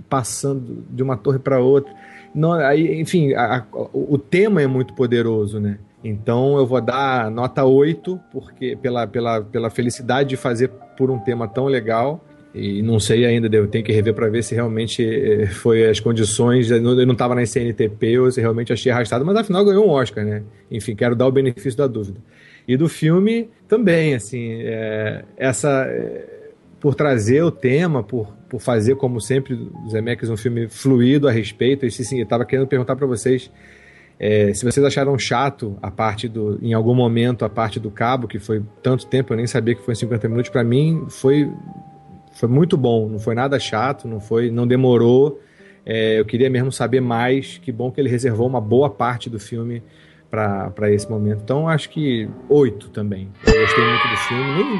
Speaker 7: passando de uma torre para outra. Não, aí, enfim, a- a- o o tema é muito poderoso, né? Então eu vou dar nota 8, porque pela, pela, pela felicidade de fazer por um tema tão legal. E não sei ainda, eu tenho que rever para ver se realmente eh, foi as condições. Eu não estava na CNTP ou se realmente achei arrastado, mas afinal ganhou um Oscar, né? Enfim, quero dar o benefício da dúvida. E do filme também, assim, é, essa. é, por trazer o tema, por, por fazer, como sempre, o Zemeckis um filme fluido a respeito. E sim, eu estava querendo perguntar para vocês é, se vocês acharam chato a parte do, em algum momento, a parte do cabo, que foi tanto tempo, eu nem sabia que foi 50 minutos. Para mim, foi, foi muito bom. Não foi nada chato, não foi, não demorou. É, eu queria mesmo saber mais. Que bom que ele reservou uma boa parte do filme para esse momento. Então, acho que oito também. Eu gostei muito do filme. Nem,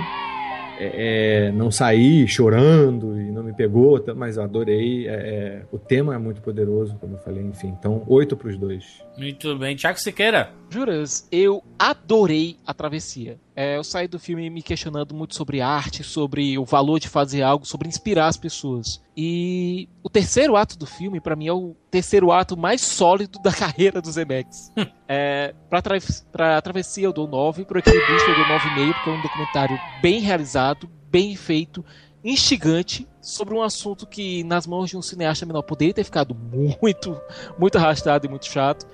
Speaker 7: é, é, não saí chorando. E não, me pegou, tá, mas eu adorei. É, é, o tema é muito poderoso, como eu falei, enfim. Então, oito pros dois.
Speaker 5: Muito bem. Tiago Siqueira.
Speaker 6: Juras, eu adorei a travessia. É, eu saí do filme me questionando muito sobre arte, sobre o valor de fazer algo, sobre inspirar as pessoas. E o terceiro ato do filme, para mim, é o terceiro ato mais sólido da carreira do Zemeckis. é, pra, tra pra travessia eu dou 9, pro equilibrista eu dou 9,5, porque é um documentário bem realizado, bem feito, instigante sobre um assunto que nas mãos de um cineasta menor poderia ter ficado muito, muito arrastado e muito chato,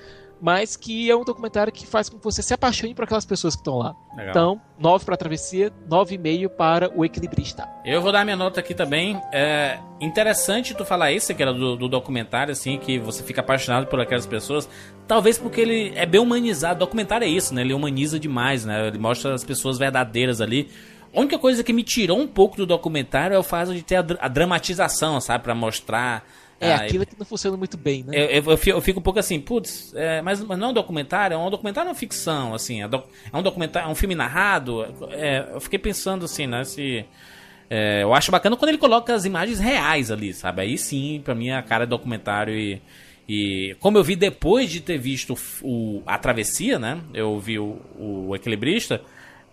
Speaker 6: mas que é um documentário que faz com que você se apaixone por aquelas pessoas que estão lá.
Speaker 5: Legal.
Speaker 6: Então, 9 para a travessia, 9,5 para o equilibrista.
Speaker 5: Eu vou dar minha nota aqui também. É interessante tu falar isso, que era do, do documentário, assim, que você fica apaixonado por aquelas pessoas. Talvez porque ele é bem humanizado. O documentário é isso, né? Ele humaniza demais, né? Ele mostra as pessoas verdadeiras ali. A única coisa que me tirou um pouco do documentário é o fato de ter a, dra- a dramatização, sabe? Pra mostrar.
Speaker 6: É
Speaker 5: ah,
Speaker 6: aquilo que não funciona muito bem, né?
Speaker 5: eu, eu, eu fico- um pouco assim, putz, é, mas, mas não é um documentário, é um documentário ou ficção, assim, é, doc- é um documentário, é um filme narrado. é, eu fiquei pensando assim, né, se. é, eu acho bacana quando ele coloca as imagens reais ali, sabe? Aí sim, pra mim a cara é documentário e. E como eu vi depois de ter visto o, a travessia, né? Eu vi o, o equilibrista.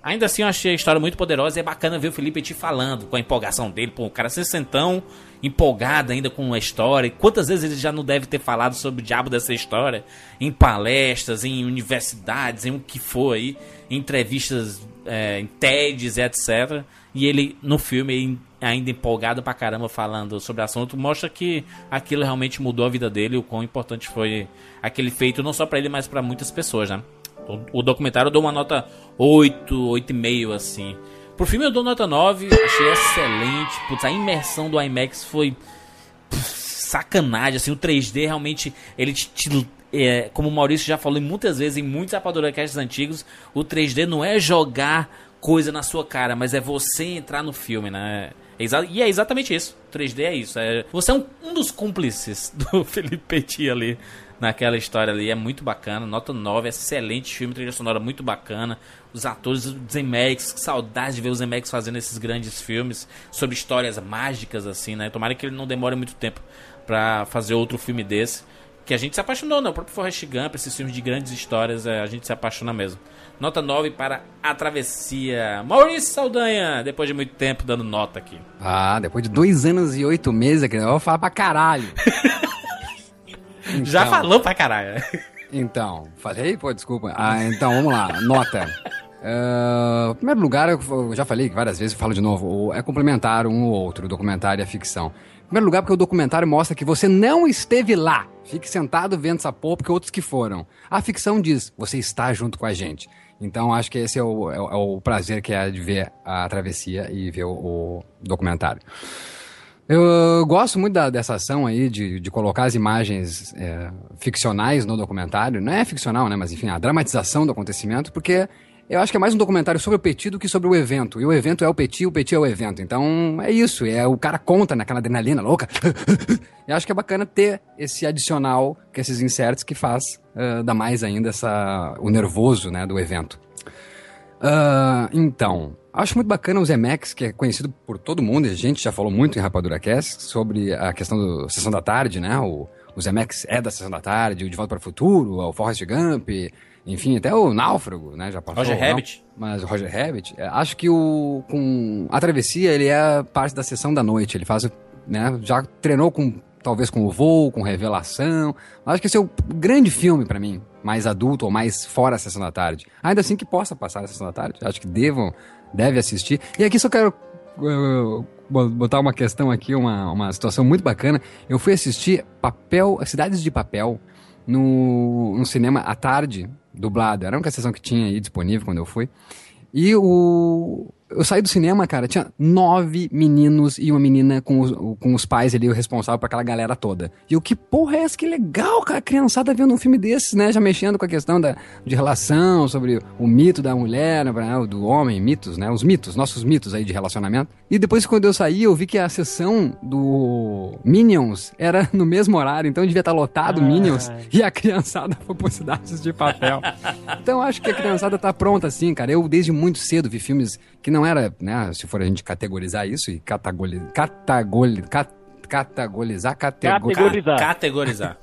Speaker 5: Ainda assim, eu achei a história muito poderosa e é bacana ver o Felipe te falando com a empolgação dele. Pô, o cara se sentão empolgado ainda com a história. Quantas vezes ele já não deve ter falado sobre o diabo dessa história em palestras, em universidades, em o que for aí, em entrevistas, é, em TEDs, etc. E ele, no filme, ainda empolgado pra caramba falando sobre o assunto, mostra que aquilo realmente mudou a vida dele, o quão importante foi aquele feito, não só pra ele, mas pra muitas pessoas, né? O, documentário eu dou uma nota 8, 8,5, assim. Pro filme eu dou nota 9, achei excelente. Putz, a imersão do IMAX foi pff, sacanagem, assim, o 3D realmente, ele te, te- é, como o Maurício já falou muitas vezes em muitos Rapaduracasts antigos, o 3D não é jogar coisa na sua cara, mas é você entrar no filme, né? É e é exatamente isso. 3D é isso. É, você é um, um dos cúmplices do Felipe Petit ali naquela história ali. É muito bacana. Nota 9, excelente filme, trilha sonora muito bacana. Os atores, o Zemeckis, que saudade de ver o Zemeckis fazendo esses grandes filmes sobre histórias mágicas, assim, né? Tomara que ele não demore muito tempo pra fazer outro filme desse. Que a gente se apaixonou, né? O próprio Forrest Gump, esses filmes de grandes histórias, é, a gente se apaixona mesmo. Nota 9 para A Travessia. Maurício Saldanha, depois de muito tempo dando nota aqui.
Speaker 8: Ah, depois de dois anos e oito meses, aqui, eu vou falar pra caralho.
Speaker 5: Já
Speaker 8: Então,
Speaker 5: falou pra caralho.
Speaker 8: Então, falei? Pô, desculpa. Ah, então, vamos lá. Nota. Ah, em primeiro lugar, eu já falei várias vezes, eu falo de novo, é complementar um ou outro, o documentário e a ficção. Em primeiro lugar, porque o documentário mostra que você não esteve lá. Fique sentado vendo essa porra, porque outros que foram. A ficção diz, você está junto com a gente. Então, acho que esse é o, é o- é o prazer que é de ver a travessia e ver o, o documentário. Eu gosto muito da- dessa ação aí de, de colocar as imagens é, ficcionais no documentário. Não é ficcional, né? Mas enfim, a dramatização do acontecimento, porque eu acho que é mais um documentário sobre o Petit do que sobre o evento. E o evento é o Petit, o Petit é o evento. Então é isso. É o cara conta naquela adrenalina louca. eu acho que é bacana ter esse adicional, que esses inserts que faz uh, dar mais ainda essa, o nervoso né, do evento. Ah, então, acho muito bacana o Zemex, que é conhecido por todo mundo, e a gente já falou muito em Rapadura Cast sobre a questão do Sessão da Tarde, né? O, o Zemex é da Sessão da Tarde, o De Volta para o Futuro, o Forrest Gump, enfim, até o Náufrago, né? Já passou.
Speaker 5: Roger? Rabbit.
Speaker 8: Mas o Roger Rabbit, é, acho que o com a travessia ele é parte da sessão da noite, ele faz, né? Já treinou com talvez com o voo, com revelação. Acho que esse é o grande filme pra mim, mais adulto ou mais fora a sessão da tarde. Ainda assim que possa passar a sessão da tarde, acho que devam, deve assistir. E aqui só quero uh, botar uma questão aqui, uma, uma situação muito bacana. Eu fui assistir Papel, Cidades de Papel no, no cinema à tarde, dublado. Era uma sessão que tinha aí disponível quando eu fui. E o. Eu saí do cinema, cara, tinha nove meninos e uma menina com os, com os pais ali, o responsável por aquela galera toda. E o que porra é essa? Que legal, cara, a criançada vendo um filme desses, né? Já mexendo com a questão da, de relação, sobre o mito da mulher, né, do homem, mitos, né? Os mitos, nossos mitos aí de relacionamento. E depois, quando eu saí, eu vi que a sessão do Minions era no mesmo horário, então devia estar lotado Minions e a criançada foi por cidades de papel. Então acho que a criançada tá pronta assim, cara. Eu desde muito cedo vi filmes que não não era, né, se for a gente categorizar isso e catagoli, catagoli, cat, categorizar, categor...
Speaker 6: Categorizar.
Speaker 5: Categorizar.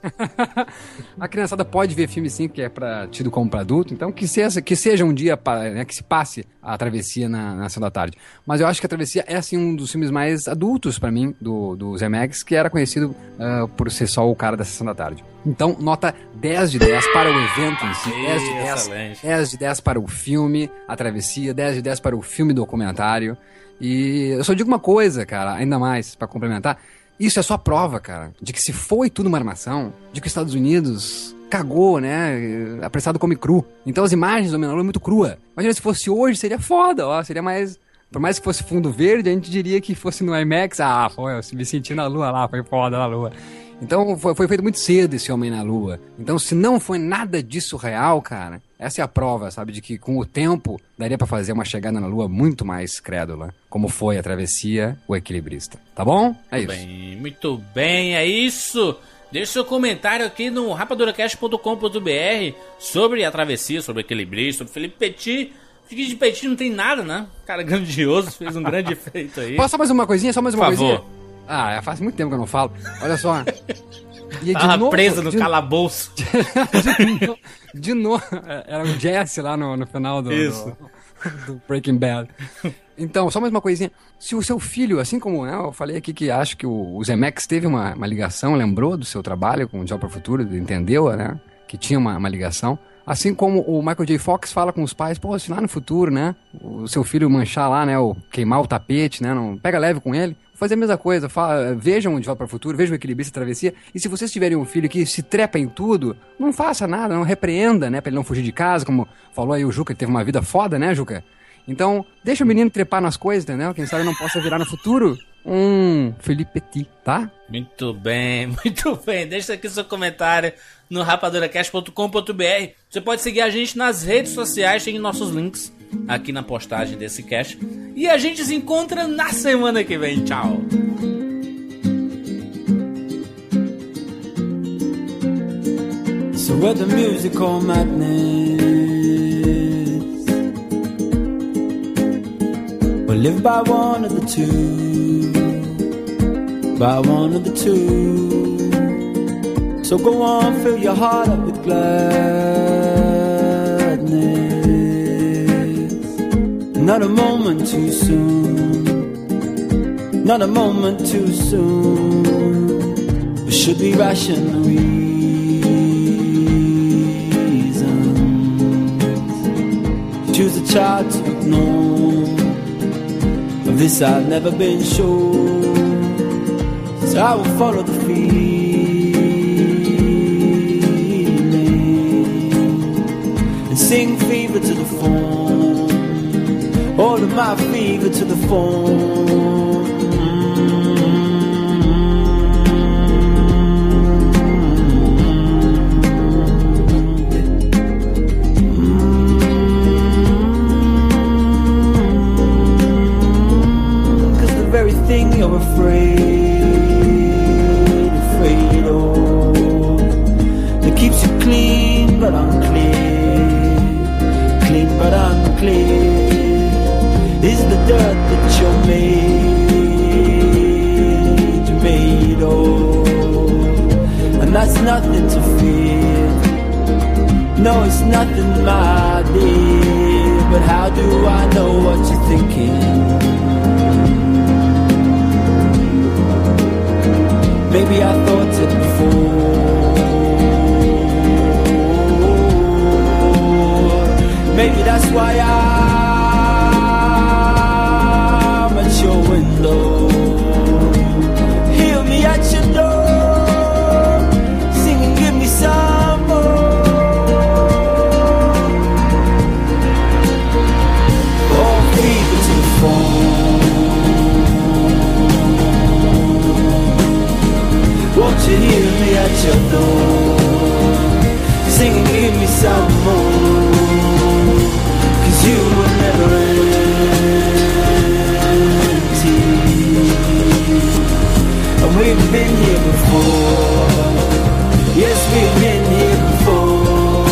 Speaker 8: a criançada pode ver filme sim que é para tido como para adulto, então que seja, que seja um dia pa- né, que se passe a travessia na, na sessão da tarde. Mas eu acho que a travessia é assim um dos filmes mais adultos para mim do, do Zemeckis, que era conhecido ah, por ser só o cara da sessão da tarde. Então, nota 10 de 10 para o evento em si, 10 de 10,
Speaker 5: Excelente.
Speaker 8: 10 de 10 para o filme, a travessia, 10 de 10 para o filme documentário. E eu só digo uma coisa, cara, ainda mais para complementar. Isso é só prova, cara, de que se foi tudo uma armação, de que os Estados Unidos cagou, né? Apressado come cru. Então as imagens do Menor é muito crua. Imagina se fosse hoje, seria foda, ó, seria mais por mais que fosse fundo verde, a gente diria que fosse no IMAX, ah, foi, eu me senti na lua lá, foi foda na lua. Então foi, foi feito muito cedo esse Homem na Lua. Então se não foi nada disso real, cara, essa é a prova, sabe, de que com o tempo daria pra fazer uma chegada na Lua muito mais crédula, como foi a travessia, o equilibrista. Tá bom? É isso.
Speaker 5: Bem, muito bem, é isso. Deixe seu comentário aqui no rapaduracast.com.br sobre a travessia, sobre o equilibrista, sobre Felipe Petit. Felipe de Petit não tem nada, né? Cara grandioso, fez um grande feito aí.
Speaker 8: Posso só mais uma coisinha? Só mais uma
Speaker 5: Por favor.
Speaker 8: Ah, faz muito tempo que eu não falo. Olha só. E
Speaker 5: Tava preso no
Speaker 8: de,
Speaker 5: calabouço.
Speaker 8: de, no- de novo. Era o Jesse lá no, no final do,
Speaker 5: Isso.
Speaker 8: do, do Breaking Bad. Então, só mais uma coisinha. Se o seu filho, assim como eu falei aqui que acho que o, o Zemex teve uma, uma ligação, lembrou do seu trabalho com o Job para o Futuro, entendeu, né? Que tinha uma, uma ligação. Assim como o Michael J. Fox fala com os pais, pô, se lá no futuro, né? O seu filho manchar lá, né? Ou queimar o tapete, né? Não, pega leve com ele. Fazer a mesma coisa, vejam De Volta para o Futuro, vejam o Equilibrista e Travessia. E se vocês tiverem um filho que se trepa em tudo, não faça nada, não repreenda, né? Pra ele não fugir de casa, como falou aí o Juca, que teve uma vida foda, né, Juca? Então, deixa o menino trepar nas coisas, entendeu? Quem sabe não possa virar no futuro um Felipe Petit, tá?
Speaker 5: Muito bem, muito bem. Deixa aqui seu comentário no rapaduracast.com.br. Você pode seguir a gente nas redes sociais, tem nossos links aqui na postagem desse cast. E a gente se encontra na semana que vem. Tchau.
Speaker 3: So we're the musical madness. We'll live by one of the two. By one of the two. So go on, fill your heart up with gladness. Not a moment too soon. Not a moment too soon. There should be rational reasons. Choose a child to ignore. Of this I've never been sure. So I will follow the feeling and sing fever to the phone. My fever to the phone. Cause the very thing you're afraid, afraid of, that keeps you clean but unclear, clean but unclear, is the dirt that you're made, made of, and that's nothing to fear. No, it's nothing, my dear. But how do I know what you're thinking? Maybe I thought it before. Maybe that's why I'm at your window. Hear me at your door, singing, give me some more. Oh, fever to the phone. Won't you hear me at your door? Singing, give me some more. we've been here before. Yes, we've been here before.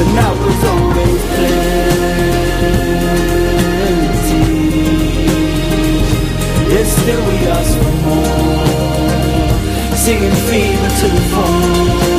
Speaker 3: And that was always plenty. Yes, still we ask for more. Singing fever to the phone.